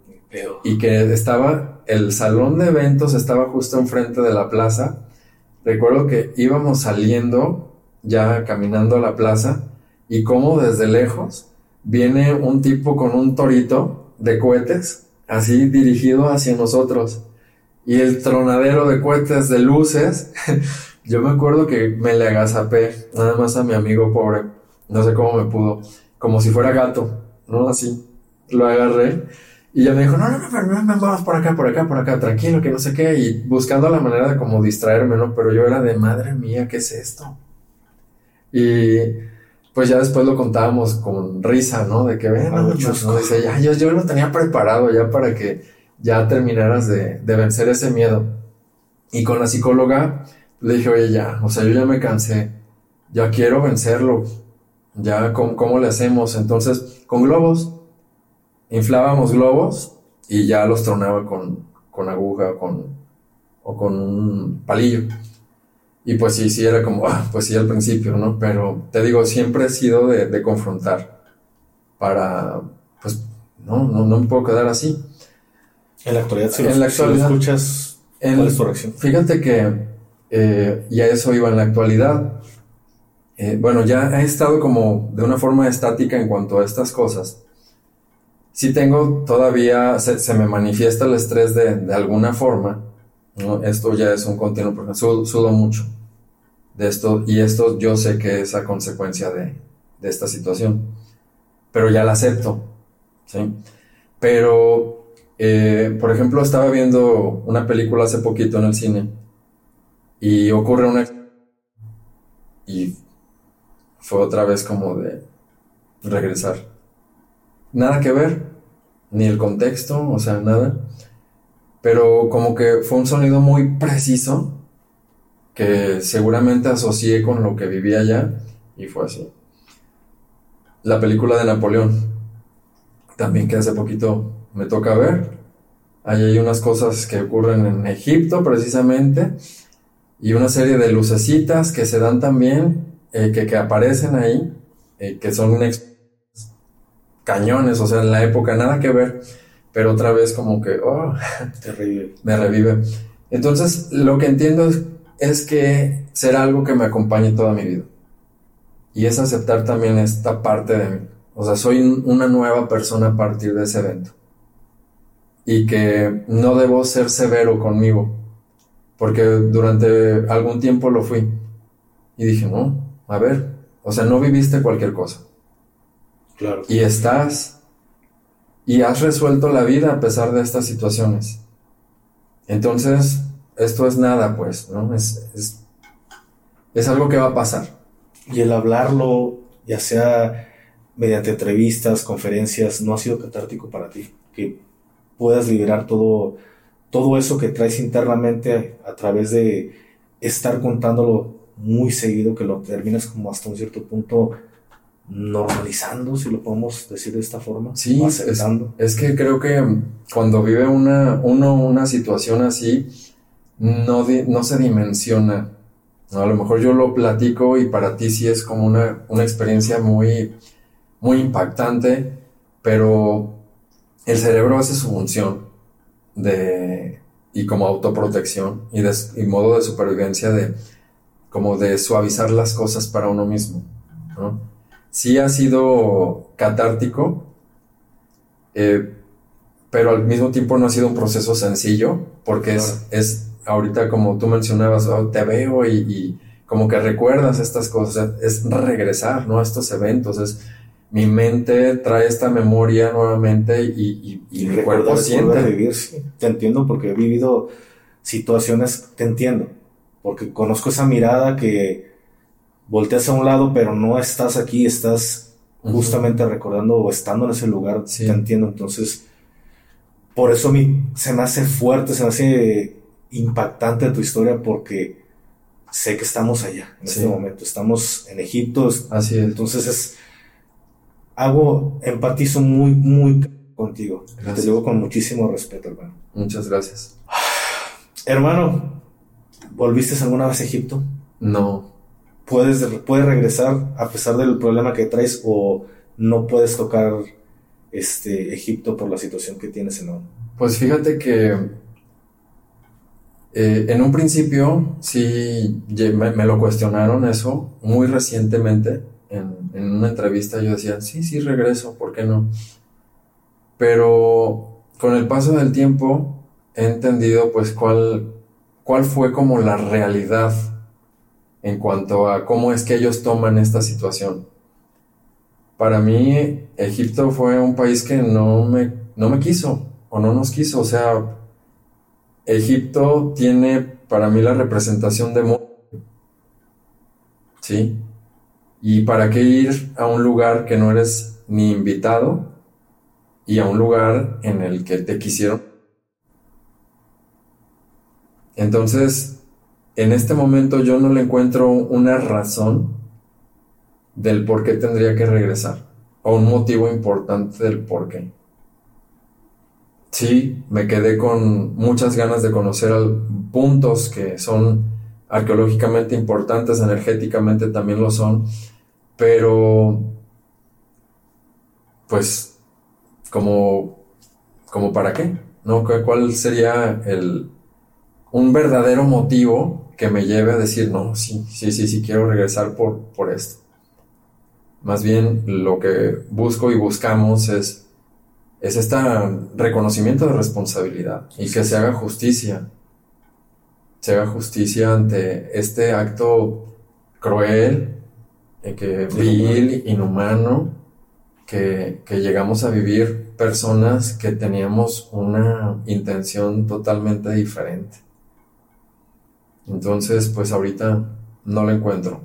Y que estaba, el salón de eventos estaba justo enfrente de la plaza. Recuerdo que íbamos saliendo ya caminando a la plaza y como desde lejos viene un tipo con un torito de cohetes, así dirigido hacia nosotros. Y el tronadero de cohetes de luces, yo me acuerdo que me le agazapé nada más a mi amigo pobre, no sé cómo me pudo, como si fuera gato, ¿no? Así, lo agarré. Y ya me dijo, no, no, no, no, no, vamos por acá, por acá, por acá, tranquilo, que no sé qué, y buscando la manera de como distraerme, ¿no? Pero yo era de, madre mía, ¿qué es esto? Y pues ya después lo contábamos con risa, ¿no? De que ven, no, dice, ya, yo, yo lo tenía preparado ya para que ya terminaras de, de, vencer ese miedo. Y con la psicóloga le dije, oye, ya, o sea, yo ya me cansé, ya quiero vencerlo, ya, ¿cómo, cómo le hacemos? Entonces, con globos, inflábamos globos y ya los tronaba con, con aguja con, o con un palillo. Y pues sí, sí, era como, ah, pues sí, al principio, ¿no? Pero te digo, siempre he sido de, de confrontar para, pues, no, no, no me puedo quedar así. En la actualidad, si, en la actualidad, escuchas, ¿cuál es tu reacción? Fíjate que eh, ya eso iba en la actualidad. Eh, bueno, ya he estado como de una forma estática en cuanto a estas cosas. Sí tengo todavía, se, se me manifiesta el estrés de, de alguna forma, ¿no? Esto ya es un continuo, porque sudo, sudo, mucho de esto y esto yo sé que es a consecuencia de, de esta situación, pero ya la acepto, ¿sí? Pero, eh, por ejemplo, estaba viendo una película hace poquito en el cine y ocurre una... y fue otra vez como de regresar. Nada que ver, ni el contexto, o sea, nada pero como que fue un sonido muy preciso que seguramente asocié con lo que vivía allá y fue así. La película de Napoleón, también que hace poquito me toca ver. Ahí hay unas cosas que ocurren en Egipto precisamente y una serie de lucecitas que se dan también, eh, que, que, aparecen ahí, eh, que son cañones, o sea, en la época, nada que ver pero otra vez como que, oh, me revive. Entonces, lo que entiendo es, es, que será algo que me acompañe toda mi vida. Y es aceptar también esta parte de mí. O sea, soy una nueva persona a partir de ese evento. Y que no debo ser severo conmigo. Porque durante algún tiempo lo fui. Y dije, no, a ver, o sea, no viviste cualquier cosa. Claro. Y estás y has resuelto la vida a pesar de estas situaciones. Entonces, esto es nada, pues, ¿no? Es, es, es, algo que va a pasar. Y el hablarlo, ya sea mediante entrevistas, conferencias, no ha sido catártico para ti? Que puedas liberar todo, todo eso que traes internamente a, través de estar contándolo muy seguido, que lo terminas como hasta un cierto punto normalizando, si lo podemos decir de esta forma. Sí, es, que creo que cuando vive una, uno una situación así, no, no se dimensiona. A lo mejor yo lo platico y para ti sí es como una, una experiencia muy, muy impactante, pero el cerebro hace su función de, y como autoprotección y, de, y modo de supervivencia de como de suavizar las cosas para uno mismo. ¿no? Sí ha sido catártico, eh, pero al mismo tiempo no ha sido un proceso sencillo, porque es, es ahorita como tú mencionabas, oh, te veo y, y, como que recuerdas estas cosas, es regresar, ¿no? A estos eventos, es mi mente trae esta memoria nuevamente y, y, mi cuerpo siente. Vivir, sí. Te entiendo porque he vivido situaciones, te entiendo, porque conozco esa mirada que volteas a un lado, pero no estás aquí, estás justamente recordando o estando en ese lugar, te entiendo. Entonces, por eso a mí se me hace fuerte, se me hace impactante tu historia porque sé que estamos allá en este momento. Estamos en Egipto. Así es. Entonces es hago, empatizo muy, muy contigo. Te digo con muchísimo respeto, hermano. Muchas gracias. Hermano, ¿volviste alguna vez a Egipto? No. ¿Puedes, ¿Puedes regresar a pesar del problema que traes o no puedes tocar este Egipto por la situación que tienes en Pues fíjate que eh, en un principio sí me, me, lo cuestionaron eso muy recientemente en, una entrevista yo decía, sí, sí, regreso, ¿por qué no? Pero con el paso del tiempo he entendido pues cuál, cuál fue como la realidad en cuanto a cómo es que ellos toman esta situación. Para mí, Egipto fue un país que no me, no me quiso o no nos quiso. O sea, Egipto tiene para mí la representación de... ¿Sí? ¿Y para qué ir a un lugar que no eres ni invitado y a un lugar en el que te quisieron? Entonces, en este momento yo no le encuentro una razón del por qué tendría que regresar o un motivo importante del por qué. Sí, me quedé con muchas ganas de conocer puntos que son arqueológicamente importantes, energéticamente también lo son, pero, pues, como, como para qué, ¿no? ¿Cuál sería el, un verdadero motivo que me lleve a decir, no, sí, sí, sí, sí, quiero regresar por, por esto? Más bien lo que busco y buscamos es, es este reconocimiento de responsabilidad y que se haga justicia. Se haga justicia ante este acto cruel, que vil, inhumano, que, que, llegamos a vivir personas que teníamos una intención totalmente diferente. Entonces, pues ahorita no lo encuentro.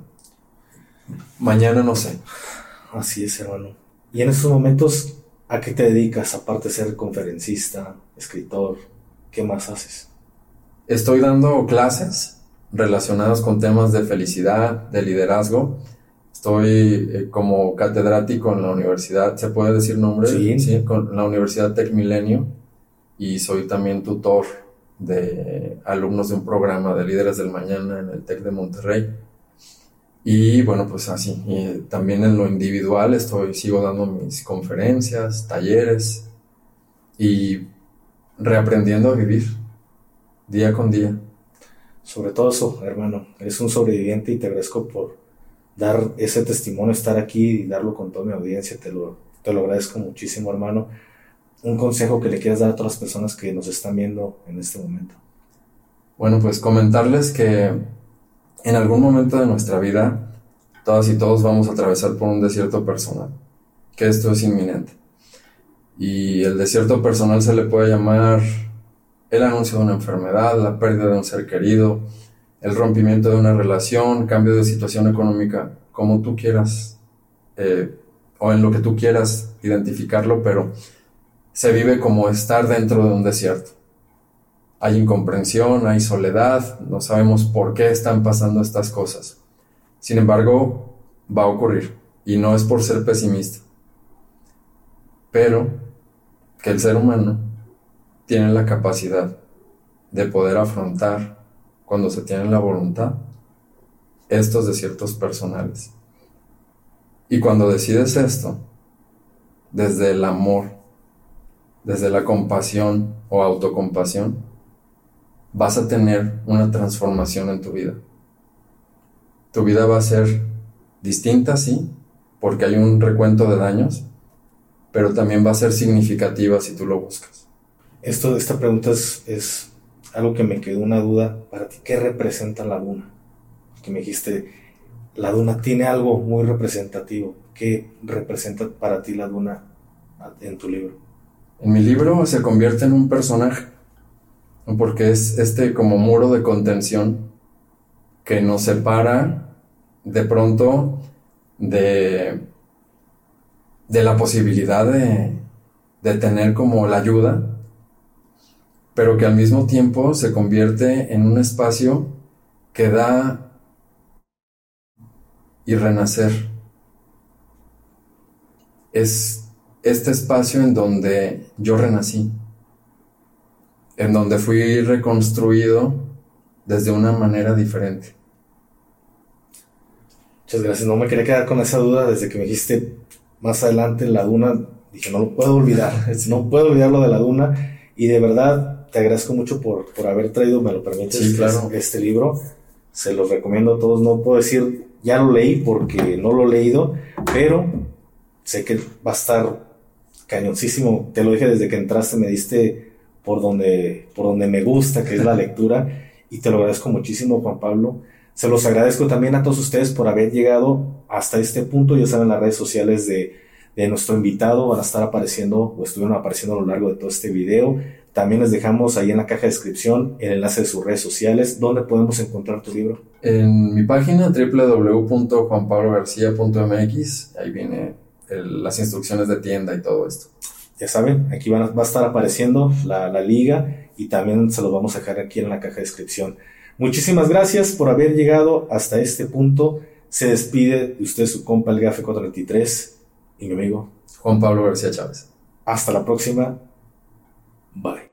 Mañana no sé. Así es, hermano. Y en estos momentos, ¿a qué te dedicas aparte de ser conferencista, escritor? ¿Qué más haces? Estoy dando clases relacionadas con temas de felicidad, de liderazgo Estoy eh, como catedrático en la universidad, ¿se puede decir nombre? Sí. con la Universidad Tech Milenio y soy también tutor de alumnos de un programa de líderes del mañana en el TEC de Monterrey. Y bueno, pues así, y también en lo individual estoy, sigo dando mis conferencias, talleres y reaprendiendo a vivir día con día. Sobre todo eso, hermano, eres un sobreviviente y te agradezco por dar ese testimonio, estar aquí y darlo con toda mi audiencia. Te lo, te lo agradezco muchísimo, hermano. Un consejo que le quieras dar a todas las personas que nos están viendo en este momento. Bueno, pues comentarles que en algún momento de nuestra vida, todas y todos vamos a atravesar por un desierto personal, que esto es inminente. Y el desierto personal se le puede llamar el anuncio de una enfermedad, la pérdida de un ser querido, el rompimiento de una relación, cambio de situación económica, como tú quieras eh, o en lo que tú quieras identificarlo, pero se vive como estar dentro de un desierto. Hay incomprensión, hay soledad, no sabemos por qué están pasando estas cosas. Sin embargo, va a ocurrir y no es por ser pesimista, pero que el ser humano tiene la capacidad de poder afrontar cuando se tiene la voluntad estos desiertos personales. Y cuando decides esto, desde el amor, desde la compasión o autocompasión, vas a tener una transformación en tu vida. Tu vida va a ser distinta, sí, porque hay un recuento de daños, pero también va a ser significativa si tú lo buscas. Esto, esta pregunta es, es algo que me quedó una duda para ti. ¿Qué representa la luna? Que me dijiste, la duna tiene algo muy representativo. ¿Qué representa para ti la duna en tu libro? En mi libro se convierte en un personaje, porque es este como muro de contención que nos separa de pronto de, de la posibilidad de, de tener como la ayuda, pero que al mismo tiempo se convierte en un espacio que da y renacer. Es este espacio en donde yo renací, en donde fui reconstruido desde una manera diferente. Muchas gracias. No me quería quedar con esa duda desde que me dijiste más adelante la duna. Dije, no lo puedo olvidar. No puedo olvidar lo de la duna. Y de verdad te agradezco mucho por, por haber traído, me lo permites, claro. este libro. Se los recomiendo a todos. No puedo decir ya lo leí porque no lo he leído, pero sé que va a estar cañoncísimo. Te lo dije desde que entraste, me diste por donde, por donde me gusta, que es la lectura, y te lo agradezco muchísimo, Juan Pablo. Se los agradezco también a todos ustedes por haber llegado hasta este punto. Ya saben, las redes sociales de, de nuestro invitado van a estar apareciendo o estuvieron apareciendo a lo largo de todo este video. También les dejamos ahí en la caja de descripción el enlace de sus redes sociales. ¿Dónde podemos encontrar tu libro? En mi página www.juanpablogarcia.mx. Ahí viene las instrucciones de tienda y todo esto. Ya saben, aquí van va a estar apareciendo la, la liga y también se los vamos a dejar aquí en la caja de descripción. Muchísimas gracias por haber llegado hasta este punto. Se despide de usted su compa el Gafe 423 y mi amigo Juan Pablo García Chávez. Hasta la próxima. Bye.